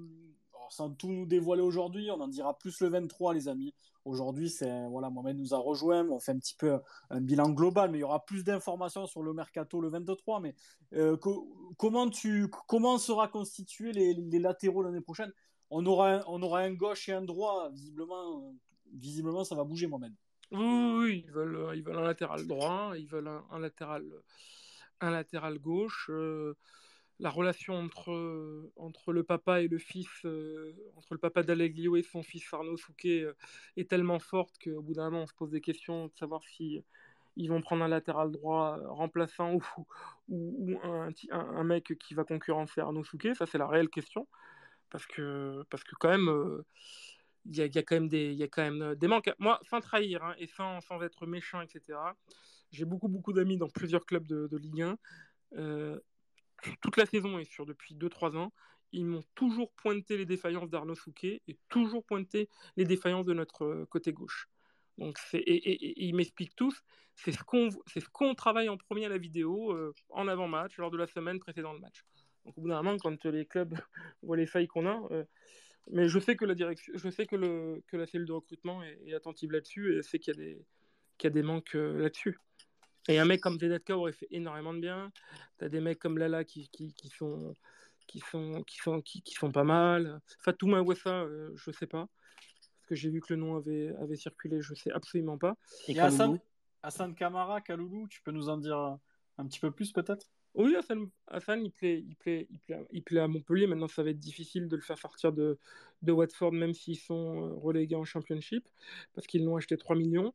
alors, sans tout nous dévoiler aujourd'hui, on en dira plus le 23, les amis. Aujourd'hui, c'est voilà, Mohamed nous a rejoint, on fait un petit peu un bilan global, mais il y aura plus d'informations sur le mercato le 23. Mais co- comment tu comment sera constitué les, les latéraux l'année prochaine? On aura un, on aura un gauche et un droit, visiblement, visiblement ça va bouger, Mohamed. Oui, ils veulent, euh, ils veulent un latéral droit, ils veulent un, latéral, un latéral gauche. euh, la relation entre, entre le papa et le fils, euh, entre le papa d'Aleglio et son fils Arnaud Souquet est tellement forte qu'au bout d'un moment, on se pose des questions de savoir si vont prendre un latéral droit remplaçant ou, ou, un, un, mec qui va concurrencer Arnaud Souquet. Ça, c'est la réelle question. Parce que, parce que quand même, il y, a, quand même des, y a quand même euh, des manques. Moi, sans trahir hein, et sans, sans être méchant, etc., j'ai beaucoup, beaucoup d'amis dans plusieurs clubs de, Ligue 1. Euh, toute la saison et sur depuis 2-3 ans, ils m'ont toujours pointé les défaillances d'Arnaud Souquet et toujours pointé les défaillances de notre euh, côté gauche. Donc et, et- ils m'expliquent tous, c'est ce qu'on ce qu'on travaille en premier à la vidéo, en avant-match, lors de la semaine précédant le match. Donc au bout d'un moment, quand les clubs <laughs> voient les failles qu'on a, mais je sais que la direction, je sais que, le, que la cellule de recrutement est, est attentive là-dessus et sait qu'il y a des, qu'il y a des manques euh, là-dessus. Et un mec comme Zedatka aurait fait énormément de bien. T'as des mecs comme Lala qui, qui, qui sont qui sont qui sont qui, qui sont pas mal. Fatouma Wassa, euh, je sais pas parce que j'ai vu que le nom avait avait circulé, je sais absolument pas. Et a Hassan, Hassan Kamara, Kaloulou, tu peux nous en dire un petit peu plus peut-être? Oui, Hassan, Hassan, il, plaît, il, plaît, il, plaît, il plaît à Montpellier. Maintenant, ça va être difficile de le faire sortir de, de Watford, même s'ils sont euh, relégués en Championship, parce qu'ils l'ont acheté 3 millions.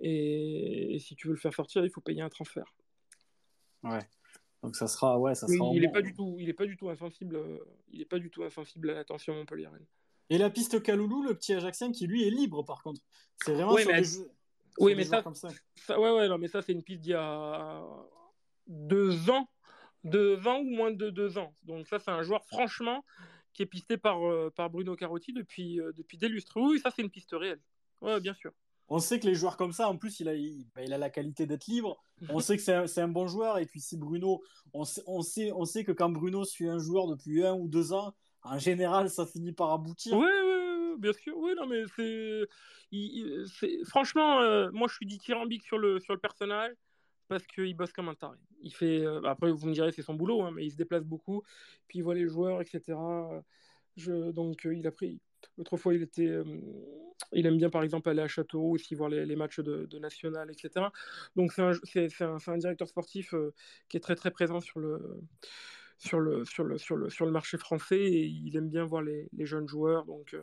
Et, et si tu veux le faire sortir, il faut payer un transfert. Ouais. Donc ça sera, ouais, ça sera il n'est pas du tout, il est pas du tout insensible. euh, il est pas du tout insensible à l'attention Montpellier. Et la piste Kaloulou, le petit Ajaxien qui lui est libre par contre. C'est vraiment Oui, sur mais- des jeux. Oui, mais ça, comme ça. ça, ouais, ouais, non, mais ça, c'est une piste d'il y a deux ans, deux ans ou moins de deux ans. Donc ça, c'est un joueur, franchement, qui est pisté par, euh, par Bruno Carotti depuis, euh, depuis des lustres. Oui, ça, c'est une piste réelle. Ouais, bien sûr. On sait que les joueurs comme ça, en plus, il a, il, bah, il a la qualité d'être libre. On sait que c'est un, un bon joueur. Et puis si Bruno, on sait, on, sait, on sait que quand Bruno suit un joueur depuis un ou deux ans, en général, ça finit par aboutir. Oui, oui, bien sûr. Oui, non, mais c'est- Franchement, euh, moi, je suis dithyrambique sur le, sur le personnage parce qu'il bosse comme un taré. Il fait. euh, Après, vous me direz, c'est son boulot, hein, mais il se déplace beaucoup. Puis il voit les joueurs, etc. Donc, euh, il a pris. L'autre fois, il était. euh, Il aime bien, par exemple, aller à Châteauroux aussi voir les, matchs de, de National, etc. Donc, c'est un, directeur sportif qui est très, très présent sur le sur le, sur le, sur le, sur le marché français et il aime bien voir les, jeunes joueurs. Donc,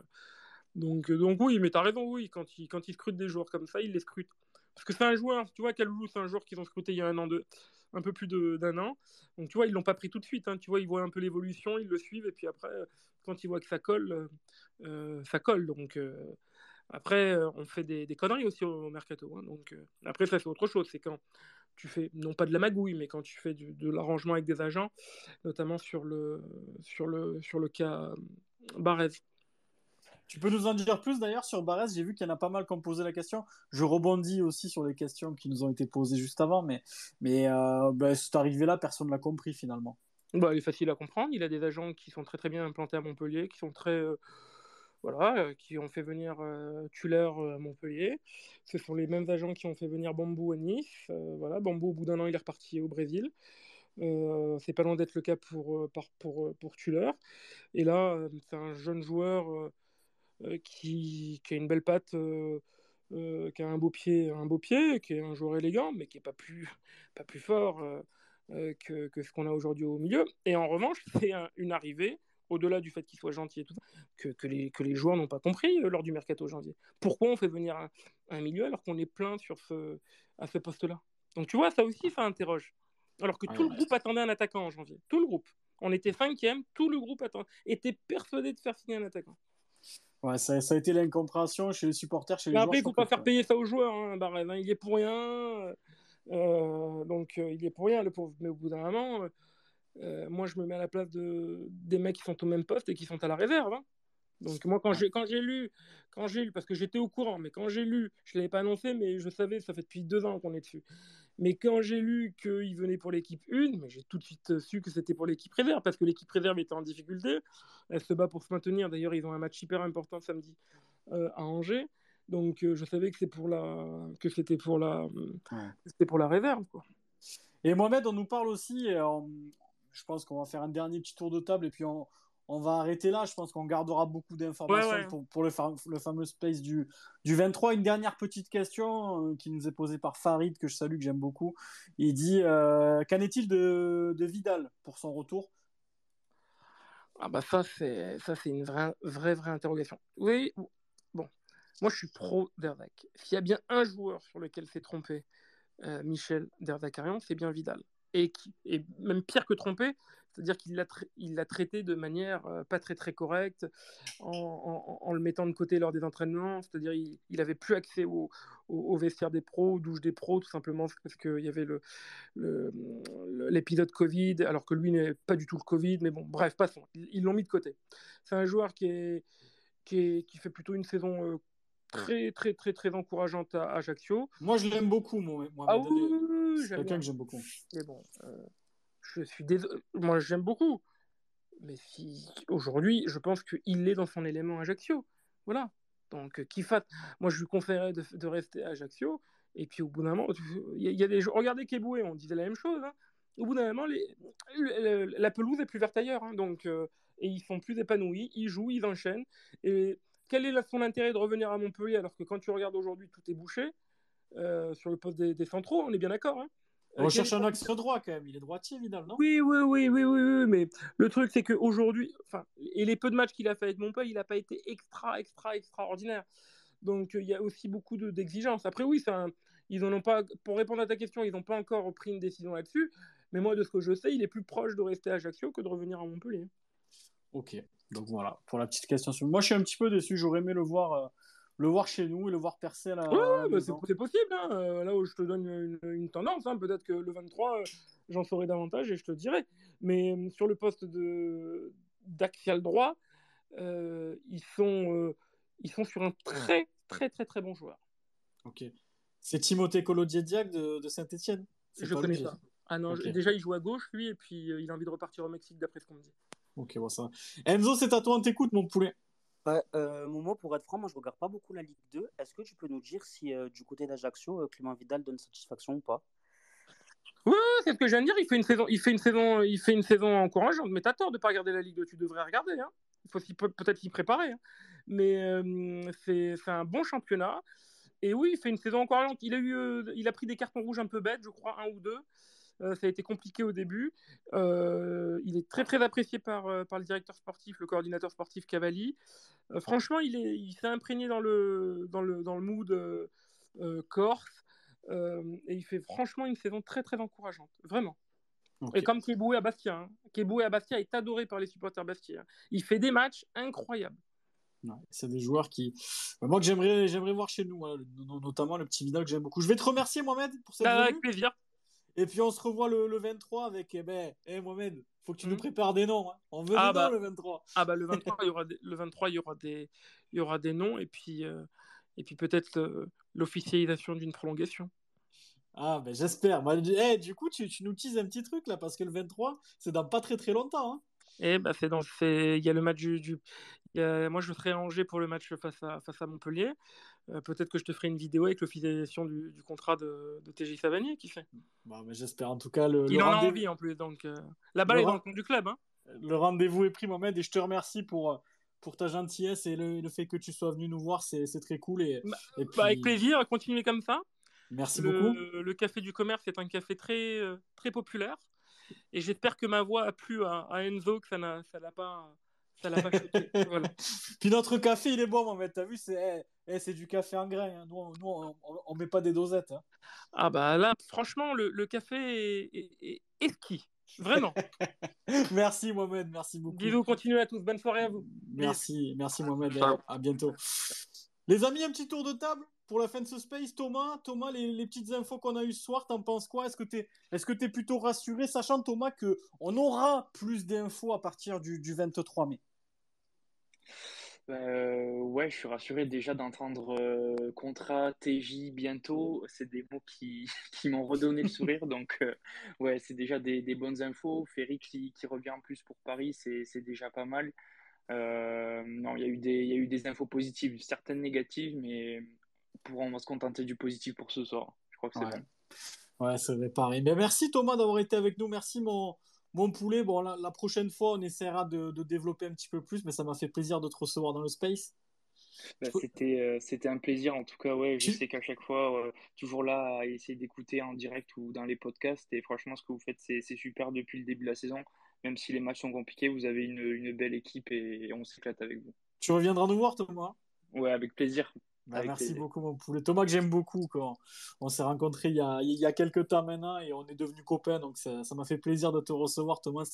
donc oui, mais tu as raison, oui, quand il, quand il scrute des joueurs comme ça, il les scrute. Parce que c'est un joueur, tu vois, Kaloulou, c'est un joueur qu'ils ont scruté il y a un an, de, un peu plus d'un an. Donc tu vois, ils l'ont pas pris tout de suite. hein. Tu vois, ils voient un peu l'évolution, ils le suivent, et puis après, euh, quand ils voient que ça colle, euh, euh, ça colle. Donc après, on fait des, conneries aussi au, mercato. hein. Donc après, ça c'est autre chose. C'est quand tu fais, non pas de la magouille, mais quand tu fais de l'arrangement avec des agents, notamment sur le, sur le, sur le cas Barrez. Tu peux nous en dire plus d'ailleurs sur Barès? J'ai vu qu'il y en a pas mal qui ont posé la question. Je rebondis aussi sur les questions qui nous ont été posées juste avant, mais, mais euh, ben, c'est arrivé là, personne ne l'a compris finalement. Bah, il est facile à comprendre. Il a des agents qui sont très très bien implantés à Montpellier, qui sont très euh, voilà, euh, qui ont fait venir euh, Tuller à Montpellier. Ce sont les mêmes agents qui ont fait venir Bambou à Nice. Voilà, Bambou au bout d'un an il est reparti au Brésil. Euh, c'est pas loin d'être le cas pour pour pour Tuller. Et là, c'est un jeune joueur qui, qui a une belle patte. euh, euh, qui a un beau pied, un beau pied, qui est un joueur élégant, mais qui est pas plus, <laughs> pas plus fort euh, euh, que, que ce qu'on a aujourd'hui au milieu. Et en revanche, <laughs> c'est un- une arrivée, au-delà du fait qu'il soit gentil et tout ça, que, que, les, que les joueurs n'ont pas compris euh, lors du mercato janvier. Pourquoi on fait venir un, un milieu alors qu'on est plein sur ce, à ce poste-là? Donc tu vois, ça aussi, ça interroge. Alors que tout Ouais. le groupe attendait un attaquant en janvier. Tout le groupe. On était cinquième, tout le groupe attend- était persuadé de faire signer un attaquant. Ouais, ça, ça a été l'incompréhension chez les supporters, chez les joueurs. après, il je faut pas faire payer ça aux joueurs, hein, hein. Il est pour rien. euh, donc, euh, il est pour rien, le pauvre. Mais au bout d'un moment, euh, moi, je me mets à la place de, des mecs qui sont au même poste et qui sont à la réserve. hein. Donc, moi, quand j'ai quand j'ai lu, quand j'ai lu, parce que j'étais au courant, mais quand j'ai lu, je ne l'avais pas annoncé, mais je savais, ça fait depuis deux ans qu'on est dessus. Mais quand j'ai lu qu'il venait pour l'équipe 1, mais j'ai tout de suite su que c'était pour l'équipe réserve, parce que l'équipe réserve était en difficulté. Elle se bat pour se maintenir. D'ailleurs, ils ont un match hyper important samedi euh, à Angers. Donc, euh, je savais que c'est pour la, que c'était pour la, Ouais. c'était pour la réserve, quoi. Et Mohamed, on nous parle aussi, on- je pense qu'on va faire un dernier petit tour de table et puis on, on va arrêter là. Je pense qu'on gardera beaucoup d'informations Ouais, ouais. pour, pour le, fa- le fameux space du, du 23. Une dernière petite question euh, qui nous est posée par Farid, que je salue, que j'aime beaucoup. Il dit euh, Qu'en est-il de, de Vidal pour son retour? Ah bah ça c'est ça c'est une vraie vraie vraie interrogation. Oui, bon, moi je suis pro Dervac. S'il y a bien un joueur sur lequel s'est trompé euh, Michel Dervacarian, c'est bien Vidal. Et, qui, et même pire que trompé, c'est-à-dire qu'il l'a tra- traité de manière euh, pas très très correcte, en, en- en le mettant de côté lors des entraînements, c'est-à-dire il, il avait plus accès au, au, au vestiaire des pros, aux douches des pros, tout simplement parce qu'il y avait le, le- l'épisode Covid, alors que lui n'est pas du tout le Covid, mais bon, bref, passons. Ils l'ont mis de côté. C'est un joueur qui, est, qui, est, qui fait plutôt une saison euh, très, très, très, très encourageante à Ajaccio. Moi, je l'aime beaucoup, Mohamed. Ah oui, oui, C'est quelqu'un que j'aime beaucoup. Mais bon, euh, je suis désolé. Moi, j'aime beaucoup. Mais si aujourd'hui, je pense qu'il est dans son élément Ajaccio. Voilà. Donc, euh, qu'il fasse. Moi, je lui conseillerais de, de rester à Ajaccio. Et puis, au bout d'un moment, il y, a- il y a des. Regardez Keboué, on disait la même chose. hein. Au bout d'un moment, les- le- le- la pelouse est plus verte ailleurs. hein. donc, euh, et ils sont plus épanouis. Ils jouent, ils enchaînent. Et quel est son intérêt de revenir à Montpellier alors que quand tu regardes aujourd'hui, tout est bouché? Sur le poste des, des centraux On est bien d'accord. hein. On Euh, cherche un axe droit quand même. Il est droitier, Vidal, non? Oui, oui, oui, oui, oui, oui, mais le truc, c'est qu'aujourd'hui, enfin, et les peu de matchs qu'il a fait avec Montpellier, il n'a pas été extra, extra, extraordinaire. Donc, euh, il y a aussi beaucoup de- d'exigences. Après, oui, un- ils en ont pas, pour répondre à ta question, ils n'ont pas encore pris une décision là-dessus. Mais moi, de ce que je sais, il est plus proche de rester à Ajaccio que de revenir à Montpellier. Ok. Donc voilà, pour la petite question. Moi, je suis un petit peu déçu. J'aurais aimé le voir, euh, le voir chez nous et le voir percer à la, Ouais, bah, c'est possible. hein. Euh, Là où je te donne une, une tendance, hein, peut-être que le 23, euh, j'en saurai davantage et je te dirai. Mais euh, sur le poste de d'axial droit, euh, ils, sont, euh, ils sont sur un très, très, très, très bon joueur. Ok. C'est Timothée Colodiediac de, de Saint-Etienne. Je connais pas. Ah non, déjà, il joue à gauche, lui, et puis euh, il a envie de repartir au Mexique, d'après ce qu'on me dit. Ok, bon, ça va. Enzo, c'est à toi, on t'écoute, mon poulet. Ouais, euh, Momo, pour être franc, moi je regarde pas beaucoup la Ligue 2. Est-ce que tu peux nous dire si euh, du côté d'Ajaccio, euh, Clément Vidal donne satisfaction ou pas? Ouais, c'est ce que je viens de dire. Il fait une saison, il fait une saison, il fait une saison encourageante. Mais t'as tort de pas regarder la Ligue 2. Tu devrais regarder. Hein. Il faut peut-être s'y préparer. hein. Mais euh, c'est un bon championnat. Et oui, il fait une saison encourageante. Il a eu, il a pris des cartons rouges un peu bêtes, je crois, un ou deux. Euh, ça a été compliqué au début. Euh, il est très très apprécié par, euh, par le directeur sportif, le coordinateur sportif Cavalli. Euh, franchement, il est, il s'est imprégné dans le dans le dans le mood corse. Et il fait franchement une saison très très encourageante, vraiment. Et comme Keboué à Bastia, hein. Keboué à Bastia est adoré par les supporters bastiais. hein. Il fait des matchs incroyables. Ouais, c'est des joueurs qui. bah, moi, que j'aimerais, j'aimerais voir chez nous, hein, no- notamment le petit Vidal que j'aime beaucoup. Je vais te remercier, Mohamed, pour cette Ah, venue. avec plaisir. Et puis, on se revoit le, le 23 avec. Eh ben, eh, Mohamed, faut que tu nous Mhm. prépares des noms. Hein. On veut Ah, des bah. noms le 23. Ah bah le 23, il y aura <laughs> des, le 23, il y aura des, il y aura des noms et puis, euh, et puis peut-être euh, l'officialisation d'une prolongation. Ah, ben j'espère. Bah, du- eh, du coup, tu, tu nous teases un petit truc là, parce que le 23, c'est dans pas très très longtemps. Hein. Et bah c'est dans, c'est, il y a le match du, du- a- moi je serai à Angers pour le match face à, face à Montpellier. Euh, peut-être que je te ferai une vidéo avec l'officialisation du, du contrat de, de TJ Savanier, qui fait. Bah, mais j'espère en tout cas le, Il le en a envie en plus, donc euh, la balle Le est dans le compte du club. Hein. le rendez-vous est pris, Mohamed, et je te remercie pour, euh, pour ta gentillesse et le, le fait que tu sois venu nous voir, c'est c'est très cool. Et, Bah, et puis, Bah, avec plaisir, continuez comme ça. Merci beaucoup. Le, café du commerce est un café très, très populaire. Et j'espère que ma voix a plu à, à Enzo, que ça n'a ça l'a pas, ça l'a pas choqué. <laughs> Voilà. Puis notre café, il est bon, Mohamed. T'as vu, c'est eh, eh, c'est du café en grain. hein. Nous, on, nous, on, on- on met pas des dosettes. hein. Ah bah là, franchement, le, le café est, exquis. Vraiment. <laughs> merci, Mohamed. Merci beaucoup. Bisous, continuez à tous. Bonne soirée à vous. Merci, merci Mohamed. À bientôt. Les amis, un petit tour de table? Pour la fin de ce space. Thomas, Thomas, les, les petites infos qu'on a eues ce soir, t'en penses quoi? Est-ce que t'es est-ce que t'es plutôt rassuré, sachant Thomas que on aura plus d'infos à partir du, du 23 mai? Euh, ouais, je suis rassuré déjà d'entendre euh, contrat, TJ bientôt. C'est des mots qui, <laughs> qui m'ont redonné le sourire. <laughs> Donc, euh, ouais, c'est déjà des, des bonnes infos. Ferry qui, qui revient en plus pour Paris, c'est, c'est déjà pas mal. Non, il y a eu des, il y a eu des infos positives, certaines négatives, mais pour, on va se contenter du positif pour ce soir. Je crois que c'est Ouais. bon. Ouais, c'est vrai, pareil. Mais merci Thomas d'avoir été avec nous. Merci mon, mon poulet. Bon, la, la prochaine fois, on essaiera de, de développer un petit peu plus, mais ça m'a fait plaisir de te recevoir dans le space. Bah, c'était, euh, c'était un plaisir en tout cas. Ouais, je Tu- sais qu'à chaque fois, euh, toujours là à essayer d'écouter en direct ou dans les podcasts. Et franchement, ce que vous faites, c'est, c'est super depuis le début de la saison. Même si les matchs sont compliqués, vous avez une, une belle équipe et on s'éclate avec vous. Tu reviendras nous voir, Thomas Ouais, avec plaisir. Bah, merci beaucoup, mon poulet. Thomas, que j'aime beaucoup. Quand on s'est rencontrés il y, a, il y a quelques temps maintenant et on est devenus copains. Donc, ça m'a fait plaisir de te recevoir, Thomas.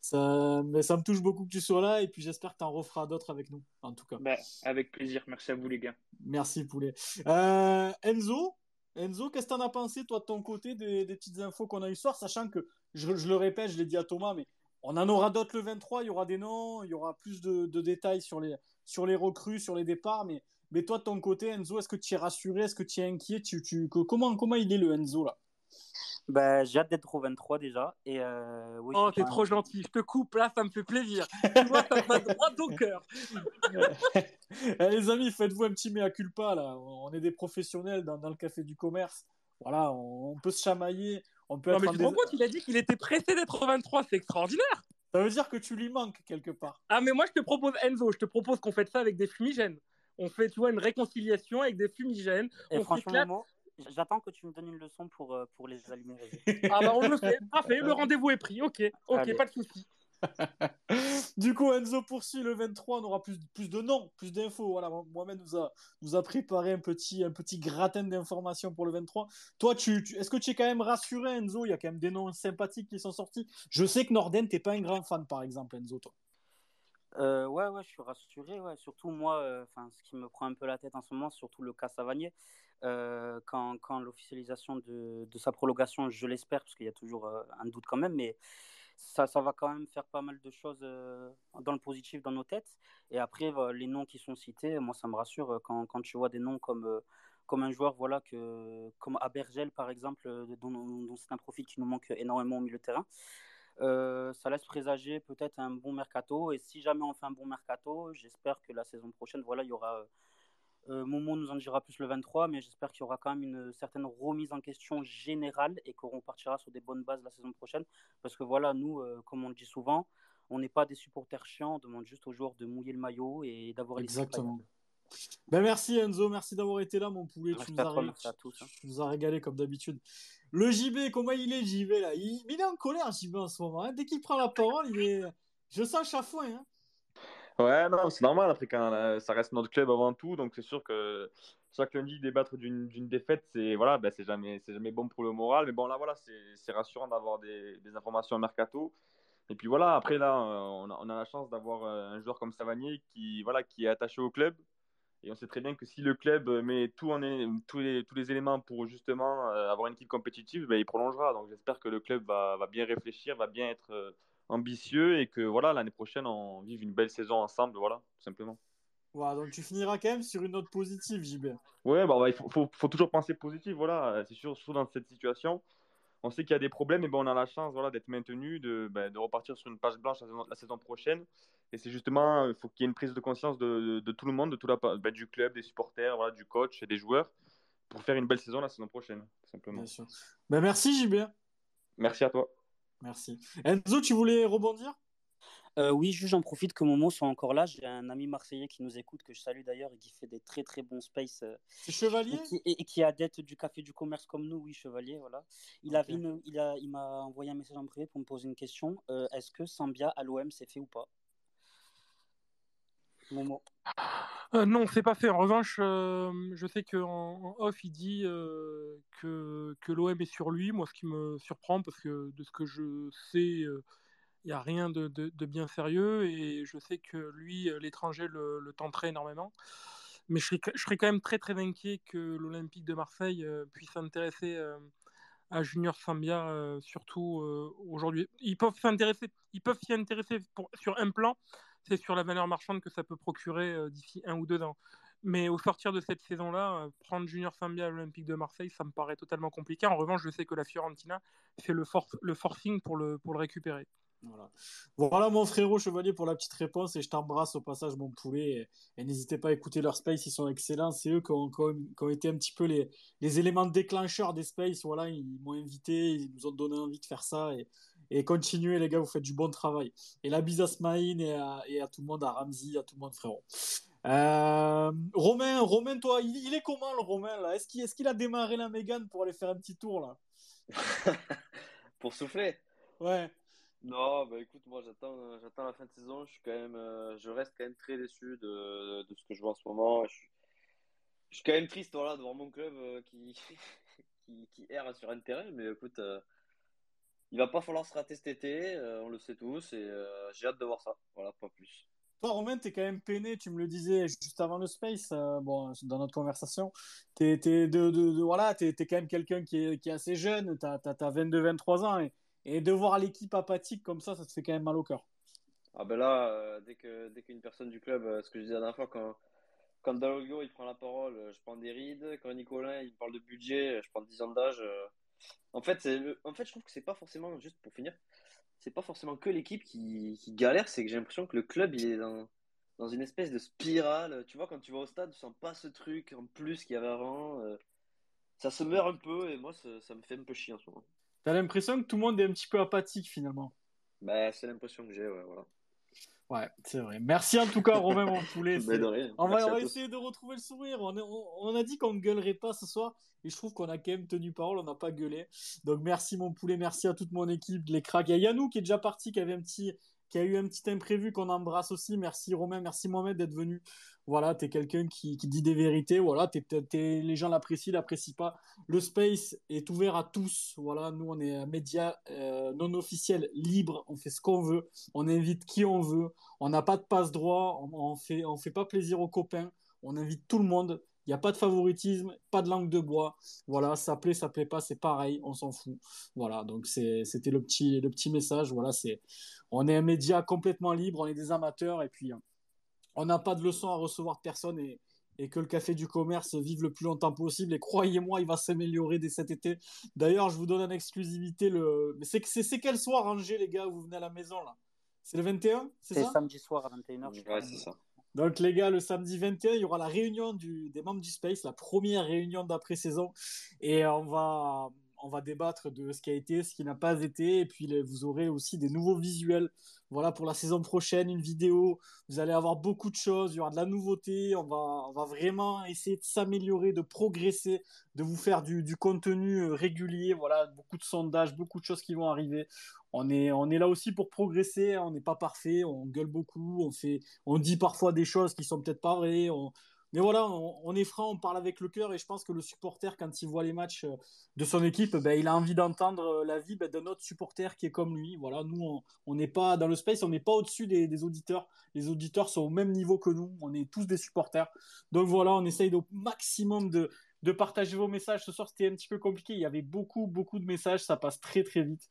Ça, mais ça me touche beaucoup que tu sois là. Et puis, j'espère que tu en referas d'autres avec nous, en tout cas. Bah, avec plaisir. Merci à vous, les gars. Merci, poulet. Euh, Enzo, Enzo, qu'est-ce que t'en as pensé, toi, de ton côté, des, des petites infos qu'on a eu ce soir, sachant que, je, je le répète, je l'ai dit à Thomas, mais on en aura d'autres le 23, il y aura des noms, il y aura plus de, de détails sur les, sur les recrues, sur les départs, mais, mais toi, de ton côté, Enzo, est-ce que tu es rassuré, est-ce que tu es inquiet? Tu, tu, que- comment, comment il est le Enzo, là? Ben, j'ai hâte d'être au 23 déjà. Et euh, oui, Oh, t'es trop gentil. Je te coupe là, ça me fait plaisir. <laughs> tu vois, ça va droit au cœur. <laughs> Eh, les amis, faites-vous un petit mea culpa là. On est des professionnels dans, dans le café du commerce. Voilà, on, on peut se chamailler, on peut Non, être mais tu te rends compte, il a dit qu'il était pressé d'être au 23. C'est extraordinaire. Ça veut dire que tu lui manques quelque part. Ah, mais moi, je te propose, Enzo, je te propose qu'on fasse ça avec des fumigènes. On fait, tu vois, une réconciliation avec des fumigènes. Et on franchement, J'attends que tu me donnes une leçon pour, euh, pour les allumer. ah bah on le <laughs> fait, parfait, le rendez-vous est pris, ok, ok, Allez. pas de souci. <laughs> du coup, Enzo poursuit le 23. On aura plus, plus de noms, plus d'infos. Voilà, Mohamed nous a, nous a préparé un petit, un petit gratin d'informations pour le 23. Toi, tu, tu- est-ce que tu es quand même rassuré, Enzo? Il y a quand même des noms sympathiques qui sont sortis. Je sais que Norden, t'es pas un grand fan, par exemple, Enzo, toi. Euh, ouais, ouais, je suis rassuré. Ouais. Surtout moi, euh, ce qui me prend un peu la tête en ce moment, surtout le cas Savanier. Euh, quand quand l'officialisation de, de sa prolongation, je l'espère, parce qu'il y a toujours euh, un doute quand même, mais ça, ça va quand même faire pas mal de choses dans le positif dans nos têtes. Et après, les noms qui sont cités, moi, ça me rassure quand, quand tu vois des noms comme, comme un joueur voilà, que, comme Abergel, par exemple, dont, dont c'est un profil qui nous manque énormément au milieu de terrain. Euh, ça laisse présager peut-être un bon mercato. Et si jamais on fait un bon mercato, j'espère que la saison prochaine, voilà, il y aura. euh, Momo nous en dira plus le 23, mais j'espère qu'il y aura quand même une certaine remise en question générale et qu'on repartira sur des bonnes bases la saison prochaine. Parce que voilà, nous, euh, comme on le dit souvent, on n'est pas des supporters chiants, on demande juste aux joueurs de mouiller le maillot et d'avoir les Exactement. Ben merci Enzo, merci d'avoir été là mon poulet, tu Merci nous, à as toi, ré- merci à tous, hein. tu nous as régalé comme d'habitude. Le JB, comment il est JB là? Il, il est en colère JB en ce moment, hein. dès qu'il prend la parole, il est... je sens chafouin. Hein. Ouais, non, c'est normal. Après, quand euh, ça reste notre club avant tout, donc c'est sûr que chaque lundi débattre d'une d'une défaite, c'est voilà, ben, c'est jamais, c'est jamais bon pour le moral. Mais bon, là, voilà, c'est c'est rassurant d'avoir des, des informations au mercato. Et puis voilà, après là, euh, on a, on a la chance d'avoir euh, un joueur comme Savanier qui voilà, qui est attaché au club. Et on sait très bien que si le club met tout en, tous, les, tous les éléments pour justement euh, avoir une équipe compétitive, ben, il prolongera. Donc j'espère que le club va, va bien réfléchir, va bien être euh, ambitieux et que voilà, l'année prochaine, on vive une belle saison ensemble, voilà, tout simplement. Voilà, donc tu finiras quand même sur une note positive JB. Ouais, bah, il faut, faut, faut toujours penser positif, voilà. C'est sûr, surtout dans cette situation. On sait qu'il y a des problèmes, mais bon, on a la chance voilà, d'être maintenu, de, ben, de repartir sur une page blanche la saison, la saison prochaine. Et c'est justement, il faut qu'il y ait une prise de conscience de, de, de tout le monde, de tout la, ben, du club, des supporters, voilà, du coach et des joueurs, pour faire une belle saison la saison prochaine, tout simplement. Bien sûr. Ben merci JB. Merci à toi. Merci. Enzo, tu voulais rebondir? Euh, oui, juste j'en profite que Momo soit encore là. J'ai un ami marseillais qui nous écoute, que je salue d'ailleurs, et qui fait des très très bons space. euh, C'est Chevalier? et, qui, et- et qui est adepte du café du commerce comme nous, oui, Chevalier, voilà. Il, Ok. avait une- il, a, il m'a envoyé un message en privé pour me poser une question. Euh, Est-ce que Sambia à l'OM c'est fait ou pas? Momo. Euh, non, c'est pas fait. En revanche, euh, je sais qu'en en off, il dit euh, que, que l'OM est sur lui. Moi, ce qui me surprend, parce que de ce que je sais, il n'y a rien de, de- bien sérieux. Et je sais que lui, euh, l'étranger, le, tenterait énormément. Mais je serais, je serais quand même très, très inquiet que l'Olympique de Marseille euh, puisse s'intéresser euh, à Junior Sambia, euh, surtout euh, aujourd'hui. Ils peuvent s'intéresser, ils peuvent s'y intéresser pour- sur un plan, c'est sur la valeur marchande que ça peut procurer euh, d'ici un ou deux ans. Mais au sortir de cette saison-là, euh, prendre Junior Sambia à l'Olympique de Marseille, ça me paraît totalement compliqué. En revanche, je sais que la Fiorentina fait le, for- le forcing pour le, récupérer. Voilà. Mon frérot Chevalier pour la petite réponse et je t'embrasse au passage mon poulet et, n'hésitez pas à écouter leur space, ils sont excellents, c'est eux qui ont, qui ont- qui ont été un petit peu les, les éléments déclencheurs des space, voilà, ils m'ont invité, ils nous ont donné envie de faire ça et, et continuez les gars, vous faites du bon travail. Et la bise à Smaïn et à, et à tout le monde, à Ramzi, à tout le monde frérot. Euh, Romain, Romain, toi, il, il est comment le Romain là? Est-ce qu'il est qu'il a démarré la Mégane pour aller faire un petit tour là? <laughs> Pour souffler? Ouais. Non, bah écoute, moi j'attends, j'attends la fin de saison. Je suis quand même, euh, je reste quand même très déçu de, de ce que je vois en ce moment. Je suis, je suis quand même triste voilà, de voir mon club euh, qui, <laughs> qui, qui erre sur un terrain. Mais écoute, il va pas falloir se rater cet été, euh, on le sait tous, et euh, j'ai hâte de voir ça. Voilà, pas plus. Toi, Romain, t'es quand même peiné, tu me le disais juste avant le space, euh, bon, dans notre conversation. T'es, t'es de, de, de- voilà, t'es, quand même quelqu'un qui est, qui est assez jeune, t'as, t'as 22-23 ans, et, et de voir l'équipe apathique comme ça, ça te fait quand même mal au cœur. Ah ben là, dès que dès qu'une personne du club, ce que je disais la dernière fois, quand, quand il prend la parole, je prends des rides. Quand Nicolas il parle de budget, je prends 10 ans d'âge. euh. En fait, le- en fait, je trouve que c'est pas forcément, juste pour finir, c'est pas forcément que l'équipe qui, qui galère, c'est que j'ai l'impression que le club il est dans, dans une espèce de spirale. Tu vois, quand tu vas au stade, tu sens pas ce truc en plus qu'il y avait avant. euh. Ça se meurt un peu et moi, ça, ça me fait un peu chier en ce moment. T'as l'impression que tout le monde est un petit peu apathique finalement. Bah, c'est l'impression que j'ai, ouais, voilà. Ouais, c'est vrai. Merci en tout cas, Romain, mon poulet. <laughs> On va, on essayer de retrouver le sourire. On, est- on- on a dit qu'on ne gueulerait pas ce soir. Et je trouve qu'on a quand même tenu parole. On n'a pas gueulé. Donc merci, mon poulet. Merci à toute mon équipe, les cracks. Il y a Yannou qui est déjà parti, qui avait un petit, qui a eu un petit imprévu qu'on embrasse aussi. Merci, Romain. Merci, Mohamed, d'être venu. Voilà, t'es quelqu'un qui, qui dit des vérités. Voilà, t'es- t'es- les gens l'apprécient, l'apprécient pas. Le space est ouvert à tous. Voilà, nous, on est un média euh, non officiel, libre. On fait ce qu'on veut. On invite qui on veut. On n'a pas de passe droit. On, on fait, on fait pas plaisir aux copains. On invite tout le monde. Il n'y a pas de favoritisme, pas de langue de bois. Voilà, ça plaît, ça plaît pas, c'est pareil, on s'en fout. Voilà, donc c'était le petit, le petit message. Voilà, c'est, on est un média complètement libre, on est des amateurs et puis euh, on n'a pas de leçons à recevoir de personne et, et que le café du commerce vive le plus longtemps possible. Et croyez-moi, il va s'améliorer dès cet été. D'ailleurs, je vous donne en exclusivité le. Mais c'est, c'est, c'est quel soir, Angers, les gars, où vous venez à la maison là? C'est le 21 C'est C'est ça? samedi soir à 21h, je crois. Ouais, c'est ça. donc les gars, le samedi 21, il y aura la réunion du, des membres du Space, la première réunion d'après-saison. Et on va, on va débattre de ce qui a été, ce qui n'a pas été. Et puis vous aurez aussi des nouveaux visuels. Voilà pour la saison prochaine, une vidéo. Vous allez avoir beaucoup de choses, il y aura de la nouveauté. On va, vraiment essayer de s'améliorer, de progresser, de vous faire du, contenu euh, régulier. Voilà, beaucoup de sondages, beaucoup de choses qui vont arriver. On est, là aussi pour progresser. On n'est pas parfait, on gueule beaucoup, on dit parfois des choses qui sont peut-être pas vraies. Mais voilà, on, est franc, on parle avec le cœur et je pense que le supporter, quand il voit les matchs euh, de son équipe, ben, il a envie d'entendre euh, l'avis ben, d'un autre supporter qui est comme lui. Voilà, nous, on- n'est pas dans le space, on n'est pas au-dessus des, auditeurs. Les auditeurs sont au même niveau que nous, on est tous des supporters. Donc voilà, on essaye au maximum de partager vos messages. Ce soir, c'était un petit peu compliqué, il y avait beaucoup, beaucoup de messages, ça passe très, très vite.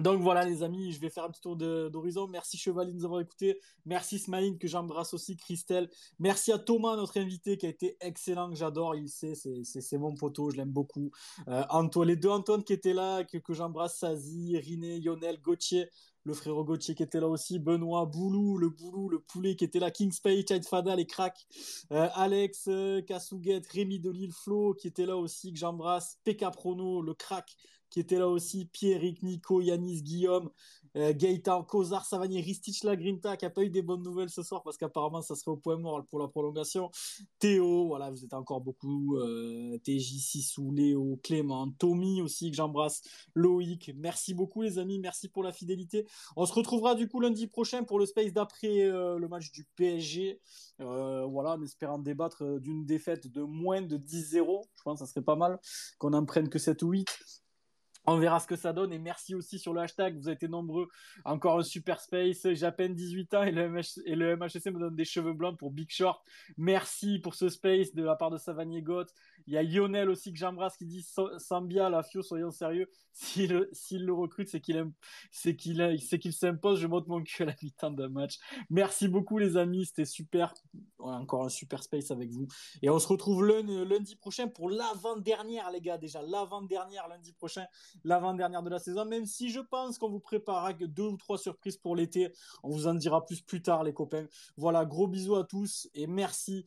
Donc voilà les amis, je vais faire un petit tour d'horizon. Merci Chevalier de nous avoir écoutés. Merci Smaïn que j'embrasse aussi, Christelle. Merci à Thomas, notre invité, qui a été excellent, que j'adore. Il sait, c'est- mon poteau, je l'aime beaucoup. Euh, les deux Antoine qui étaient là, que, que j'embrasse, Sazi, Riné, Lionel, Gauthier, le frérot Gauthier qui était là aussi, Benoît, Boulou, le Boulou, le poulet qui était là, King Spade, Chad Fada, les cracks, euh, Alex, euh, Kasouguette, Rémi de Lille, Flo qui était là aussi, que j'embrasse, PK Prono, le crack qui était là aussi, Pierrick, Nico, Yanis, Guillaume, euh, Gaëtan, Kozar, Savanier, Ristich, Lagrinta, qui a pas eu des bonnes nouvelles ce soir parce qu'apparemment ça serait au point mort pour la prolongation. Théo, voilà, vous êtes encore beaucoup. Euh, TJ, Sissou, Léo, Clément, Tommy aussi, que j'embrasse. Loïc, merci beaucoup les amis, merci pour la fidélité. On se retrouvera du coup lundi prochain pour le space d'après euh, le match du PSG. Euh, voilà, en espérant débattre euh, d'une défaite de moins de 10-0. Je pense que ça serait pas mal qu'on en prenne que 7 ou 8. On verra ce que ça donne et merci aussi sur le hashtag, vous avez été nombreux. Encore un super space, j'ai à peine 18 ans et le, MH et le MHC me donne des cheveux blancs pour Big Short. Merci pour ce space de la part de Savanier Goth. Il y a Lionel aussi que j'embrasse qui dit Sambia, la Fio, soyons sérieux. <laughs> S'il s'il le recrute, c'est qu'il aime, c'est qu'il s'impose. Je monte mon cul à la mi-temps d'un match. Merci beaucoup les amis, c'était super. Encore un super space avec vous. Et on se retrouve lundi prochain pour l'avant-dernière les gars, déjà l'avant-dernière lundi prochain l'avant-dernière de la saison, même si je pense qu'on vous préparera deux ou trois surprises pour l'été. On vous en dira plus plus tard, les copains. Voilà, gros bisous à tous et merci